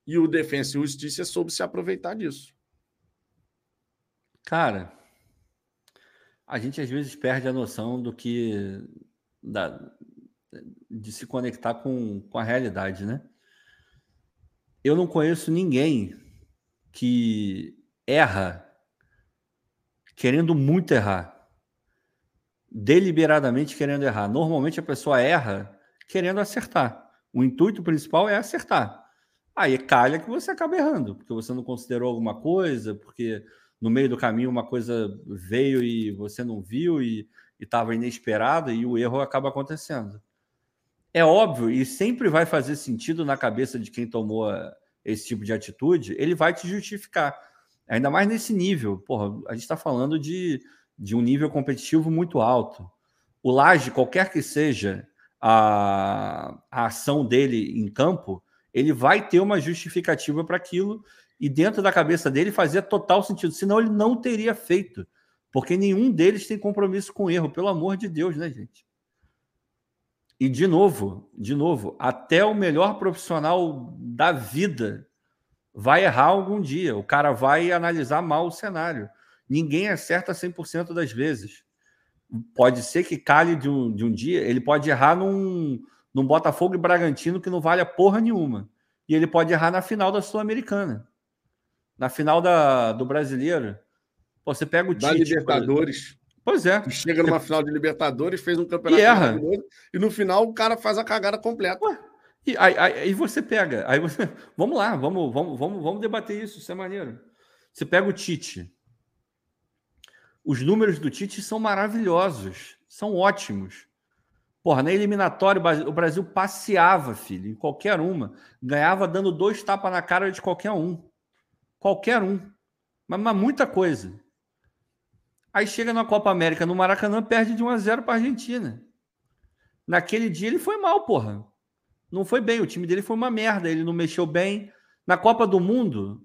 E o Defensa e Justiça soube se aproveitar disso. Cara, a gente às vezes perde a noção do que. Da, de se conectar com, com a realidade, né? Eu não conheço ninguém que erra querendo muito errar. Deliberadamente querendo errar. Normalmente a pessoa erra querendo acertar. O intuito principal é acertar. Aí calha que você acaba errando, porque você não considerou alguma coisa, porque no meio do caminho uma coisa veio e você não viu e estava inesperada e o erro acaba acontecendo. É óbvio e sempre vai fazer sentido na cabeça de quem tomou esse tipo de atitude, ele vai te justificar. Ainda mais nesse nível. Porra, a gente está falando de, de um nível competitivo muito alto. O Laje, qualquer que seja a, a ação dele em campo, ele vai ter uma justificativa para aquilo e dentro da cabeça dele fazia total sentido. Senão ele não teria feito. Porque nenhum deles tem compromisso com erro, pelo amor de Deus, né, gente? E de novo, de novo, até o melhor profissional da vida vai errar algum dia. O cara vai analisar mal o cenário. Ninguém acerta 100% das vezes. Pode ser que calhe de um, de um dia, ele pode errar num, num Botafogo e Bragantino que não vale a porra nenhuma. e ele pode errar na final da Sul-Americana. Na final da, do Brasileiro. Pô, você pega o da Tite. Da Libertadores. Pois é. Chega numa final de Libertadores, fez um campeonato e, erra. e no final o cara faz a cagada completa. Ué, e aí, aí, aí, você pega, aí você, (laughs) vamos lá, vamos, vamos, vamos, vamos debater isso, isso é maneiro. Você pega o Tite. Os números do Tite são maravilhosos, são ótimos. Porra, na eliminatória o Brasil passeava, filho, em qualquer uma. Ganhava dando dois tapas na cara de qualquer um. Qualquer um. Mas, mas muita coisa. Aí chega na Copa América, no Maracanã, perde de 1 a 0 para Argentina. Naquele dia ele foi mal, porra. Não foi bem, o time dele foi uma merda, ele não mexeu bem. Na Copa do Mundo,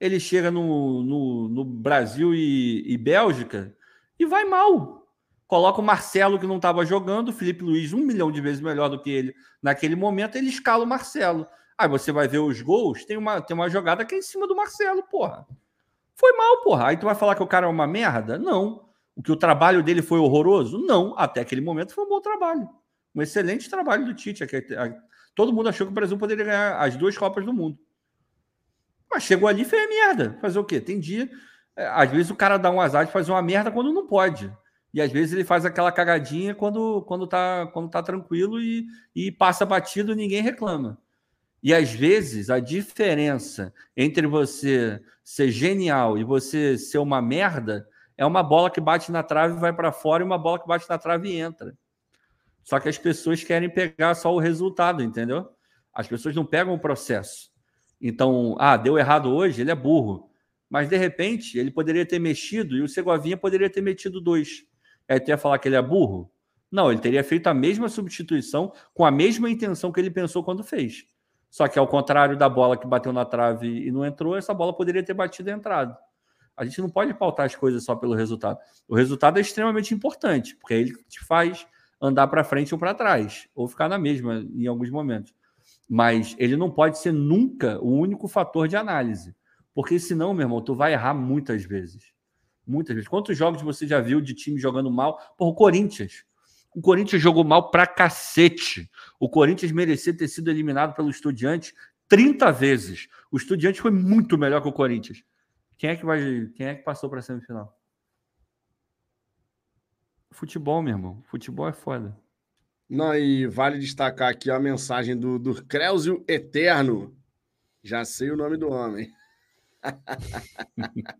ele chega no, no, no Brasil e, e, Bélgica e vai mal. Coloca o Marcelo, que não estava jogando, o Felipe Luiz, um milhão de vezes melhor do que ele naquele momento, ele escala o Marcelo. Aí você vai ver os gols, tem uma, tem uma jogada que é em cima do Marcelo, porra. Foi mal, porra. Aí tu vai falar que o cara é uma merda? Não. O que o trabalho dele foi horroroso? Não. Até aquele momento foi um bom trabalho. Um excelente trabalho do Tite. Todo mundo achou que o Brasil poderia ganhar as duas Copas do Mundo. Mas chegou ali e fez merda. Fazer o quê? Tem dia. É, às vezes o cara dá um azar de fazer uma merda quando não pode. E às vezes ele faz aquela cagadinha quando, quando, tá, quando tá tranquilo e, e passa batido e ninguém reclama. E às vezes a diferença entre você ser genial e você ser uma merda é uma bola que bate na trave e vai para fora e uma bola que bate na trave e entra. Só que as pessoas querem pegar só o resultado, entendeu? As pessoas não pegam o processo. Então, ah, deu errado hoje, ele é burro. Mas de repente ele poderia ter mexido e o Segovinha poderia ter metido dois. Aí tu ia falar que ele é burro? Não, ele teria feito a mesma substituição com a mesma intenção que ele pensou quando fez. Só que ao contrário da bola que bateu na trave e não entrou, essa bola poderia ter batido e entrado. A gente não pode pautar as coisas só pelo resultado. O resultado é extremamente importante, porque ele te faz andar para frente ou para trás, ou ficar na mesma em alguns momentos. Mas ele não pode ser nunca o único fator de análise. Porque senão, meu irmão, tu vai errar muitas vezes. Muitas vezes. Quantos jogos você já viu de time jogando mal? Por o Corinthians. O Corinthians jogou mal pra cacete. O Corinthians merecia ter sido eliminado pelo Estudiante 30 vezes. O Estudiante foi muito melhor que o Corinthians. Quem é que vai, quem é que passou para semifinal? Futebol, meu irmão. Futebol é foda. Não, e vale destacar aqui a mensagem do, do Creusio Eterno. Já sei o nome do homem. (laughs)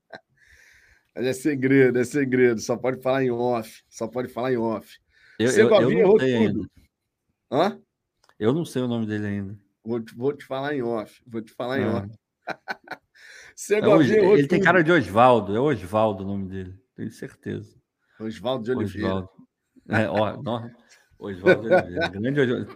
Mas é segredo, é segredo. Só pode falar em off. Só pode falar em off. Eu, eu, eu não sei tudo. Ainda. Hã? Eu não sei o nome dele ainda. Vou te, vou te falar em off. Vou te falar em ah. off. (laughs) Segovinha é, Ele tem cara de Osvaldo. É Osvaldo o nome dele. Tenho certeza. Osvaldo de Oliveira. Osvaldo. É, ó, de Oliveira. Grande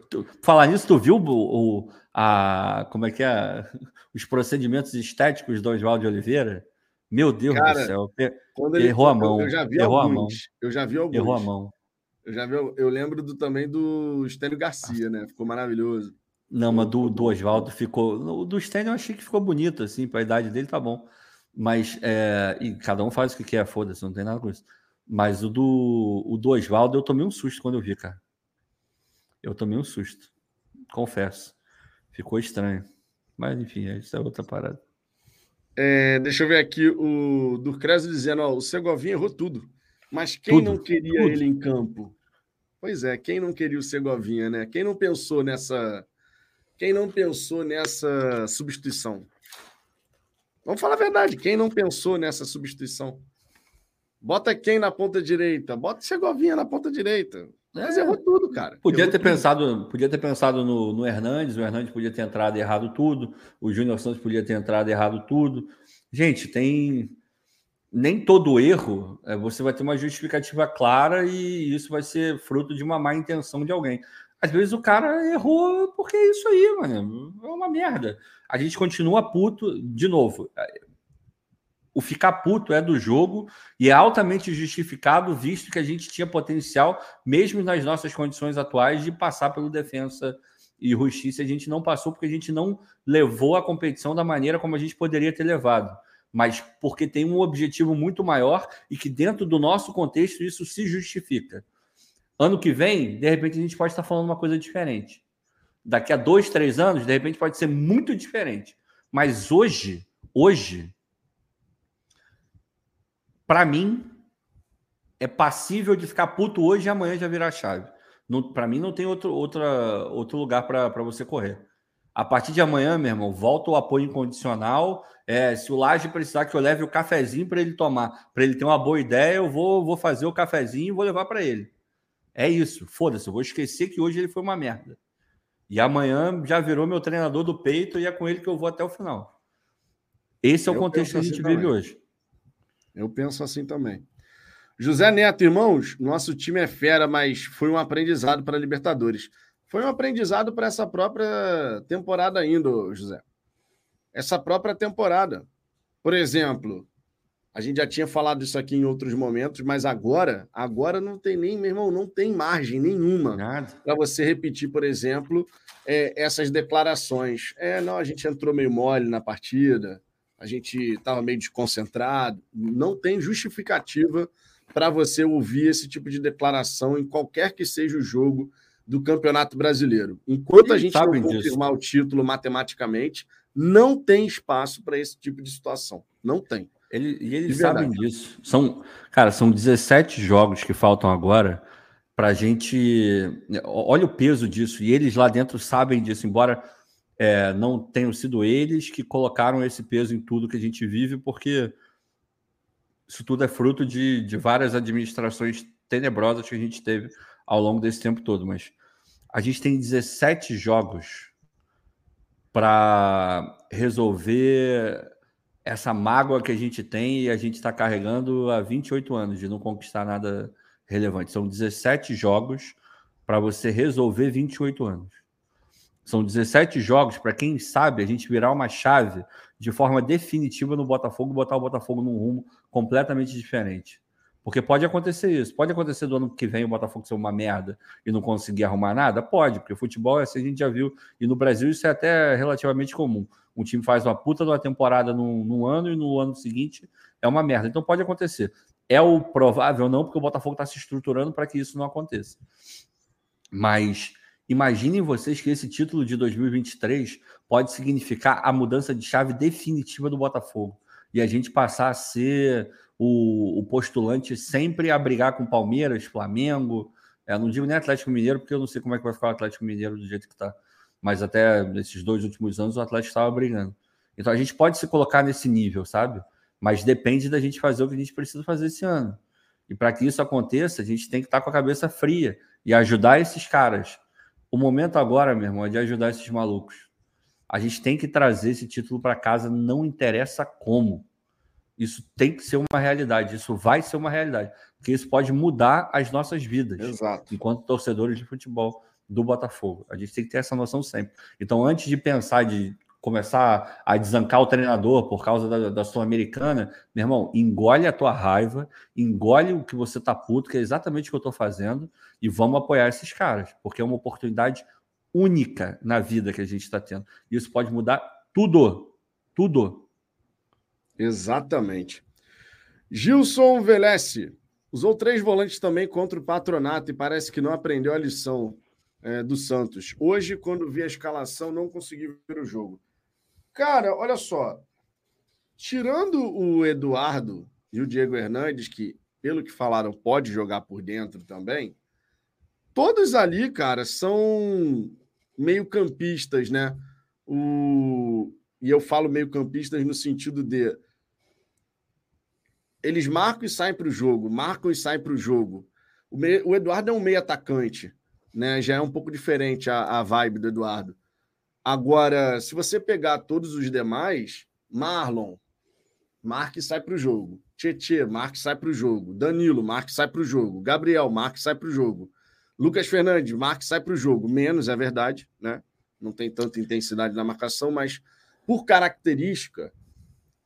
Falar nisso, tu viu o, o, a, como é que é? Os procedimentos estéticos do Oswaldo Oliveira? Meu Deus Cara, do céu. Quando ele, errou a mão. Eu já vi errou alguns. A mão. Eu já vi alguns. Errou a mão. Eu já vi, eu lembro do, também do Estélio Garcia, né? Ficou maravilhoso. Não, mas do, do Oswaldo ficou. O do Stênio eu achei que ficou bonito, assim, para a idade dele tá bom. Mas, é, e cada um faz o que quer, foda-se, não tem nada com isso. Mas o do, o do Oswaldo eu tomei um susto quando eu vi, cara. Eu tomei um susto. Confesso. Ficou estranho. Mas, enfim, isso é outra parada. É, deixa eu ver aqui o Durcrésio dizendo: ó, o Segovinha errou tudo. Mas quem tudo, não queria tudo. ele em campo? Pois é, quem não queria o Segovinha, né? Quem não pensou nessa. Quem não pensou nessa substituição? Vamos falar a verdade, quem não pensou nessa substituição? Bota quem na ponta direita? Bota Segovinha na ponta direita. Mas errou tudo, cara. Podia errou ter tudo. pensado, podia ter pensado no, no Hernandes, o Hernandes podia ter entrado errado tudo, o Júnior Santos podia ter entrado errado tudo. Gente, tem nem todo erro é, você vai ter uma justificativa clara e isso vai ser fruto de uma má intenção de alguém. Às vezes o cara errou porque é isso aí, mano. É uma merda. A gente continua puto, de novo o ficar puto é do jogo e é altamente justificado, visto que a gente tinha potencial, mesmo nas nossas condições atuais, de passar pelo defensa e justiça. A gente não passou porque a gente não levou a competição da maneira como a gente poderia ter levado, mas porque tem um objetivo muito maior e que, dentro do nosso contexto, isso se justifica. Ano que vem, de repente, a gente pode estar falando uma coisa diferente. Daqui a dois, três anos, de repente pode ser muito diferente. Mas hoje, hoje, para mim, é passível de ficar puto hoje e amanhã já virar chave. Para mim, não tem outro, outra, outro lugar para você correr. A partir de amanhã, meu irmão, volta o apoio incondicional. É, se o Laje precisar que eu leve o cafezinho para ele tomar, para ele ter uma boa ideia, eu vou, vou fazer o cafezinho e vou levar para ele. É isso. Foda-se, eu vou esquecer que hoje ele foi uma merda. E amanhã já virou meu treinador do peito e é com ele que eu vou até o final. Esse é o eu contexto que a gente assim vive também. hoje. Eu penso assim também. José Neto, irmãos, nosso time é fera, mas foi um aprendizado para a Libertadores. Foi um aprendizado para essa própria temporada ainda, José. Essa própria temporada. Por exemplo, a gente já tinha falado isso aqui em outros momentos, mas agora, agora não tem nem, meu irmão, não tem margem nenhuma para você repetir, por exemplo, é, essas declarações. É, não, a gente entrou meio mole na partida, a gente estava meio desconcentrado. Não tem justificativa para você ouvir esse tipo de declaração em qualquer que seja o jogo do Campeonato Brasileiro. Enquanto a gente não confirmar disso. o título matematicamente, não tem espaço para esse tipo de situação. Não tem. Ele, e eles sabem disso. São, cara, são 17 jogos que faltam agora para a gente. Olha o peso disso. E eles lá dentro sabem disso, embora é, não tenham sido eles que colocaram esse peso em tudo que a gente vive, porque isso tudo é fruto de, de várias administrações tenebrosas que a gente teve ao longo desse tempo todo. Mas a gente tem 17 jogos para resolver essa mágoa que a gente tem e a gente está carregando há 28 anos de não conquistar nada relevante. São 17 jogos para você resolver 28 anos. São 17 jogos para quem sabe a gente virar uma chave de forma definitiva no Botafogo e botar o Botafogo num rumo completamente diferente. Porque pode acontecer isso. Pode acontecer do ano que vem o Botafogo ser uma merda e não conseguir arrumar nada? Pode, porque futebol é assim, a gente já viu. E no Brasil isso é até relativamente comum. Um time faz uma puta de uma temporada num, num ano e no ano seguinte é uma merda. Então pode acontecer. É o provável, não, porque o Botafogo está se estruturando para que isso não aconteça. Mas imaginem vocês que esse título de 2023 pode significar a mudança de chave definitiva do Botafogo. E a gente passar a ser o, o postulante sempre a brigar com Palmeiras, Flamengo. É, não digo nem Atlético Mineiro, porque eu não sei como é que vai ficar o Atlético Mineiro do jeito que está. Mas até nesses dois últimos anos o Atlético estava brigando. Então a gente pode se colocar nesse nível, sabe? Mas depende da gente fazer o que a gente precisa fazer esse ano. E para que isso aconteça, a gente tem que estar tá com a cabeça fria e ajudar esses caras. O momento agora, meu irmão, é de ajudar esses malucos. A gente tem que trazer esse título para casa, não interessa como. Isso tem que ser uma realidade, isso vai ser uma realidade, porque isso pode mudar as nossas vidas, Exato. enquanto torcedores de futebol do Botafogo. A gente tem que ter essa noção sempre. Então, antes de pensar de começar a desancar o treinador por causa da, da Sul-Americana, meu irmão, engole a tua raiva, engole o que você tá puto, que é exatamente o que eu tô fazendo, e vamos apoiar esses caras, porque é uma oportunidade única na vida que a gente está tendo. Isso pode mudar tudo. Tudo. Exatamente. Gilson Velesse usou três volantes também contra o Patronato e parece que não aprendeu a lição é, do Santos. Hoje, quando vi a escalação, não consegui ver o jogo. Cara, olha só. Tirando o Eduardo e o Diego Hernandes, que, pelo que falaram, pode jogar por dentro também, todos ali, cara, são meio campistas, né? O... E eu falo meio campistas no sentido de eles marcam e saem para o jogo, marcam e saem para o jogo. O Eduardo é um meio atacante, né? Já é um pouco diferente a, a vibe do Eduardo. Agora, se você pegar todos os demais, Marlon, marca e sai para o jogo. Tietê, marca e sai para o jogo. Danilo, marca e sai para o jogo. Gabriel, marca e sai para o jogo. Lucas Fernandes, marca e sai para o jogo. Menos, é verdade, né? Não tem tanta intensidade na marcação, mas por característica,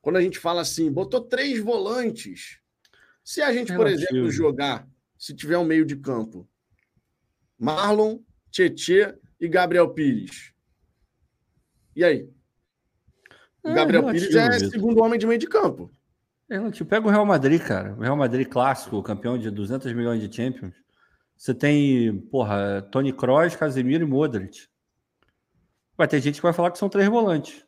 quando a gente fala assim, botou três volantes. Se a gente, por exemplo, jogar, se tiver um meio de campo, Marlon, Tietê e Gabriel Pires. E aí? O é, Gabriel Pires é mesmo. segundo homem de meio de campo. É, tipo, pega o Real Madrid, cara. O Real Madrid clássico, campeão de 200 milhões de Champions. Você tem, porra, Tony Kroos, Casemiro e Modric. Vai ter gente que vai falar que são três volantes.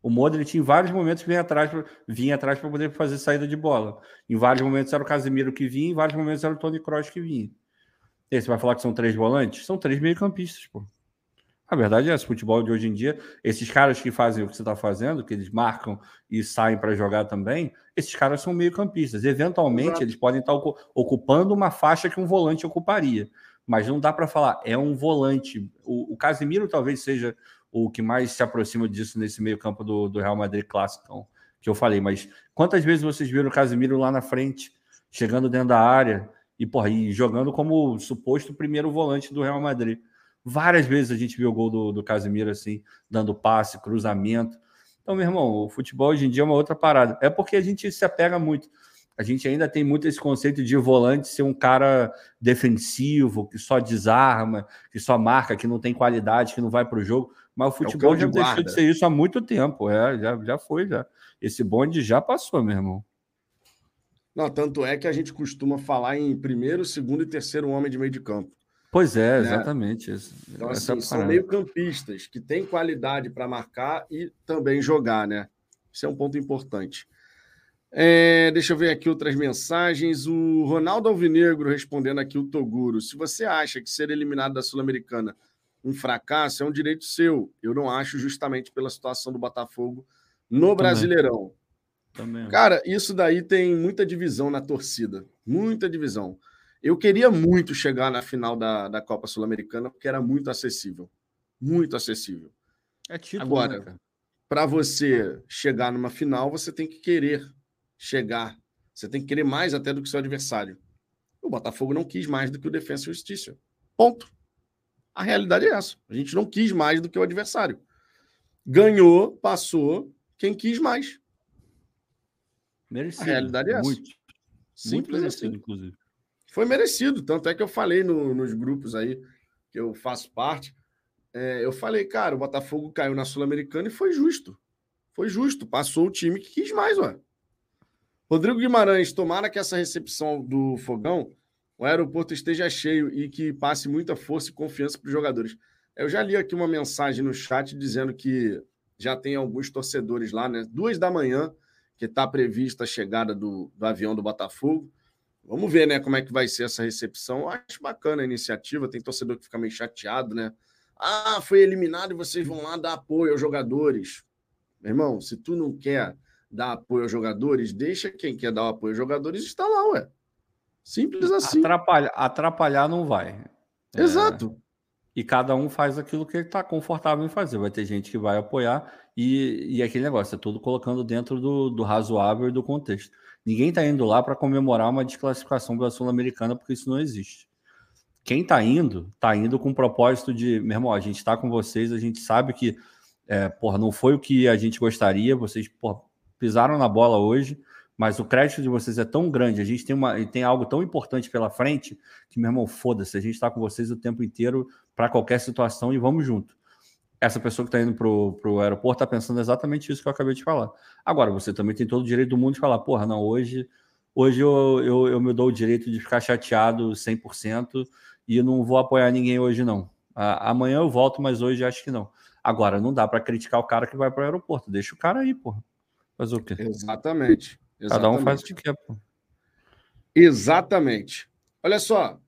O Modric, em vários momentos, vinha atrás, vinha atrás para poder fazer saída de bola. Em vários momentos era o Casemiro que vinha, em vários momentos era o Tony Kroos que vinha. E aí, você vai falar que são três volantes? São três meio-campistas, pô. A verdade é esse futebol de hoje em dia, esses caras que fazem o que você está fazendo, que eles marcam e saem para jogar também, esses caras são meio-campistas. Eventualmente, Exato. eles podem estar ocupando uma faixa que um volante ocuparia. Mas não dá para falar, é um volante. O, o Casemiro talvez seja o que mais se aproxima disso nesse meio-campo do, do, Real Madrid clássico que eu falei. Mas quantas vezes vocês viram o Casemiro lá na frente, chegando dentro da área e, porra, e jogando como suposto primeiro volante do Real Madrid? Várias vezes a gente viu o gol do, do Casemiro assim, dando passe, cruzamento. Então, meu irmão, o futebol hoje em dia é uma outra parada. É porque a gente se apega muito. A gente ainda tem muito esse conceito de volante ser um cara defensivo, que só desarma, que só marca, que não tem qualidade, que não vai para o jogo. Mas o futebol é o já de deixou de ser isso há muito tempo. É, já, já foi, já. Esse bonde já passou, meu irmão. Não, tanto é que a gente costuma falar em primeiro, segundo e terceiro homem de meio de campo. Pois é, né? exatamente. Então, assim, são meio-campistas que têm qualidade para marcar e também jogar, né? Isso é um ponto importante. É, deixa eu ver aqui outras mensagens. O Ronaldo Alvinegro respondendo aqui o Toguro. Se você acha que ser eliminado da Sul-Americana um fracasso, é um direito seu. Eu não acho justamente pela situação do Botafogo no Brasileirão. Também. Cara, isso daí tem muita divisão na torcida. Muita divisão. Eu queria muito chegar na final da, da Copa Sul-Americana, porque era muito acessível. Muito acessível. É título, Agora, né, para você chegar numa final, você tem que querer chegar. Você tem que querer mais até do que seu adversário. O Botafogo não quis mais do que o Defensa e Justiça. Ponto. A realidade é essa. A gente não quis mais do que o adversário. Ganhou, passou, quem quis mais. Merecido. A realidade é essa. Muito. Simples muito merecido, assim. inclusive. Foi merecido, tanto é que eu falei no, nos grupos aí que eu faço parte. É, eu falei, cara, o Botafogo caiu na Sul-Americana e foi justo. Foi justo, passou o time que quis mais, ué. Rodrigo Guimarães, tomara que essa recepção do Fogão, o aeroporto esteja cheio e que passe muita força e confiança para os jogadores. Eu já li aqui uma mensagem no chat dizendo que já tem alguns torcedores lá, né? Duas da manhã, que está prevista a chegada do, do avião do Botafogo. Vamos ver, né, como é que vai ser essa recepção. Acho bacana a iniciativa. Tem torcedor que fica meio chateado, né? Ah, foi eliminado e vocês vão lá dar apoio aos jogadores. Meu irmão, se tu não quer dar apoio aos jogadores, deixa quem quer dar apoio aos jogadores estar lá, ué. Simples assim. Atrapalhar, atrapalhar não vai. É, Exato. É... E cada um faz aquilo que ele está confortável em fazer. Vai ter gente que vai apoiar e, e aquele negócio, é tudo colocando dentro do, do razoável e do contexto. Ninguém está indo lá para comemorar uma desclassificação da Sul-Americana, porque isso não existe. Quem está indo, está indo com o propósito de, meu irmão, a gente está com vocês, a gente sabe que é, porra, não foi o que a gente gostaria, vocês porra, pisaram na bola hoje, mas o crédito de vocês é tão grande, a gente tem, uma, tem algo tão importante pela frente, que, meu irmão, foda-se, a gente está com vocês o tempo inteiro para qualquer situação e vamos junto essa pessoa que está indo para o aeroporto está pensando exatamente isso que eu acabei de falar. Agora, você também tem todo o direito do mundo de falar, porra, não, hoje, hoje eu, eu, eu me dou o direito de ficar chateado 100% e não vou apoiar ninguém hoje, não. amanhã eu volto, mas hoje acho que não. Agora, não dá para criticar o cara que vai para o aeroporto. Deixa o cara aí, porra. Fazer o quê? Exatamente. Exatamente. Cada um faz o que quer, pô. Exatamente. Olha só,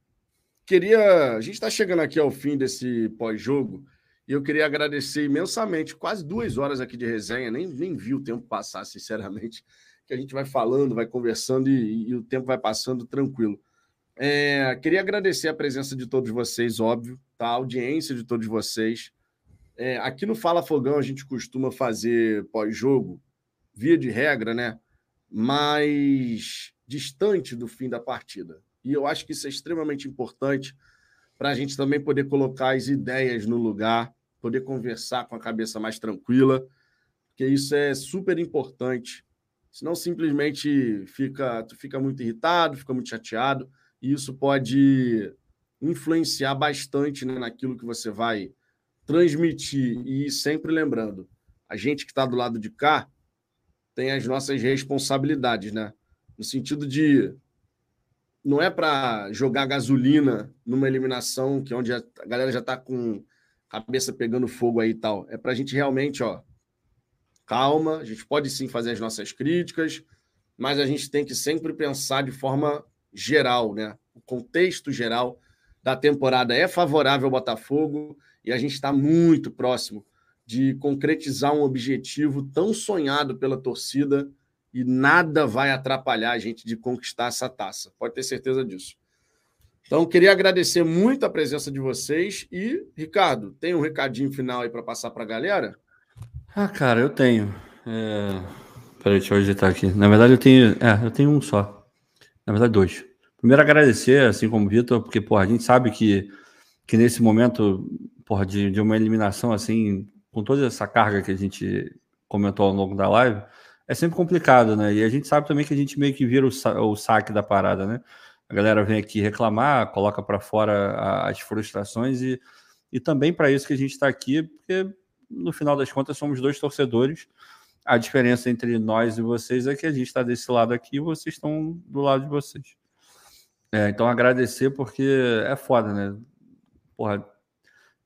queria. A gente está chegando aqui ao fim desse pós-jogo. E eu queria agradecer imensamente, quase duas horas aqui de resenha, nem, nem vi o tempo passar, (laughs) sinceramente, que a gente vai falando, vai conversando e, e o tempo vai passando tranquilo. É, queria agradecer a presença de todos vocês, óbvio, tá? a audiência de todos vocês. É, aqui no Fala Fogão a gente costuma fazer pós-jogo, via de regra, né? Mais distante do fim da partida. E eu acho que isso é extremamente importante para a gente também poder colocar as ideias no lugar, poder conversar com a cabeça mais tranquila, porque isso é super importante. Senão simplesmente fica, tu fica muito irritado, fica muito chateado, e isso pode influenciar bastante né, naquilo que você vai transmitir. E sempre lembrando, a gente que está do lado de cá tem as nossas responsabilidades, né? No sentido de não é para jogar gasolina numa eliminação que é onde a galera já está com cabeça pegando fogo aí e tal. É para a gente realmente, ó, calma, a gente pode sim fazer as nossas críticas, mas a gente tem que sempre pensar de forma geral, né? O contexto geral da temporada é favorável ao Botafogo e a gente está muito próximo de concretizar um objetivo tão sonhado pela torcida e nada vai atrapalhar a gente de conquistar essa taça. Pode ter certeza disso. Então, queria agradecer muito a presença de vocês e, Ricardo, tem um recadinho final aí para passar para a galera? Ah, cara, eu tenho. É... Peraí, deixa eu agitar aqui. Na verdade, eu tenho. É, eu tenho um só. Na verdade, dois. Primeiro, agradecer, assim como o Vitor, porque, porra, a gente sabe que, que nesse momento, porra, de, de uma eliminação, assim, com toda essa carga que a gente comentou ao longo da live, é sempre complicado, né? E a gente sabe também que a gente meio que vira o, sa o saque da parada, né? A galera vem aqui reclamar, coloca para fora as frustrações e, e também para isso que a gente está aqui, porque no final das contas somos dois torcedores. A diferença entre nós e vocês é que a gente está desse lado aqui e vocês estão do lado de vocês. É, então agradecer porque é foda, né? Porra,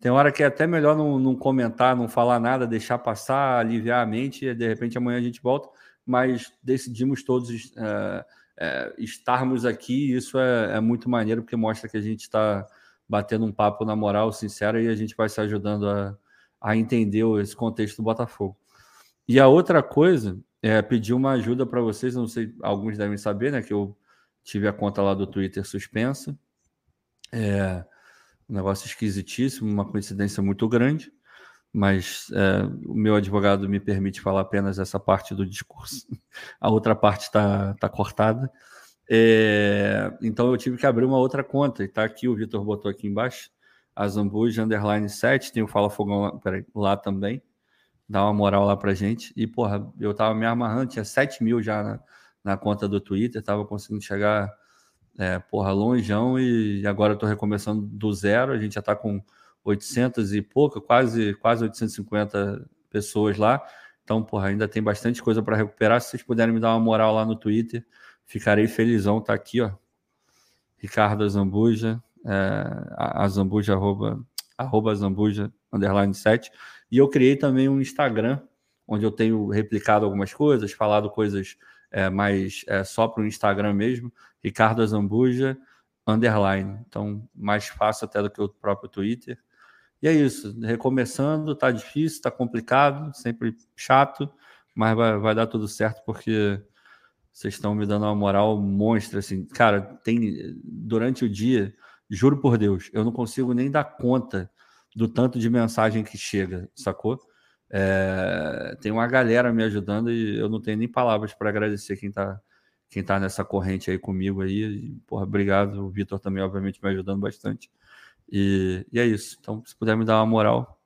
tem hora que é até melhor não, não, comentar, não falar nada, deixar passar, aliviar a mente, e de repente amanhã a gente volta, mas decidimos todos é, é, estarmos aqui, isso é, é, muito maneiro, porque mostra que a gente está batendo um papo na moral, sincero, e a gente vai se ajudando a, a entender esse contexto do Botafogo. E a outra coisa é pedir uma ajuda para vocês, não sei, alguns devem saber, né, que eu tive a conta lá do Twitter suspensa. É um negócio esquisitíssimo, uma coincidência muito grande, mas é, o meu advogado me permite falar apenas essa parte do discurso. (laughs) A outra parte está tá cortada. É, então eu tive que abrir uma outra conta, e está aqui, o Vitor botou aqui embaixo, a Zambuja Underline 7, tem o Fala Fogão lá, peraí, lá também, dá uma moral lá pra gente. E, porra, eu tava me amarrando, tinha 7 mil já na, na conta do Twitter, tava conseguindo chegar, é, porra, longeão, e agora eu tô recomeçando do zero, a gente já tá com 800 e pouco, quase, quase 850 pessoas lá. Então, porra, ainda tem bastante coisa para recuperar. Se vocês puderem me dar uma moral lá no Twitter, ficarei felizão. Tá aqui, ó. Ricardo Zambuja, é, a Zambuja, arroba, arroba Zambuja, underline 7. E eu criei também um Instagram, onde eu tenho replicado algumas coisas, falado coisas é, mais é, só para o Instagram mesmo. Ricardo Zambuja, underline. Então, mais fácil até do que o próprio Twitter. E é isso, recomeçando, tá difícil, tá complicado, sempre chato, mas vai, vai dar tudo certo porque vocês estão me dando uma moral monstra, assim. Cara, tem durante o dia, juro por Deus, eu não consigo nem dar conta do tanto de mensagem que chega, sacou? É, tem uma galera me ajudando e eu não tenho nem palavras para agradecer quem tá, quem tá nessa corrente aí comigo aí. E, porra, obrigado. O Vitor também, obviamente, me ajudando bastante. E, e é isso. Então, se puder me dar uma moral,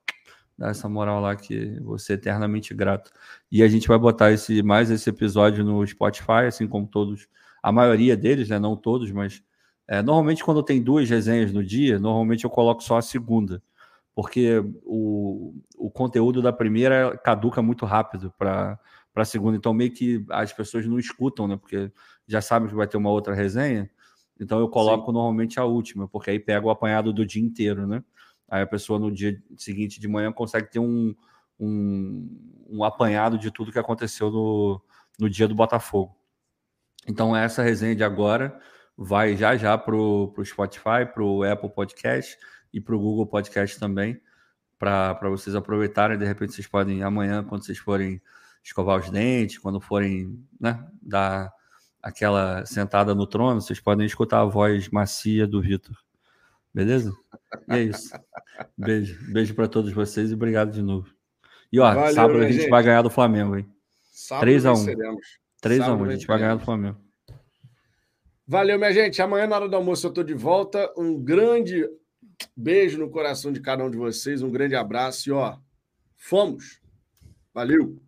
dá essa moral lá que você eternamente grato. E a gente vai botar esse mais esse episódio no Spotify, assim como todos, a maioria deles, né? Não todos, mas é, normalmente quando tem duas resenhas no dia, normalmente eu coloco só a segunda, porque o, o conteúdo da primeira caduca muito rápido para a segunda, então meio que as pessoas não escutam, né? Porque já sabem que vai ter uma outra resenha. Então eu coloco Sim. normalmente a última, porque aí pega o apanhado do dia inteiro, né? Aí a pessoa no dia seguinte de manhã consegue ter um, um, um apanhado de tudo que aconteceu no, no dia do Botafogo. Então essa resenha de agora vai já já para o Spotify, para o Apple Podcast e para o Google Podcast também, para vocês aproveitarem. De repente vocês podem, amanhã, quando vocês forem escovar os dentes, quando forem né, dar aquela sentada no trono, vocês podem escutar a voz macia do Vitor. Beleza? E é isso. Beijo. Beijo para todos vocês e obrigado de novo. E ó, Valeu, sábado a gente, gente, vai ganhar do Flamengo, hein? 3x1. 3x1, a, a gente vai ganhar do Flamengo. Valeu, minha gente. Amanhã, na hora do almoço, eu estou de volta. Um grande beijo no coração de cada um de vocês. Um grande abraço e ó, fomos. Valeu!